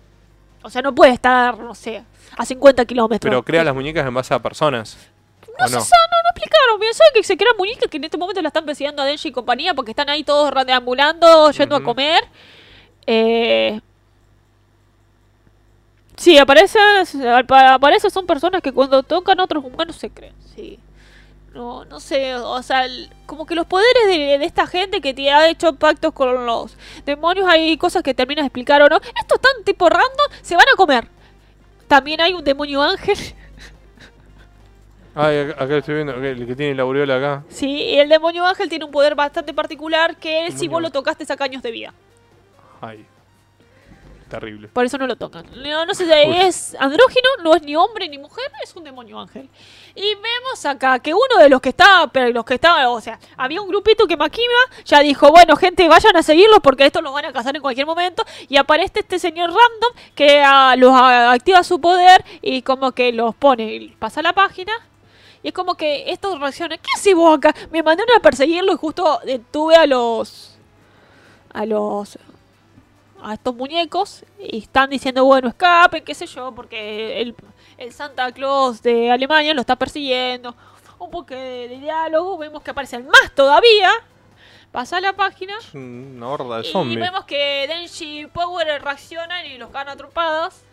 O sea, no puede estar, no sé, a 50 kilómetros. Pero crea las muñecas en base a personas. No ¿o se no? no, no explicaron. Bien, saben que se crean muñecas que en este momento la están persiguiendo a Denji y compañía porque están ahí todos deambulando, yendo a comer. Eh... Sí, aparece, al pa- aparece son personas que cuando tocan a otros humanos se creen. Sí. No, no sé, o sea, como que los poderes de, de esta gente que te ha hecho pactos con los demonios, hay cosas que terminas de explicar o no. Estos tan tipo random, se van a comer. También hay un demonio ángel. Ay, acá, estoy viendo el que tiene la aureola acá. Sí, el demonio ángel tiene un poder bastante particular que él, si vos lo tocaste, saca años de vida. Ay. Terrible. Por eso no lo tocan. No, no sé si es andrógino, no es ni hombre ni mujer, es un demonio ángel. Y vemos acá que uno de los que estaba, pero los que estaba, o sea, había un grupito que Makima ya dijo, bueno, gente, vayan a seguirlos porque estos los van a cazar en cualquier momento. Y aparece este señor random que los activa su poder y como que los pone, y pasa la página. Y es como que estos reaccionan, ¿qué haces vos acá? Me mandaron a perseguirlo y justo detuve a los... A los a estos muñecos y están diciendo, bueno, escapen, qué sé yo, porque el, el Santa Claus de Alemania lo está persiguiendo. Un poco de, de diálogo, vemos que aparecen más todavía. Pasa la página una horda de y zombies. vemos que Denji y Power reaccionan y los ganan a trompadas. Y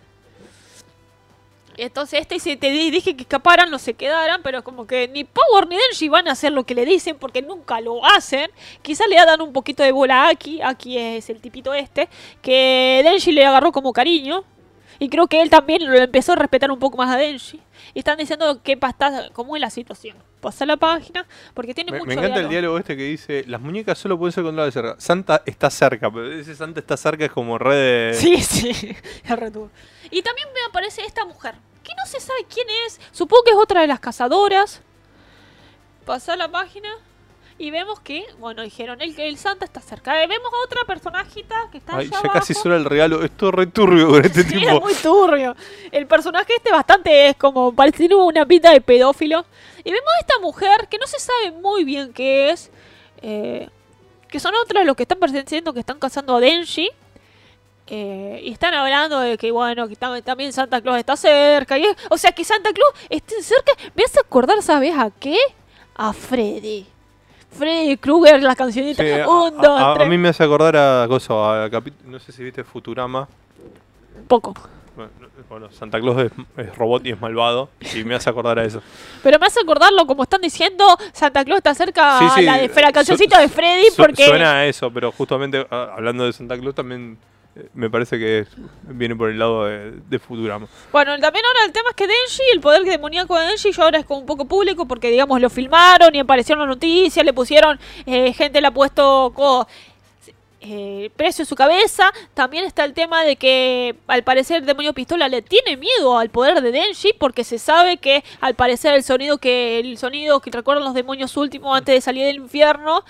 Entonces este si te di- dije que escaparan, no se quedaran, pero como que ni Power ni Denji van a hacer lo que le dicen porque nunca lo hacen. Quizás le dan un poquito de bola a Aki, Aki es el tipito este, que Denji le agarró como cariño. Y creo que él también lo empezó a respetar un poco más a Denji. Y están diciendo qué pasa, cómo es la situación. Pasa la página, porque tiene Me, mucho me encanta el diálogo. este que dice, las muñecas solo pueden ser controladas de cerca. Santa está cerca, pero ese Santa está cerca es como red de... Sí, sí. Y también me aparece esta mujer, que no se sabe quién es. Supongo que es otra de las cazadoras. Pasar la página y vemos que, bueno, dijeron el que el Santa está cerca. Eh, vemos a otra personajita que está Ay, allá ya casi suena el regalo. Es todo re turbio con este Sí, es tipo. muy turbio. El personaje este bastante es como, parece tiene una pinta de pedófilo. Y vemos a esta mujer que no se sabe muy bien qué es. eh, que son otros de los que están persiguiendo, que están cazando a Denji. Eh, y están hablando de que, bueno, que tam- también Santa Claus está cerca. Y es- o sea, que Santa Claus esté cerca. Me hace acordar, ¿sabes a qué? A Freddy. Freddy Krueger, las cancioncitas. Sí, a- un, a, dos, a- a tres. mí me hace acordar a cosa, a no sé si viste Futurama. Poco. Bueno, bueno, Santa Claus es, es robot y es malvado y me hace acordar a eso. Pero me hace acordarlo, como están diciendo, Santa Claus está cerca Sí, a la, de, la su- cancioncita de Freddy Su- porque... Suena a eso, pero justamente ah, hablando de Santa Claus también eh, me parece que viene por el lado de, de Futurama. Bueno, también ahora el tema es que Denji, el poder demoníaco de Denji, ya ahora es como un poco público porque, digamos, lo filmaron y aparecieron las noticias, le pusieron, eh, gente le ha puesto eh, precio en su cabeza. También está el tema de que, al parecer, el demonio pistola le tiene miedo al poder de Denji porque se sabe que, al parecer, el sonido que, el sonido que recuerdan los demonios últimos antes de salir del infierno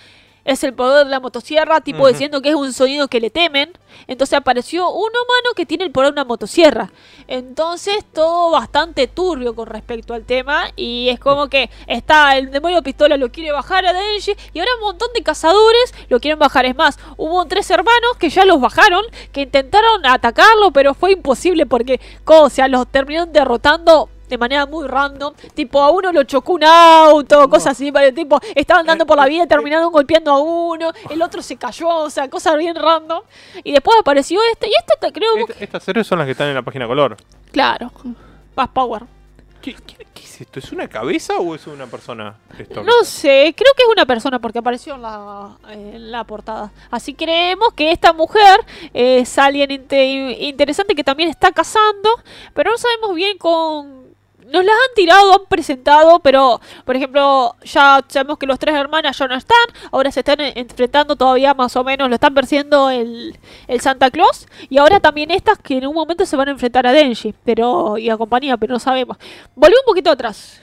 es el poder de la motosierra, tipo diciendo que es un sonido que le temen. Entonces apareció un humano que tiene el poder de una motosierra. Entonces todo bastante turbio con respecto al tema. Y es como que está el demonio pistola lo quiere bajar a Denji. Y ahora un montón de cazadores lo quieren bajar. Es más, hubo tres hermanos que ya los bajaron. Que intentaron atacarlo, pero fue imposible porque, o sea, los terminaron derrotando. De manera muy random, tipo a uno lo chocó un auto, cosas así, pero tipo estaban dando por la vida y terminaron golpeando a uno, el otro se cayó, o sea, cosas bien random. Y después apareció este, y este te creo, Esta- estas héroes son las que están en la página color. claro, más power. ¿Qué, qué- qué es esto? ¿Es una cabeza o es una persona? esto? No sé, creo que es una persona porque apareció en la, en la portada. Así creemos que esta mujer es alguien inte- interesante que también está cazando, pero no sabemos bien con... Nos las han tirado, han presentado, pero por ejemplo ya sabemos que los tres hermanas ya no están, ahora se están enfrentando todavía más o menos, lo están persiguiendo el, el Santa Claus y ahora también estas que en un momento se van a enfrentar a Denji pero y a compañía, pero no sabemos. Volvemos un poquito atrás.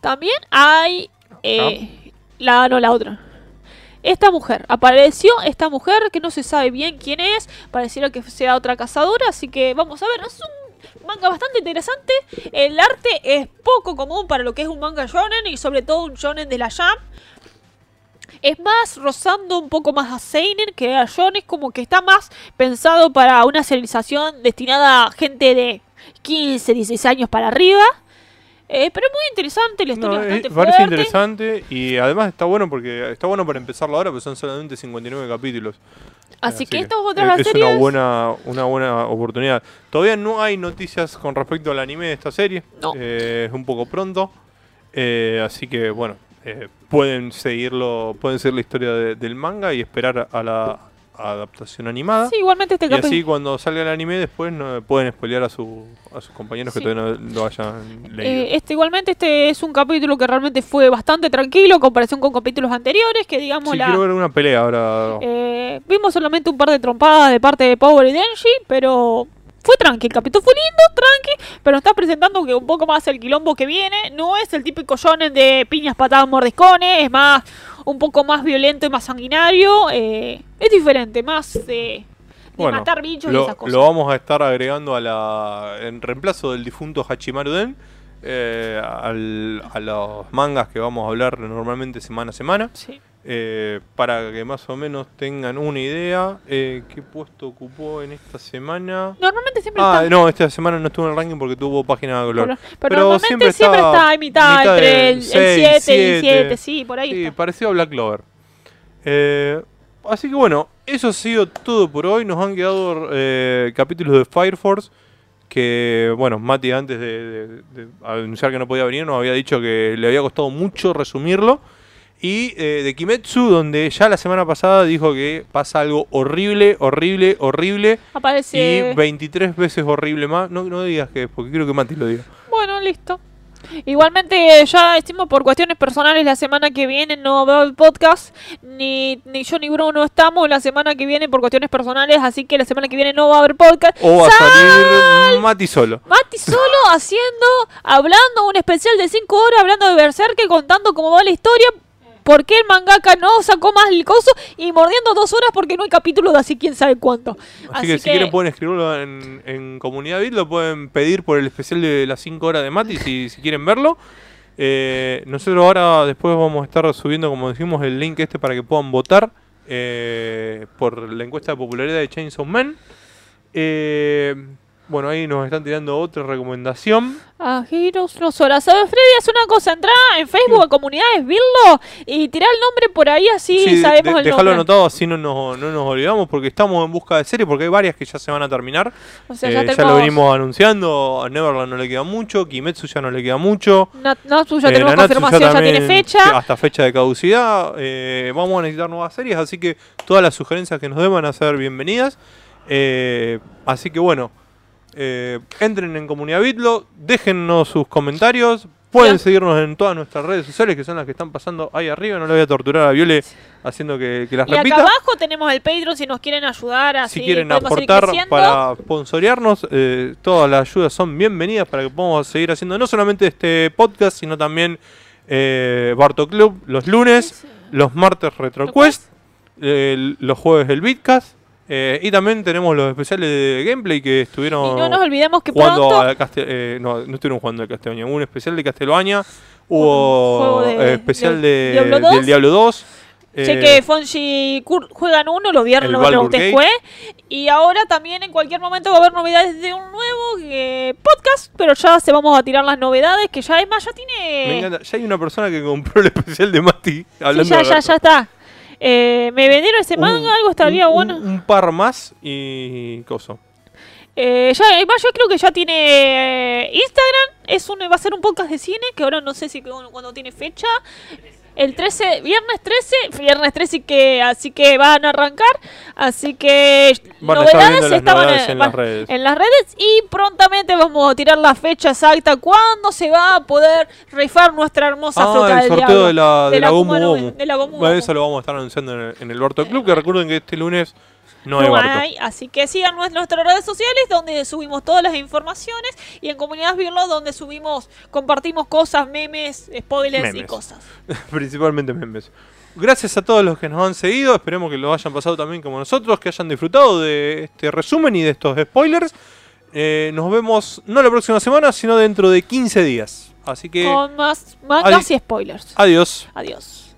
También hay eh, la no la otra. Esta mujer, apareció esta mujer que no se sabe bien quién es, pareciera que sea otra cazadora, así que vamos a ver, es un manga bastante interesante, el arte es poco común para lo que es un manga shonen y sobre todo un shonen de la Jam. Es más rozando un poco más a Seinen que a shonen, como que está más pensado para una serialización destinada a gente de 15, 16 años para arriba. Eh, pero muy interesante, la historia No, es bastante parece fuerte. interesante y además está bueno porque está bueno para empezarlo ahora, porque son solamente 59 capítulos. Así, que estas otras es, las es series... una buena una buena oportunidad. Todavía no hay noticias con respecto al anime de esta serie. No. Eh, es un poco pronto. Eh, así que bueno, eh, pueden seguirlo, pueden seguir la historia de- del manga y esperar a la adaptación animada. Sí, igualmente este Y capítulo... así cuando salga el anime después no pueden spoilear a, su, a sus compañeros Sí. que todavía no lo hayan leído. Eh, este igualmente este es un capítulo que realmente fue bastante tranquilo en comparación con capítulos anteriores que digamos sí, la quiero ver una pelea ahora. eh, vimos solamente un par de trompadas de parte de Power y Denji pero fue tranqui el capítulo fue lindo tranqui pero está presentando que un poco más el quilombo que viene no es el típico shonen de piñas patadas mordiscones es más un poco más violento y más sanguinario eh, es diferente más de, de Bueno, matar bichos y lo, esas cosas. lo vamos a estar agregando a la en reemplazo del difunto Hachimaru Den eh, al- a los mangas que vamos a hablar normalmente semana a semana Sí. eh, para que más o menos tengan una idea eh, qué puesto ocupó en esta semana normalmente siempre ah está no esta semana no estuvo en el ranking porque tuvo página de color Pero, pero normalmente siempre, está a mitad, mitad entre el, el seis, 7 y siete. 7, sí, por ahí Sí, está. parecido a Black Clover. Eh, así que bueno, eso ha sido todo por hoy. Nos han quedado capítulos de Fire Force. Que bueno, Mati antes de, de- de anunciar que no podía venir nos había dicho que le había costado mucho resumirlo. Y eh, de Kimetsu, donde ya la semana pasada dijo que pasa algo horrible, horrible, horrible. Aparece. Y 23 veces horrible más. No, no digas que es, porque quiero que Mati lo diga. Bueno, listo. Igualmente, ya decimos por cuestiones personales, la semana que viene no va a haber podcast. Ni, ni yo ni Bruno estamos la semana que viene por cuestiones personales. Así que la semana que viene no va a haber podcast. O va a ¡Sal! salir Mati solo. Mati solo haciendo, hablando un especial de 5 horas, hablando de Berserk, contando cómo va la historia, por qué el mangaka no sacó más el coso y mordiendo dos horas porque no hay capítulo de así quién sabe cuánto. Así, que, si quieren pueden escribirlo en, en comunidad bit, lo pueden pedir por el especial de las 5 horas de Mati si, si quieren verlo. Eh, nosotros ahora después vamos a estar subiendo, como decimos, el link este para que puedan votar eh, por la encuesta de popularidad de Chainsaw Man. Eh, Bueno, ahí nos están tirando otra recomendación. A Heroes No Sora. ¿Sabes, Freddy? Haz una cosa. Entra en Facebook a Comunidades, Birlo y tirá el nombre por ahí así Sí, sabemos de- el dejalo nombre. anotado así no nos, no nos olvidamos porque estamos en busca de serie porque hay varias que ya se van a terminar. O sea, Eh, ya ya, tenemos... lo venimos anunciando, a Neverland no le queda mucho, Kimetsu ya no le queda mucho. Na- Natsu ya eh, tenemos Nanatsu confirmación, ya, tiene también, fecha. sí, hasta fecha de caducidad. Eh, vamos a necesitar nuevas series, así que todas las sugerencias que nos den van a ser bienvenidas. Eh, así que bueno, eh, entren en Comunidad Bitlo, déjennos sus comentarios. Pueden seguirnos en todas nuestras redes sociales, que son las que están pasando ahí arriba. No le voy a torturar a Viole haciendo que, que las Y acá repita. abajo tenemos el Patreon si nos quieren ayudar. Así Si quieren aportar para sponsorearnos, eh, todas las ayudas son bienvenidas para que podamos seguir haciendo no solamente este podcast, sino también eh, Barto Club los lunes, los martes RetroQuest, los jueves el Bitcast. Eh, y también tenemos los especiales de gameplay que estuvieron Y no nos olvidemos que jugando pronto a Castel- eh, no, no estuvieron jugando a Castelbaña, hubo un especial de Castelbaña, hubo de- eh, especial de de, Diablo 2. del Diablo 2. Sé que Fonji Kur- juegan uno, lo vieron el lo fue. Y ahora también en cualquier momento va a haber novedades de un nuevo eh, podcast, pero ya se vamos a tirar las novedades, que ya es más, ya Me tiene... encanta. Ya hay una persona que compró el especial de Mati. Hablando Sí, ya, de ya, ya está. Eh, me vendieron ese Un- manga, algo estaría un- bueno. Un, un par más y. Coso. Eh, ya, además yo creo que ya tiene eh, Instagram, es un, va a ser un podcast de cine, que ahora no sé si cu- cuando tiene fecha. El 13, viernes 13, viernes 13 que así que van a arrancar, así que estar novedades las estaban novedades en las van- redes. en las redes y prontamente vamos a tirar la fecha exacta cuándo se va a poder rifar nuestra hermosa Ah, flota el del sorteo diablo. de la, de la, Gomu Kuma no- Gomu. de la Gomu Bueno, Gomu. eso lo vamos a estar anunciando en el, en el Barto Club. Que recuerden que este lunes no, hay No hay, así que sigan nues- nuestras redes sociales donde subimos todas las informaciones y en Comunidades Virlo donde subimos, compartimos cosas, memes, spoilers y cosas. Principalmente memes. Gracias a todos los que nos han seguido. Esperemos que lo hayan pasado también como nosotros. Que hayan disfrutado de este resumen y de estos spoilers. Eh, nos vemos no la próxima semana, sino dentro de 15 días. Así que Con más mangas y spoilers. adiós. Adiós.